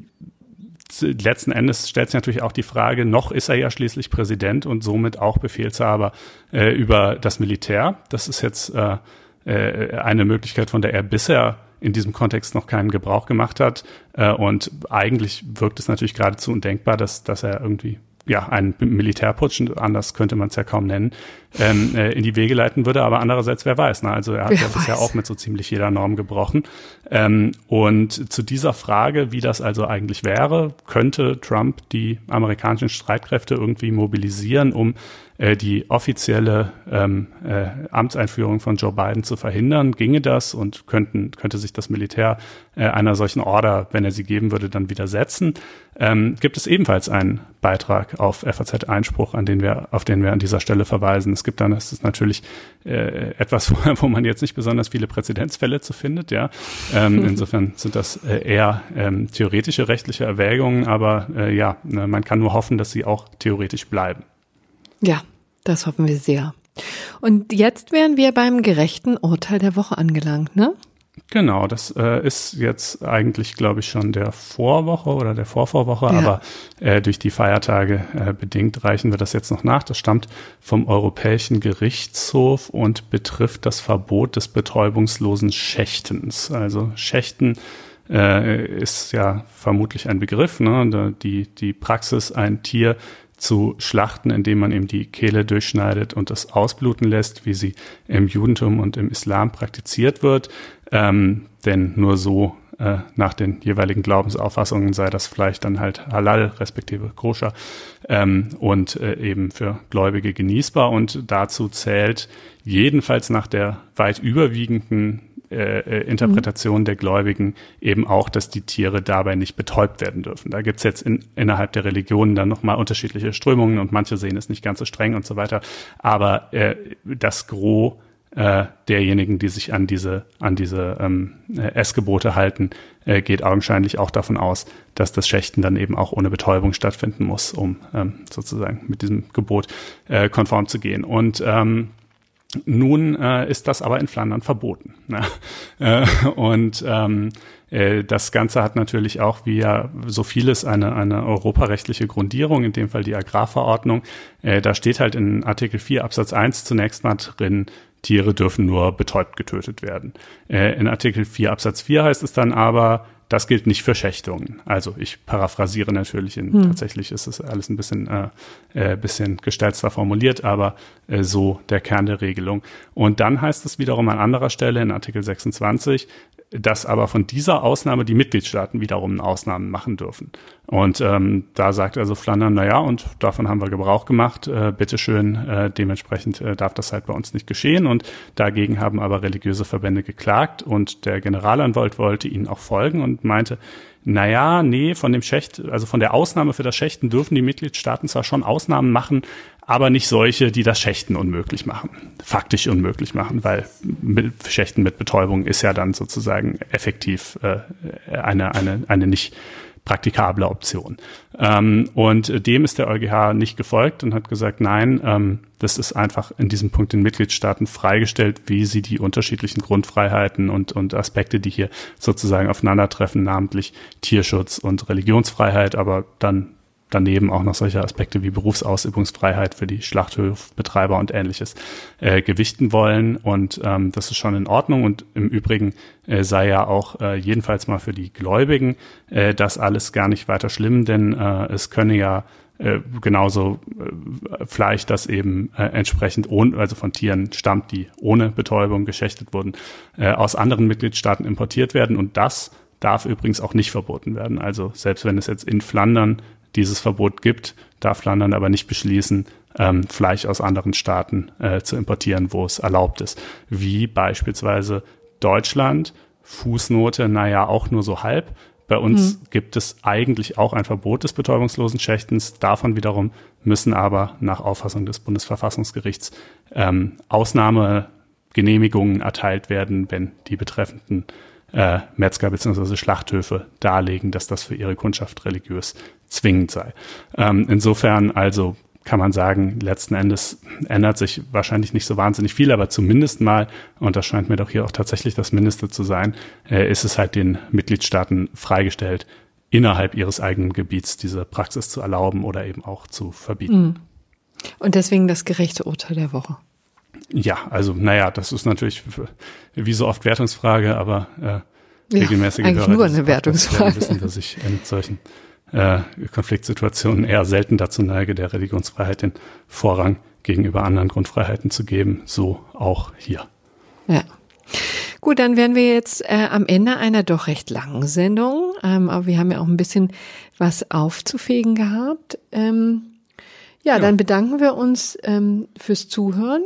letzten Endes stellt sich natürlich auch die Frage, noch ist er ja schließlich Präsident und somit auch Befehlshaber äh, über das Militär. Das ist jetzt äh, äh, eine Möglichkeit, von der er bisher in diesem Kontext noch keinen Gebrauch gemacht hat. Äh, und eigentlich wirkt es natürlich geradezu undenkbar, dass, dass er irgendwie ja, einen Militärputsch, anders könnte man es ja kaum nennen, ähm, äh, in die Wege leiten würde. Aber andererseits, wer weiß, ne? also er hat wer ja weiß. bisher auch mit so ziemlich jeder Norm gebrochen. Ähm, und zu dieser Frage, wie das also eigentlich wäre, könnte Trump die amerikanischen Streitkräfte irgendwie mobilisieren, um äh, die offizielle ähm, äh, Amtseinführung von Joe Biden zu verhindern. Ginge das und könnten, könnte sich das Militär äh, einer solchen Order, wenn er sie geben würde, dann widersetzen? Ähm, gibt es ebenfalls einen Beitrag auf FAZ Einspruch, an den wir, auf den wir an dieser Stelle verweisen. Es gibt dann, das ist natürlich äh, etwas, wo, wo man jetzt nicht besonders viele Präzedenzfälle zu findet, ja. Ähm, insofern sind das äh, eher ähm, theoretische rechtliche Erwägungen, aber äh, ja, ne, man kann nur hoffen, dass sie auch theoretisch bleiben. Ja, das hoffen wir sehr. Und jetzt wären wir beim gerechten Urteil der Woche angelangt, ne? Genau, das äh, ist jetzt eigentlich, glaube ich, schon der Vorwoche oder der Vorvorwoche, ja. aber äh, durch die Feiertage äh, bedingt reichen wir das jetzt noch nach. Das stammt vom Europäischen Gerichtshof und betrifft das Verbot des betäubungslosen Schächtens. Also Schächten äh, ist ja vermutlich ein Begriff, ne? die, die Praxis, ein Tier zu schlachten, indem man ihm die Kehle durchschneidet und das ausbluten lässt, wie sie im Judentum und im Islam praktiziert wird. Ähm, denn nur so äh, nach den jeweiligen Glaubensauffassungen sei das Fleisch dann halt halal, respektive koscher ähm, und äh, eben für Gläubige genießbar. Und dazu zählt jedenfalls nach der weit überwiegenden äh, äh, Interpretation mhm. der Gläubigen eben auch, dass die Tiere dabei nicht betäubt werden dürfen. Da gibt's jetzt in, innerhalb der Religionen dann nochmal unterschiedliche Strömungen und manche sehen es nicht ganz so streng und so weiter. Aber äh, das Gros äh, derjenigen, die sich an diese, an diese ähm, Essgebote halten, äh, geht augenscheinlich auch davon aus, dass das Schächten dann eben auch ohne Betäubung stattfinden muss, um ähm, sozusagen mit diesem Gebot äh, konform zu gehen. Und ähm, nun äh, ist das aber in Flandern verboten. Ne? Äh, und ähm, äh, das Ganze hat natürlich auch, wie ja so vieles, eine, eine europarechtliche Grundierung, in dem Fall die Agrarverordnung. Äh, da steht halt in Artikel 4 Absatz 1 zunächst mal drin, Tiere dürfen nur betäubt getötet werden. Äh, in Artikel 4 Absatz 4 heißt es dann aber, das gilt nicht für Schächtungen. Also ich paraphrasiere natürlich, in, hm. tatsächlich ist es alles ein bisschen, äh, äh, bisschen gestelzter formuliert, aber äh, so der Kern der Regelung. Und dann heißt es wiederum an anderer Stelle in Artikel 26, dass aber von dieser Ausnahme die Mitgliedstaaten wiederum Ausnahmen machen dürfen. Und ähm, da sagt also Flandern, na ja, und davon haben wir Gebrauch gemacht, äh, bitteschön, äh, dementsprechend äh, darf das halt bei uns nicht geschehen. Und dagegen haben aber religiöse Verbände geklagt und der Generalanwalt wollte ihnen auch folgen und meinte, naja, nee, von dem Schächt, also von der Ausnahme für das Schächten dürfen die Mitgliedstaaten zwar schon Ausnahmen machen, aber nicht solche, die das Schächten unmöglich machen, faktisch unmöglich machen, weil mit Schächten mit Betäubung ist ja dann sozusagen effektiv äh, eine, eine, eine nicht praktikable Option. Ähm, und dem ist der EuGH nicht gefolgt und hat gesagt, nein, ähm, das ist einfach in diesem Punkt den Mitgliedstaaten freigestellt, wie sie die unterschiedlichen Grundfreiheiten und, und Aspekte, die hier sozusagen aufeinandertreffen, namentlich Tierschutz und Religionsfreiheit, aber dann daneben auch noch solche Aspekte wie Berufsausübungsfreiheit für die Schlachthofbetreiber und ähnliches äh, gewichten wollen. Und ähm, das ist schon in Ordnung. Und im Übrigen äh, sei ja auch äh, jedenfalls mal für die Gläubigen äh, das alles gar nicht weiter schlimm, denn äh, es könne ja äh, genauso äh, Fleisch, das eben äh, entsprechend ohne, also von Tieren stammt, die ohne Betäubung geschächtet wurden, äh, aus anderen Mitgliedstaaten importiert werden. Und das darf übrigens auch nicht verboten werden. Also selbst wenn es jetzt in Flandern dieses Verbot gibt, darf London aber nicht beschließen, ähm, Fleisch aus anderen Staaten äh, zu importieren, wo es erlaubt ist. Wie beispielsweise Deutschland, Fußnote, naja, auch nur so halb. Bei uns mhm. gibt es eigentlich auch ein Verbot des betäubungslosen Schächtens. Davon wiederum müssen aber nach Auffassung des Bundesverfassungsgerichts ähm, Ausnahmegenehmigungen erteilt werden, wenn die betreffenden äh, Metzger bzw. Schlachthöfe darlegen, dass das für ihre Kundschaft religiös zwingend sei. Ähm, insofern also kann man sagen, letzten Endes ändert sich wahrscheinlich nicht so wahnsinnig viel, aber zumindest mal, und das scheint mir doch hier auch tatsächlich das Mindeste zu sein, äh, ist es halt den Mitgliedstaaten freigestellt, innerhalb ihres eigenen Gebiets diese Praxis zu erlauben oder eben auch zu verbieten. Mhm. Und deswegen das gerechte Urteil der Woche. Ja, also naja, das ist natürlich wie so oft Wertungsfrage, aber äh, regelmäßige ja, eigentlich Hörer nur eine Wertungsfrage. wissen, dass ich in solchen äh, Konfliktsituationen eher selten dazu neige, der Religionsfreiheit den Vorrang gegenüber anderen Grundfreiheiten zu geben, so auch hier. Ja. Gut, dann wären wir jetzt äh, am Ende einer doch recht langen Sendung, ähm, aber wir haben ja auch ein bisschen was aufzufegen gehabt. Ähm, ja, ja, dann bedanken wir uns ähm, fürs Zuhören,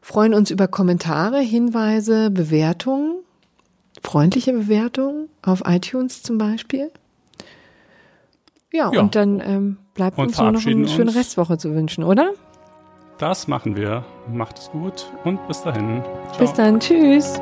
freuen uns über Kommentare, Hinweise, Bewertungen, freundliche Bewertungen auf iTunes zum Beispiel. Ja, ja. und dann ähm, bleibt und uns nur noch eine schöne Restwoche zu wünschen, oder? Das machen wir. Macht es gut und bis dahin. Ciao. Bis dann. Tschüss.